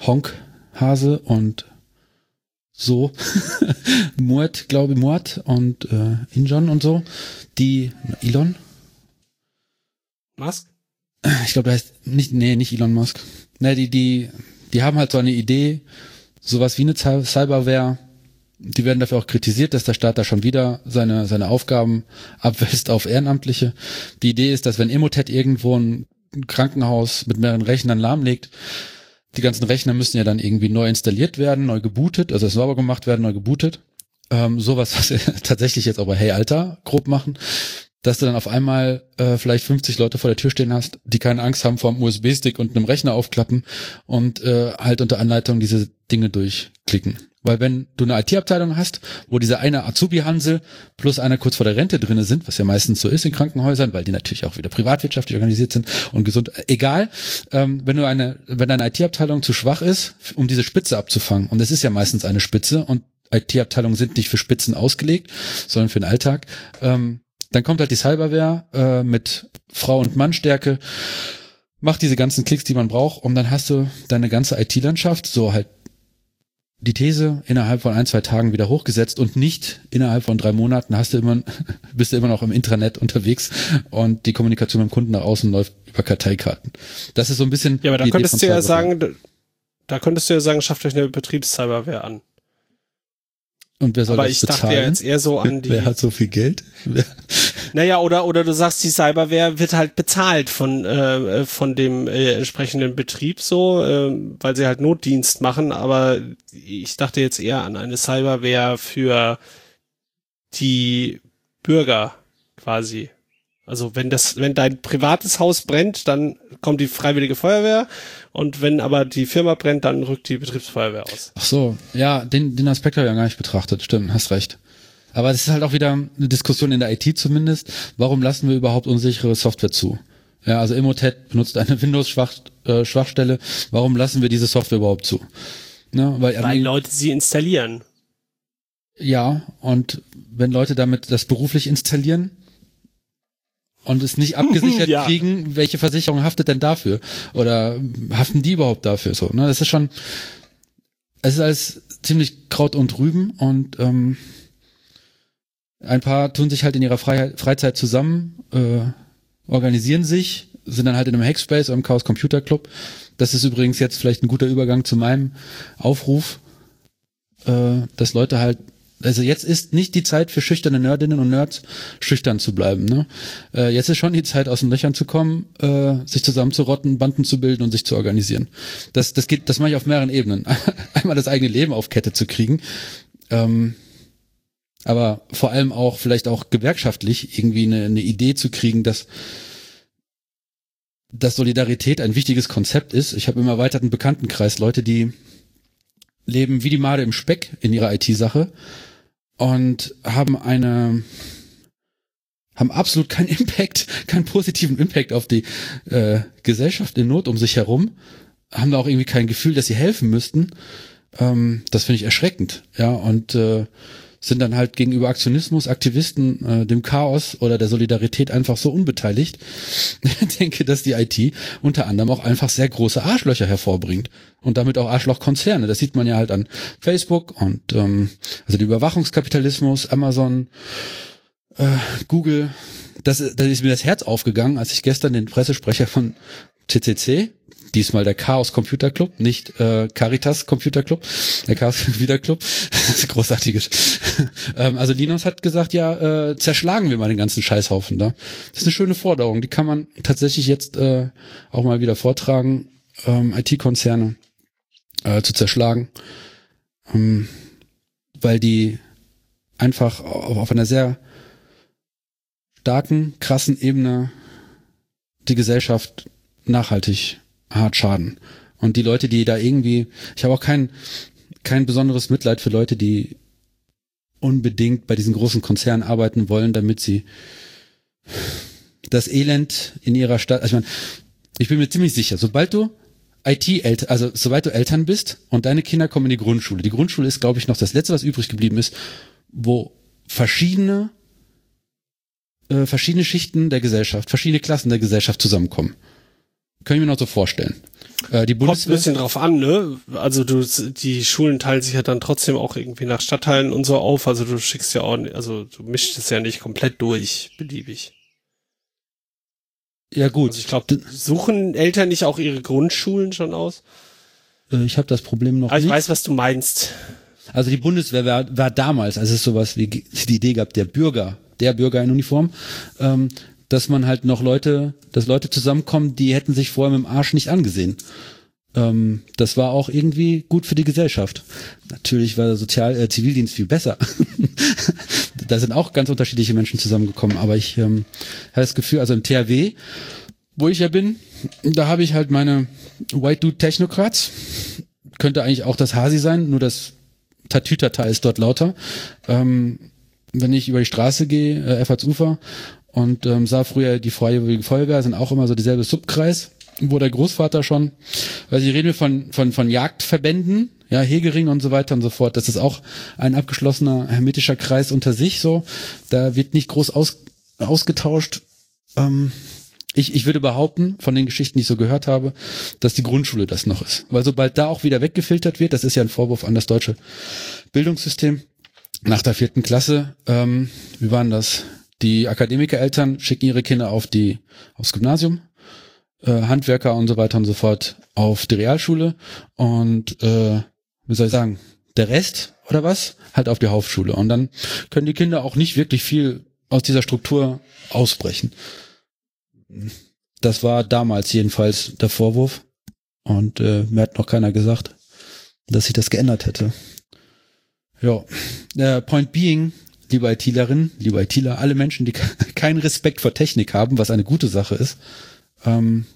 Honk, Hase und so, [laughs] Muert, glaube ich, Muert und äh, Injon und so, die, Elon? Musk? Ich glaube, der heißt nicht, nee, nicht Elon Musk. Ne, die, die, die haben halt so eine Idee, sowas wie eine Cyberware die werden dafür auch kritisiert, dass der Staat da schon wieder seine, seine Aufgaben abwälzt auf Ehrenamtliche. Die Idee ist, dass wenn Emotet irgendwo ein Krankenhaus mit mehreren Rechnern lahmlegt, die ganzen Rechner müssen ja dann irgendwie neu installiert werden, neu gebootet, also sauber gemacht werden, neu gebootet. Ähm, sowas, was wir [laughs] tatsächlich jetzt aber Hey Alter grob machen, dass du dann auf einmal äh, vielleicht 50 Leute vor der Tür stehen hast, die keine Angst haben vor einem USB-Stick und einem Rechner aufklappen und äh, halt unter Anleitung diese Dinge durchklicken. Weil wenn du eine IT-Abteilung hast, wo dieser eine Azubi-Hansel plus einer kurz vor der Rente drinne sind, was ja meistens so ist in Krankenhäusern, weil die natürlich auch wieder privatwirtschaftlich organisiert sind und gesund, egal, ähm, wenn du eine, wenn deine IT-Abteilung zu schwach ist, um diese Spitze abzufangen, und es ist ja meistens eine Spitze und IT-Abteilungen sind nicht für Spitzen ausgelegt, sondern für den Alltag, ähm, dann kommt halt die Cyberware äh, mit Frau- und Mannstärke, macht diese ganzen Klicks, die man braucht, und dann hast du deine ganze IT-Landschaft, so halt die These innerhalb von ein, zwei Tagen wieder hochgesetzt und nicht innerhalb von drei Monaten hast du immer, [laughs] bist du immer noch im Intranet unterwegs und die Kommunikation mit dem Kunden nach außen läuft über Karteikarten. Das ist so ein bisschen. Ja, aber da könntest du ja sagen, da könntest du ja sagen, schafft euch eine Betriebscyberware an. Und wer soll Aber das ich bezahlen? dachte ja jetzt eher so an die. Wer hat so viel Geld? Wer- [laughs] Naja, oder, oder du sagst, die Cyberware wird halt bezahlt von, äh, von dem äh, entsprechenden Betrieb so, äh, weil sie halt Notdienst machen, aber ich dachte jetzt eher an eine Cyberware für die Bürger quasi. Also wenn das, wenn dein privates Haus brennt, dann kommt die freiwillige Feuerwehr und wenn aber die Firma brennt, dann rückt die Betriebsfeuerwehr aus. Ach so, ja, den, den Aspekt habe ich ja gar nicht betrachtet. Stimmt, hast recht. Aber es ist halt auch wieder eine Diskussion in der IT zumindest. Warum lassen wir überhaupt unsichere Software zu? Ja, also Emotet benutzt eine [laughs] Windows-Schwachstelle. Warum lassen wir diese Software überhaupt zu? Ne, weil, Weil Leute sie installieren. ja, und wenn Leute damit das beruflich installieren und es nicht abgesichert [laughs] Ja. kriegen, welche Versicherung haftet denn dafür? Oder haften die überhaupt dafür? So, ne? Das ist schon, es ist alles ziemlich Kraut und Rüben und ähm, ein paar tun sich halt in ihrer Freiheit, Freizeit zusammen, äh, organisieren sich, sind dann halt in einem Hackspace oder im Chaos Computer Club. Das ist übrigens jetzt vielleicht ein guter Übergang zu meinem Aufruf, äh, dass Leute halt, also jetzt ist nicht die Zeit für schüchterne Nerdinnen und Nerds, schüchtern zu bleiben. Ne? Äh, jetzt ist schon die Zeit, aus den Löchern zu kommen, äh, sich zusammenzurotten, Banden zu bilden und sich zu organisieren. Das, das geht, das mache ich auf mehreren Ebenen. [laughs] Einmal das eigene Leben auf Kette zu kriegen, ähm, aber vor allem auch vielleicht auch gewerkschaftlich irgendwie eine, eine Idee zu kriegen, dass dass Solidarität ein wichtiges Konzept ist. Ich habe im erweiterten Bekanntenkreis Leute, die leben wie die Made im Speck in ihrer IT-Sache und haben eine haben absolut keinen [laughs] Impact, keinen positiven Impact auf die äh, Gesellschaft in Not um sich herum, haben da auch irgendwie kein Gefühl, dass sie helfen müssten. Ähm, das finde ich erschreckend, ja und äh, sind dann halt gegenüber Aktionismus, Aktivisten, äh, dem Chaos oder der Solidarität einfach so unbeteiligt. [laughs] Ich denke, dass die IT unter anderem auch einfach sehr große Arschlöcher hervorbringt und damit auch Arschlochkonzerne. Das sieht man ja halt an Facebook und ähm, also der Überwachungskapitalismus, Amazon, äh, Google. Das, da ist mir das Herz aufgegangen, als ich gestern den Pressesprecher von CCC, diesmal der Chaos Computer Club, nicht äh, Caritas Computer Club, der Chaos [laughs] Computer Club, [laughs] großartiges. [laughs] ähm, also Linus hat gesagt, ja, äh, zerschlagen wir mal den ganzen Scheißhaufen da. Das ist eine schöne Forderung, die kann man tatsächlich jetzt äh, auch mal wieder vortragen, ähm, IT-Konzerne äh, zu zerschlagen, ähm, weil die einfach auf, auf einer sehr starken, krassen Ebene die Gesellschaft nachhaltig hart schaden. Und die Leute, die da irgendwie, ich habe auch kein, kein besonderes Mitleid für Leute, die unbedingt bei diesen großen Konzernen arbeiten wollen, damit sie das Elend in ihrer Stadt, also ich meine, ich bin mir ziemlich sicher, sobald du IT-Eltern, also sobald du Eltern bist und deine Kinder kommen in die Grundschule, die Grundschule ist, glaube ich, noch das Letzte, was übrig geblieben ist, wo verschiedene äh, verschiedene Schichten der Gesellschaft, verschiedene Klassen der Gesellschaft zusammenkommen. Können wir mir noch so vorstellen. Äh, die Kommt ein Bundeswehr, bisschen drauf an, ne? Also du, die Schulen teilen sich ja dann trotzdem auch irgendwie nach Stadtteilen und so auf. Also du schickst ja auch, also du mischst es ja nicht komplett durch, beliebig. ja gut, Also ich glaube, suchen Eltern nicht auch ihre Grundschulen schon aus? äh, ich habe das Problem noch Aber ich nicht. weiß, was du meinst. Also die Bundeswehr war, war damals, als es sowas wie die Idee gab, der Bürger, der Bürger in Uniform, ähm, dass man halt noch Leute, dass Leute zusammenkommen, die hätten sich vorher mit dem Arsch nicht angesehen. Ähm, das war auch irgendwie gut für die Gesellschaft. Natürlich war der Sozial äh, Zivildienst viel besser. [laughs] da sind auch ganz unterschiedliche Menschen zusammengekommen, aber ich ähm, habe das Gefühl, also im THW, wo ich ja bin, da habe ich halt meine White Dude Technocrats. Könnte eigentlich auch das Hasi sein, nur das Tatütata ist dort lauter. Ähm, wenn ich über die Straße gehe, äh, Effortsufer, und ähm, sah früher die Freiwillige Feuerwehr, sind auch immer so dieselbe Subkreis, wo der Großvater schon, weil sie reden von, von, von Jagdverbänden, ja, Hegering und so weiter und so fort. Das ist auch ein abgeschlossener hermetischer Kreis unter sich so. Da wird nicht groß aus, ausgetauscht. Ähm, Ich, ich würde behaupten, von den Geschichten, die ich so gehört habe, dass die Grundschule das noch ist. Weil sobald da auch wieder weggefiltert wird, das ist ja ein Vorwurf an das deutsche Bildungssystem, nach der vierten Klasse, ähm, wie waren das? Die Akademikereltern schicken ihre Kinder auf die, aufs Gymnasium, äh, Handwerker und so weiter und so fort auf die Realschule und äh, wie soll ich sagen, der Rest oder was halt auf die Hauptschule und dann können die Kinder auch nicht wirklich viel aus dieser Struktur ausbrechen. Das war damals jedenfalls der Vorwurf und äh, mir hat noch keiner gesagt, dass sich das geändert hätte. Ja, der Point being, liebe ITlerin, liebe ITler, alle Menschen, die [laughs] keinen Respekt vor Technik haben, was eine gute Sache ist, ähm,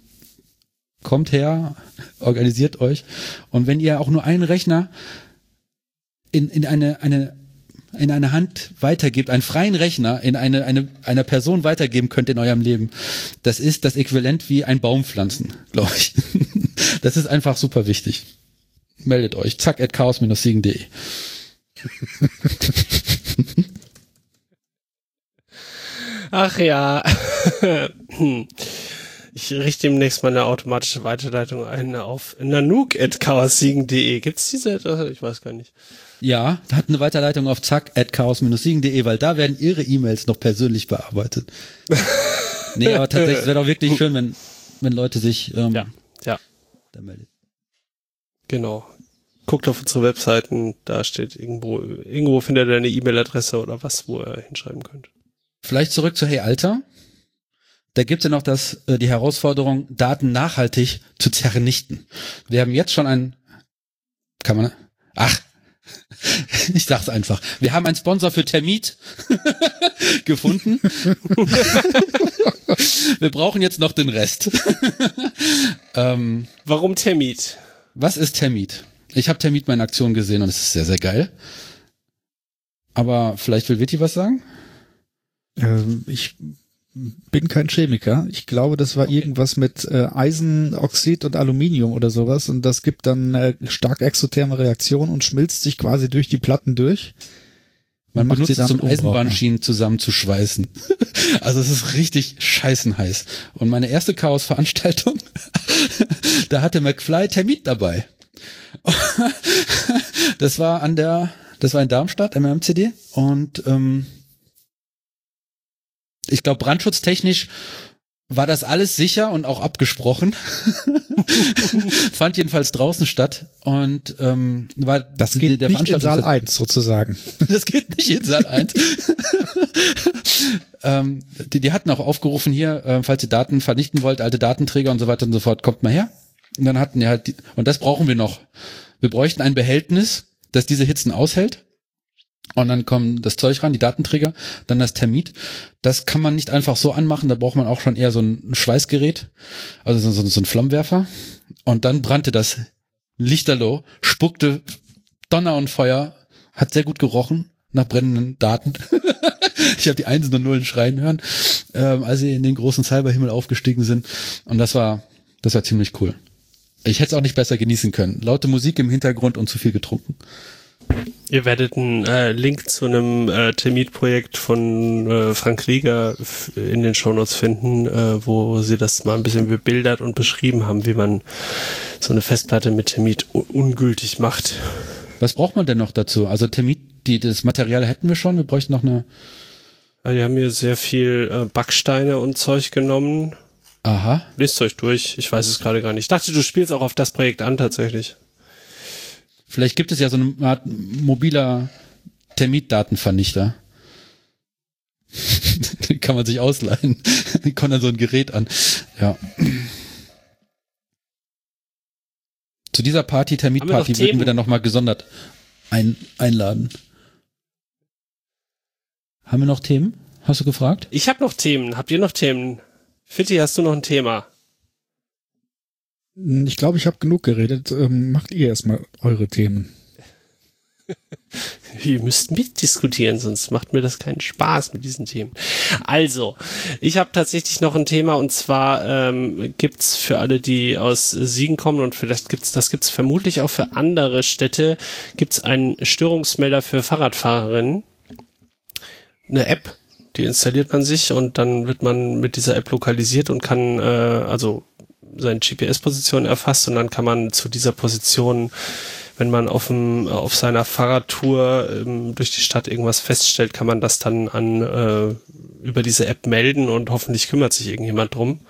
kommt her, organisiert euch und wenn ihr auch nur einen Rechner in, in eine, eine in eine Hand weitergibt, einen freien Rechner in eine, eine einer Person weitergeben könnt in eurem Leben, das ist das Äquivalent wie ein Baum pflanzen, [laughs] glaube ich. Das ist einfach super wichtig. Meldet euch. Zack, at chaos-siegen.de. [laughs] Ach ja. [laughs] Ich richte demnächst mal eine automatische Weiterleitung ein auf nanook.chaossiegen.de. Gibt's diese? Ich weiß gar nicht. Ja, hat eine Weiterleitung auf zack at chaos-siegen.de, weil da werden ihre E-Mails noch persönlich bearbeitet. [laughs] nee, aber tatsächlich, es wäre doch wirklich schön, wenn, wenn Leute sich ähm, ja, ja. da melden. Genau. Guckt auf unsere Webseiten, da steht irgendwo, irgendwo findet ihr eine E-Mail-Adresse oder was, wo ihr hinschreiben könnt. Vielleicht zurück zu Hey Alter. Da gibt's ja noch das, äh, die Herausforderung, Daten nachhaltig zu zernichten. Wir haben jetzt schon ein, kann man, ach, [laughs] ich sag's einfach. Wir haben einen Sponsor für Termit [laughs] gefunden. [laughs] Wir brauchen jetzt noch den Rest. ähm, Warum Termit? Was ist Termit? Ich habe Termit meine Aktion gesehen und es ist sehr, sehr geil. Aber vielleicht will Vitti was sagen? Ähm, ich bin kein Chemiker. Ich glaube, das war okay. irgendwas mit äh, Eisenoxid und Aluminium oder sowas und das gibt dann äh, stark exotherme Reaktion und schmilzt sich quasi durch die Platten durch. Man macht sie zum Eisenbahnschienen zusammenzuschweißen. [laughs] also es ist richtig scheißenheiß. Und meine erste Chaos-Veranstaltung, [laughs] da hatte McFly Termit dabei. [laughs] das war an der, das war in Darmstadt, MMCD. Und ähm, ich glaube, brandschutztechnisch war das alles sicher und auch abgesprochen. [laughs] Fand jedenfalls draußen statt und ähm, war das geht der nicht in Saal 1 sozusagen. [laughs] das geht nicht in Saal 1. [laughs] ähm, die, die hatten auch aufgerufen hier, äh, falls ihr Daten vernichten wollt, alte Datenträger und so weiter und so fort, kommt mal her. Und dann hatten die halt die, und das brauchen wir noch. Wir bräuchten ein Behältnis, das diese Hitzen aushält und dann kommen das Zeug ran, die Datenträger, dann das Termit. Das kann man nicht einfach so anmachen, da braucht man auch schon eher so ein Schweißgerät, also so, so ein Flammenwerfer. Und dann brannte das Lichterloh, spuckte Donner und Feuer, hat sehr gut gerochen nach brennenden Daten. [laughs] ich habe die Einsen und Nullen schreien hören, ähm, als sie in den großen Cyberhimmel aufgestiegen sind. Und das war, das war ziemlich cool. Ich hätte es auch nicht besser genießen können. Laute Musik im Hintergrund und zu viel getrunken. Ihr werdet einen äh, Link zu einem äh, Termit-Projekt von äh, Frank Rieger in den Shownotes finden, äh, wo sie das mal ein bisschen bebildert und beschrieben haben, wie man so eine Festplatte mit Termit ungültig macht. Was braucht man denn noch dazu? Also Termit, die, das Material hätten wir schon, wir bräuchten noch eine. Die haben hier sehr viel äh, Backsteine und Zeug genommen. Aha. Lest euch durch, ich weiß es gerade gar nicht. Ich dachte, du spielst auch auf das Projekt an tatsächlich. Vielleicht gibt es ja so eine Art mobiler Termitdatenvernichter. [laughs] Den kann man sich ausleihen. Die kommt dann so ein Gerät an. Ja. Zu dieser Party, Termitparty, würden wir dann nochmal gesondert ein, einladen. Haben wir noch Themen? Hast du gefragt? Ich habe noch Themen. Habt ihr noch Themen? Fitti, hast du noch ein Thema? Ich glaube, ich habe genug geredet. Ähm, macht ihr erstmal eure Themen. [laughs] Ihr müsst mitdiskutieren, sonst macht mir das keinen Spaß mit diesen Themen. Also, ich habe tatsächlich noch ein Thema und zwar ähm, gibt's für alle, die aus Siegen kommen und vielleicht gibt's das gibt's vermutlich auch für andere Städte, gibt's einen Störungsmelder für Fahrradfahrerinnen, eine App, Die installiert man sich und dann wird man mit dieser App lokalisiert und kann äh, also seine GPS-Position erfasst und dann kann man zu dieser Position wenn man auf, dem, auf seiner Fahrradtour ähm, durch die Stadt irgendwas feststellt, kann man das dann an äh, über diese App melden und hoffentlich kümmert sich irgendjemand drum.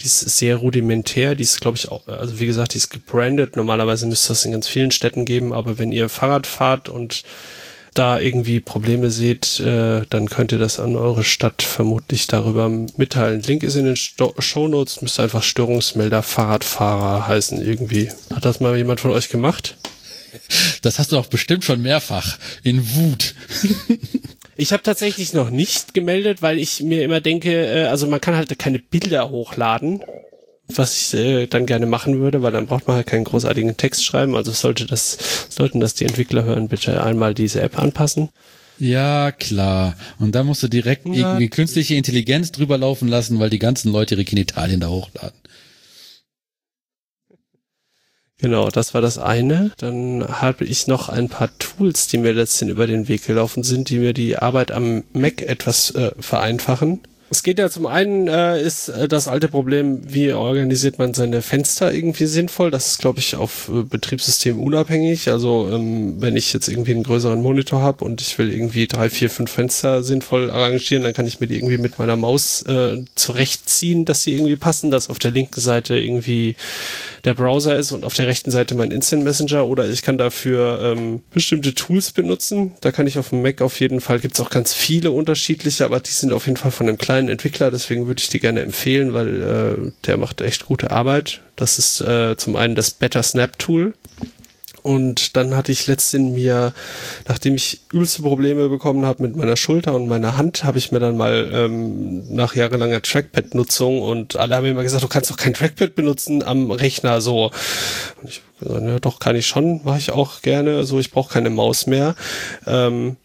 Die ist sehr rudimentär, die ist, glaube ich, auch, also wie gesagt, die ist gebrandet. Normalerweise müsste das in ganz vielen Städten geben, aber wenn ihr Fahrrad fahrt und da irgendwie Probleme seht, äh, dann könnt ihr das an eure Stadt vermutlich darüber mitteilen. Link ist in den Sto Show Notes, müsste einfach Störungsmelder Fahrradfahrer heißen irgendwie. Hat das mal jemand von euch gemacht? Das hast du doch bestimmt schon mehrfach in Wut. Ich habe tatsächlich noch nicht gemeldet, weil ich mir immer denke, äh, also man kann halt keine Bilder hochladen, was ich äh, dann gerne machen würde, weil dann braucht man halt keinen großartigen Text schreiben. Also sollte das, sollten das die Entwickler hören, bitte einmal diese App anpassen. Ja, klar. Und da musst du direkt ja. irgendwie künstliche Intelligenz drüber laufen lassen, weil die ganzen Leute ihre Genitalien da hochladen. Genau, das war das eine. Dann habe ich noch ein paar Tools, die mir letztens über den Weg gelaufen sind, die mir die Arbeit am Mac etwas äh, vereinfachen. Es geht ja zum einen, äh, ist äh, das alte Problem, wie organisiert man seine Fenster irgendwie sinnvoll. Das ist, glaube ich, auf äh, Betriebssystem unabhängig. Also ähm, wenn ich jetzt irgendwie einen größeren Monitor habe und ich will irgendwie drei, vier, fünf Fenster sinnvoll arrangieren, dann kann ich mir die irgendwie mit meiner Maus äh, zurechtziehen, dass sie irgendwie passen, dass auf der linken Seite irgendwie der Browser ist und auf der rechten Seite mein Instant Messenger oder ich kann dafür ähm, bestimmte Tools benutzen. Da kann ich auf dem Mac auf jeden Fall, gibt's auch ganz viele unterschiedliche, aber die sind auf jeden Fall von einem kleinen Entwickler, deswegen würde ich die gerne empfehlen, weil äh, der macht echt gute Arbeit. Das ist äh, zum einen das Better Snap Tool. Und dann hatte ich letztens mir, nachdem ich übelste Probleme bekommen habe mit meiner Schulter und meiner Hand, habe ich mir dann mal ähm, nach jahrelanger Trackpad-Nutzung und alle haben immer gesagt, du kannst doch kein Trackpad benutzen am Rechner so. Und ich gesagt, ja, doch kann ich schon, mache ich auch gerne. So, ich brauche keine Maus mehr. Ähm,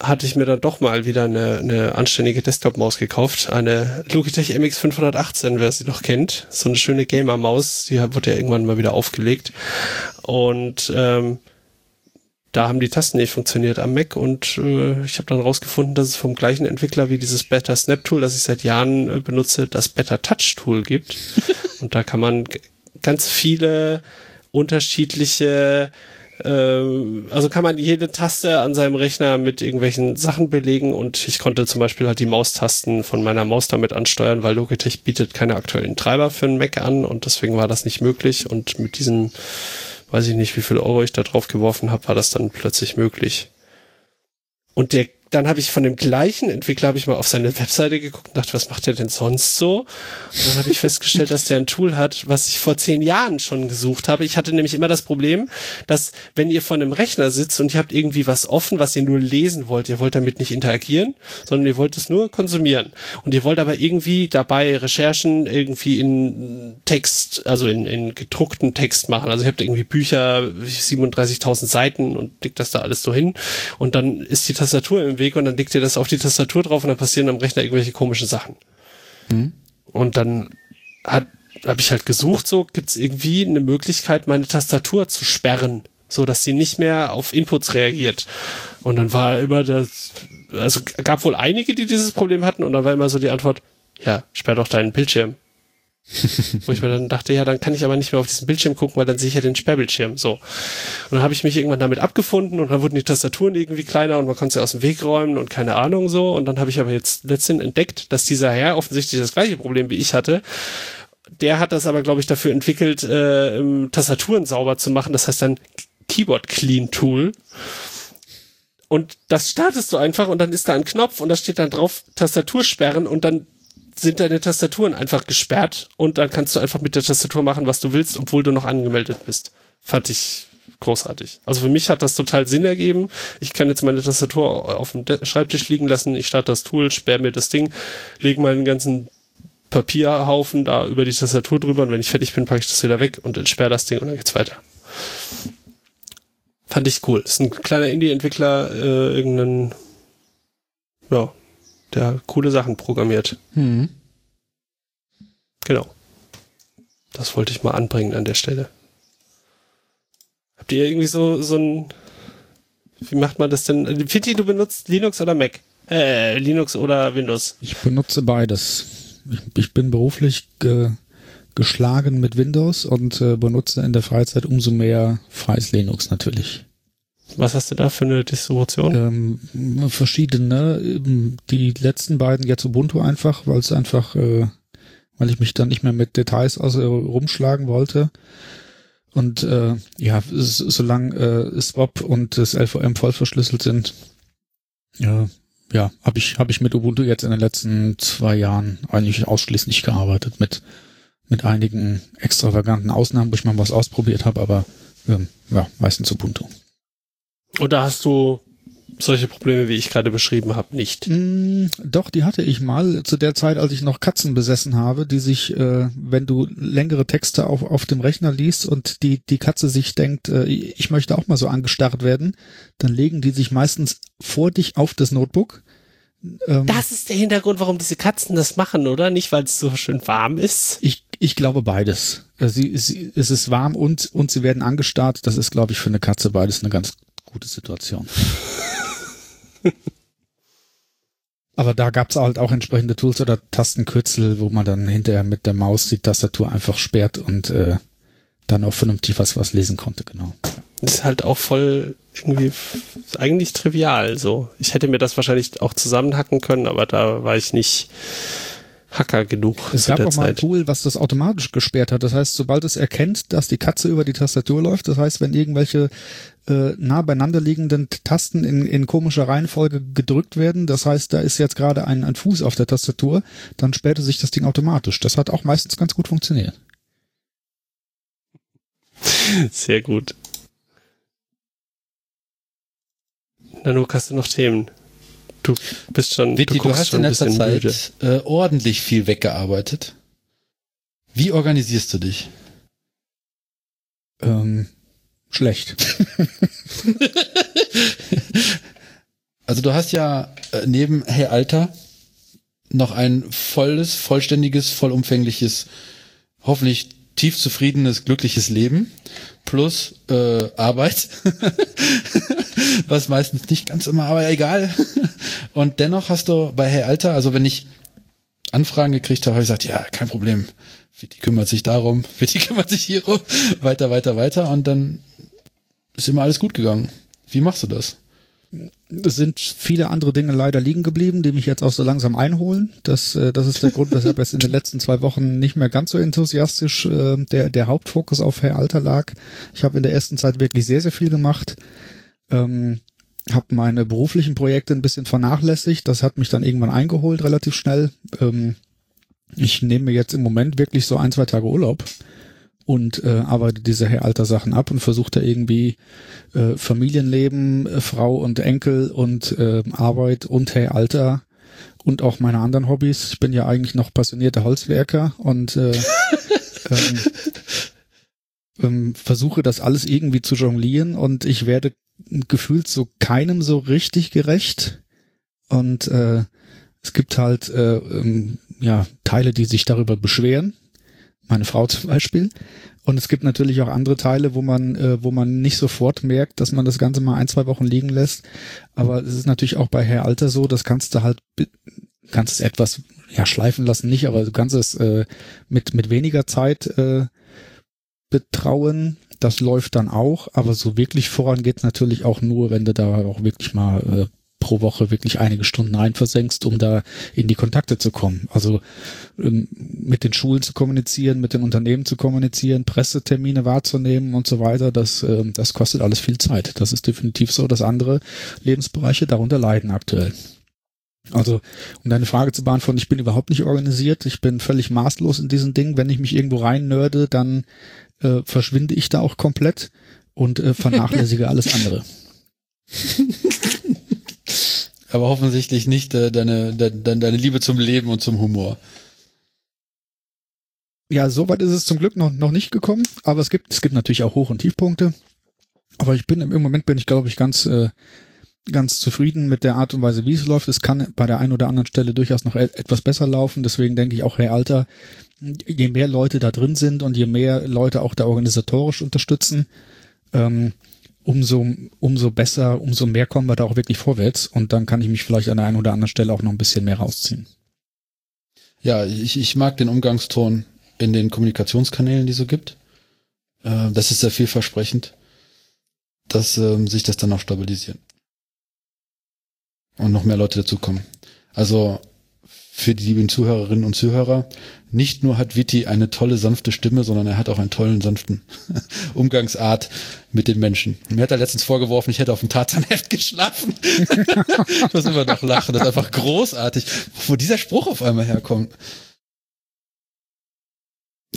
hatte ich mir dann doch mal wieder eine, eine anständige Desktop-Maus gekauft. Eine Logitech MX 518, wer sie noch kennt. So eine schöne Gamer-Maus, die wurde ja irgendwann mal wieder aufgelegt. Und ähm, da haben die Tasten nicht funktioniert am Mac und äh, ich habe dann rausgefunden, dass es vom gleichen Entwickler wie dieses Better Snap Tool, das ich seit Jahren äh, benutze, das Better Touch Tool gibt. [laughs] und da kann man ganz viele unterschiedliche also kann man jede Taste an seinem Rechner mit irgendwelchen Sachen belegen und ich konnte zum Beispiel halt die Maustasten von meiner Maus damit ansteuern, weil Logitech bietet keine aktuellen Treiber für einen Mac an und deswegen war das nicht möglich und mit diesen, weiß ich nicht, wie viel Euro ich da drauf geworfen habe, war das dann plötzlich möglich. Und der dann habe ich von dem gleichen Entwickler habe ich mal auf seine Webseite geguckt und dachte, was macht der denn sonst so? Und dann habe ich festgestellt, dass der ein Tool hat, was ich vor zehn Jahren schon gesucht habe. Ich hatte nämlich immer das Problem, dass wenn ihr vor einem Rechner sitzt und ihr habt irgendwie was offen, was ihr nur lesen wollt, ihr wollt damit nicht interagieren, sondern ihr wollt es nur konsumieren. Und ihr wollt aber irgendwie dabei Recherchen irgendwie in Text, also in, in gedruckten Text machen. Also ihr habt irgendwie Bücher, 37.000 Seiten und legt das da alles so hin. Und dann ist die Tastatur im Weg und dann legt ihr das auf die Tastatur drauf und dann passieren am Rechner irgendwelche komischen Sachen. Mhm. Und dann hat habe ich halt gesucht, so gibt's irgendwie eine Möglichkeit, meine Tastatur zu sperren, so dass sie nicht mehr auf Inputs reagiert. Und dann war immer das, also gab wohl einige, die dieses Problem hatten, und dann war immer so die Antwort, ja, sperr doch deinen Bildschirm. Wo ich mir dann dachte, ja, dann kann ich aber nicht mehr auf diesen Bildschirm gucken, weil dann sehe ich ja den Sperrbildschirm. So. Und dann habe ich mich irgendwann damit abgefunden und dann wurden die Tastaturen irgendwie kleiner und man konnte sie aus dem Weg räumen und keine Ahnung so. Und dann habe ich aber jetzt letztens entdeckt, dass dieser Herr offensichtlich das gleiche Problem wie ich hatte. Der hat das aber, glaube ich, dafür entwickelt, äh, Tastaturen sauber zu machen. Das heißt dann Keyboard Clean Tool. Und das startest du einfach und dann ist da ein Knopf und da steht dann drauf Tastatur sperren und dann sind deine Tastaturen einfach gesperrt und dann kannst du einfach mit der Tastatur machen, was du willst, obwohl du noch angemeldet bist. Fand ich großartig. Also für mich hat das total Sinn ergeben. Ich kann jetzt meine Tastatur auf dem Schreibtisch liegen lassen, ich starte das Tool, sperre mir das Ding, lege meinen ganzen Papierhaufen da über die Tastatur drüber und wenn ich fertig bin, packe ich das wieder weg und entsperre das Ding und dann geht's weiter. Fand ich cool. Ist ein kleiner Indie-Entwickler, äh, irgendein, ja, der coole Sachen programmiert. Mhm. Genau. Das wollte ich mal anbringen an der Stelle. Habt ihr irgendwie so, so ein, wie macht man das denn? Fitti, du benutzt Linux oder Mac? Äh, Linux oder Windows? Ich benutze beides. Ich, ich bin beruflich ge, geschlagen mit Windows und äh, benutze in der Freizeit umso mehr freies Linux natürlich. Was hast du da für eine Distribution? Ähm, verschiedene. Die letzten beiden jetzt Ubuntu einfach, weil es einfach, äh, weil ich mich dann nicht mehr mit Details also rumschlagen wollte. Und äh, ja, solange äh, Swap und das LVM voll verschlüsselt sind, ja, ja, habe ich habe ich mit Ubuntu jetzt in den letzten zwei Jahren eigentlich ausschließlich gearbeitet mit mit einigen extravaganten Ausnahmen, wo ich mal was ausprobiert habe, aber ähm, ja, meistens Ubuntu. Oder hast du solche Probleme, wie ich gerade beschrieben habe, nicht? Mm, doch, die hatte ich mal zu der Zeit, als ich noch Katzen besessen habe, die sich, äh, wenn du längere Texte auf, auf dem Rechner liest und die, die Katze sich denkt, äh, ich möchte auch mal so angestarrt werden, dann legen die sich meistens vor dich auf das Notebook. Ähm, das ist der Hintergrund, warum diese Katzen das machen, oder? Nicht, weil es so schön warm ist? Ich, ich glaube beides. Äh, sie, sie, es ist warm und, und sie werden angestarrt. Das ist, glaube ich, für eine Katze beides eine ganz gute Situation. [laughs] Aber da gab es halt auch entsprechende Tools oder Tastenkürzel, wo man dann hinterher mit der Maus die Tastatur einfach sperrt und äh, dann auch vernünftig was, was lesen konnte, genau. Das ist halt auch voll irgendwie eigentlich trivial so. Ich hätte mir das wahrscheinlich auch zusammenhacken können, aber da war ich nicht Hacker genug. Es gab auch Zeit. mal ein Tool, was das automatisch gesperrt hat. Das heißt, sobald es erkennt, dass die Katze über die Tastatur läuft, das heißt, wenn irgendwelche äh, nah beieinander liegenden Tasten in, in komischer Reihenfolge gedrückt werden, das heißt, da ist jetzt gerade ein, ein Fuß auf der Tastatur, dann sperrte sich das Ding automatisch. Das hat auch meistens ganz gut funktioniert. Sehr gut. Nanook, hast du noch Themen? Du bist schon. Vitti, du, du hast in letzter Zeit äh, ordentlich viel weggearbeitet. Wie organisierst du dich? Ähm, schlecht. [laughs] also du hast ja äh, neben Hey Alter noch ein volles, vollständiges, vollumfängliches, hoffentlich tief zufriedenes, glückliches Leben plus äh, Arbeit, [laughs] was meistens nicht ganz immer, aber egal. Und dennoch hast du bei Hey Alter, also wenn ich Anfragen gekriegt habe, habe ich gesagt, ja, kein Problem. Vitti kümmert sich darum, [laughs] Vitti kümmert sich hierum, weiter, weiter, weiter und dann ist immer alles gut gegangen. Wie machst du das? Es sind viele andere Dinge leider liegen geblieben, die mich jetzt auch so langsam einholen. Das, äh, das ist der Grund, weshalb es in den letzten zwei Wochen nicht mehr ganz so enthusiastisch äh, der, der Hauptfokus auf Herr Alter lag. Ich habe in der ersten Zeit wirklich sehr, sehr viel gemacht. Ähm, habe meine beruflichen Projekte ein bisschen vernachlässigt. Das hat mich dann irgendwann eingeholt, relativ schnell. Ähm, ich nehme mir jetzt im Moment wirklich so ein, zwei Tage Urlaub und äh, arbeitet diese Alter-Sachen ab und versucht da irgendwie äh, Familienleben, äh, Frau und Enkel und äh, Arbeit und Herr Alter und auch meine anderen Hobbys. Ich bin ja eigentlich noch passionierter Holzwerker und äh, [laughs] ähm, ähm, versuche das alles irgendwie zu jonglieren und ich werde gefühlt so keinem so richtig gerecht und äh, es gibt halt äh, ähm, ja Teile, die sich darüber beschweren, meine Frau zum Beispiel. Und es gibt natürlich auch andere Teile, wo man, äh, wo man nicht sofort merkt, dass man das Ganze mal ein, zwei Wochen liegen lässt. Aber es ist natürlich auch bei Herr Alter so, das kannst du halt, kannst es etwas, ja, schleifen lassen nicht, aber du kannst es äh, mit, mit weniger Zeit äh, betrauen. Das läuft dann auch, aber so wirklich voran geht's natürlich auch nur, wenn du da auch wirklich mal äh, pro Woche wirklich einige Stunden rein um da in die Kontakte zu kommen. Also ähm, mit den Schulen zu kommunizieren, mit den Unternehmen zu kommunizieren, Pressetermine wahrzunehmen und so weiter, das, äh, das kostet alles viel Zeit. Das ist definitiv so, dass andere Lebensbereiche darunter leiden aktuell. Also, um deine Frage zu beantworten, ich bin überhaupt nicht organisiert, ich bin völlig maßlos in diesen Dingen. Wenn ich mich irgendwo rein nörde, dann äh, verschwinde ich da auch komplett und äh, vernachlässige alles andere. [laughs] Aber offensichtlich nicht äh, deine, de, deine Liebe zum Leben und zum Humor. Ja, soweit ist es zum Glück noch, noch nicht gekommen, aber es gibt, es gibt natürlich auch Hoch- und Tiefpunkte. Aber ich bin im Moment bin ich, glaube ich, ganz, äh, ganz zufrieden mit der Art und Weise, wie es läuft. Es kann bei der einen oder anderen Stelle durchaus noch e etwas besser laufen. Deswegen denke ich auch, Herr Alter, je mehr Leute da drin sind und je mehr Leute auch da organisatorisch unterstützen, ähm, umso, umso besser, umso mehr kommen wir da auch wirklich vorwärts und dann kann ich mich vielleicht an der einen oder anderen Stelle auch noch ein bisschen mehr rausziehen. Ja, ich, ich mag den Umgangston in den Kommunikationskanälen, die es so gibt. Äh, das ist sehr vielversprechend, dass ähm, sich das dann auch stabilisieren. Und noch mehr Leute dazukommen. Also für die lieben Zuhörerinnen und Zuhörer, nicht nur hat Vitti eine tolle, sanfte Stimme, sondern er hat auch einen tollen, sanften [laughs] Umgangsart mit den Menschen. Mir hat er letztens vorgeworfen, ich hätte auf dem Tarzanheft geschlafen. [laughs] ich muss immer noch lachen, das ist einfach großartig, wo dieser Spruch auf einmal herkommt.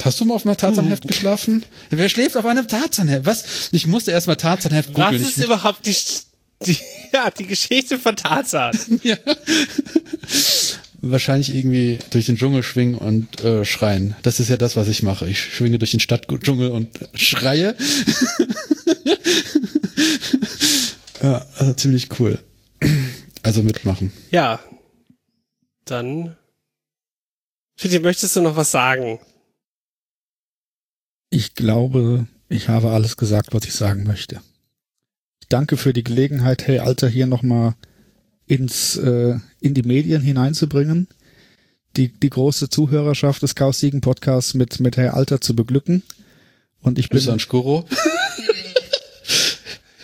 Hast du mal auf einem Tarzanheft geschlafen? Wer schläft auf einem Tarzanheft? Was? Ich musste erstmal Tarzanheft googeln. Was ist überhaupt die, die, [laughs] ja, die Geschichte von Tarzan? ja wahrscheinlich irgendwie durch den Dschungel schwingen und äh, schreien. Das ist ja das, was ich mache. Ich schwinge durch den Stadtdschungel und schreie. [laughs] ja, also ziemlich cool. Also mitmachen. Ja. Dann. Fitti, möchtest du noch was sagen? Ich glaube, ich habe alles gesagt, was ich sagen möchte. Ich danke für die Gelegenheit, hey Alter, hier nochmal ins, äh, in die Medien hineinzubringen, die, die große Zuhörerschaft des Chaos Siegen Podcasts mit, mit Herr Alter zu beglücken. Und ich bin. An Skuro. [laughs]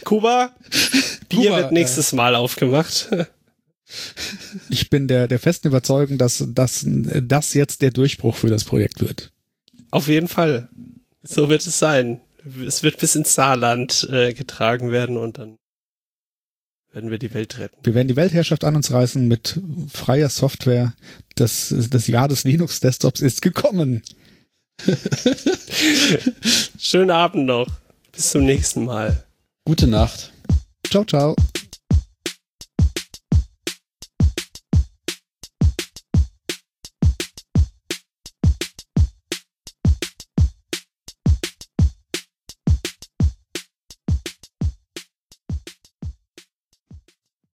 Kuba, Bier Kuba, wird nächstes äh, Mal aufgemacht. ich bin der, der festen Überzeugung, dass, dass das jetzt der Durchbruch für das Projekt wird. Auf jeden Fall. So wird es sein. Es wird bis ins Saarland äh, getragen werden und dann werden wir die Welt retten. Wir werden die Weltherrschaft an uns reißen mit freier Software. Das, das Jahr des Linux-Desktops ist gekommen. [laughs] Schönen Abend noch. Bis zum nächsten Mal. Gute Nacht. Ciao, ciao.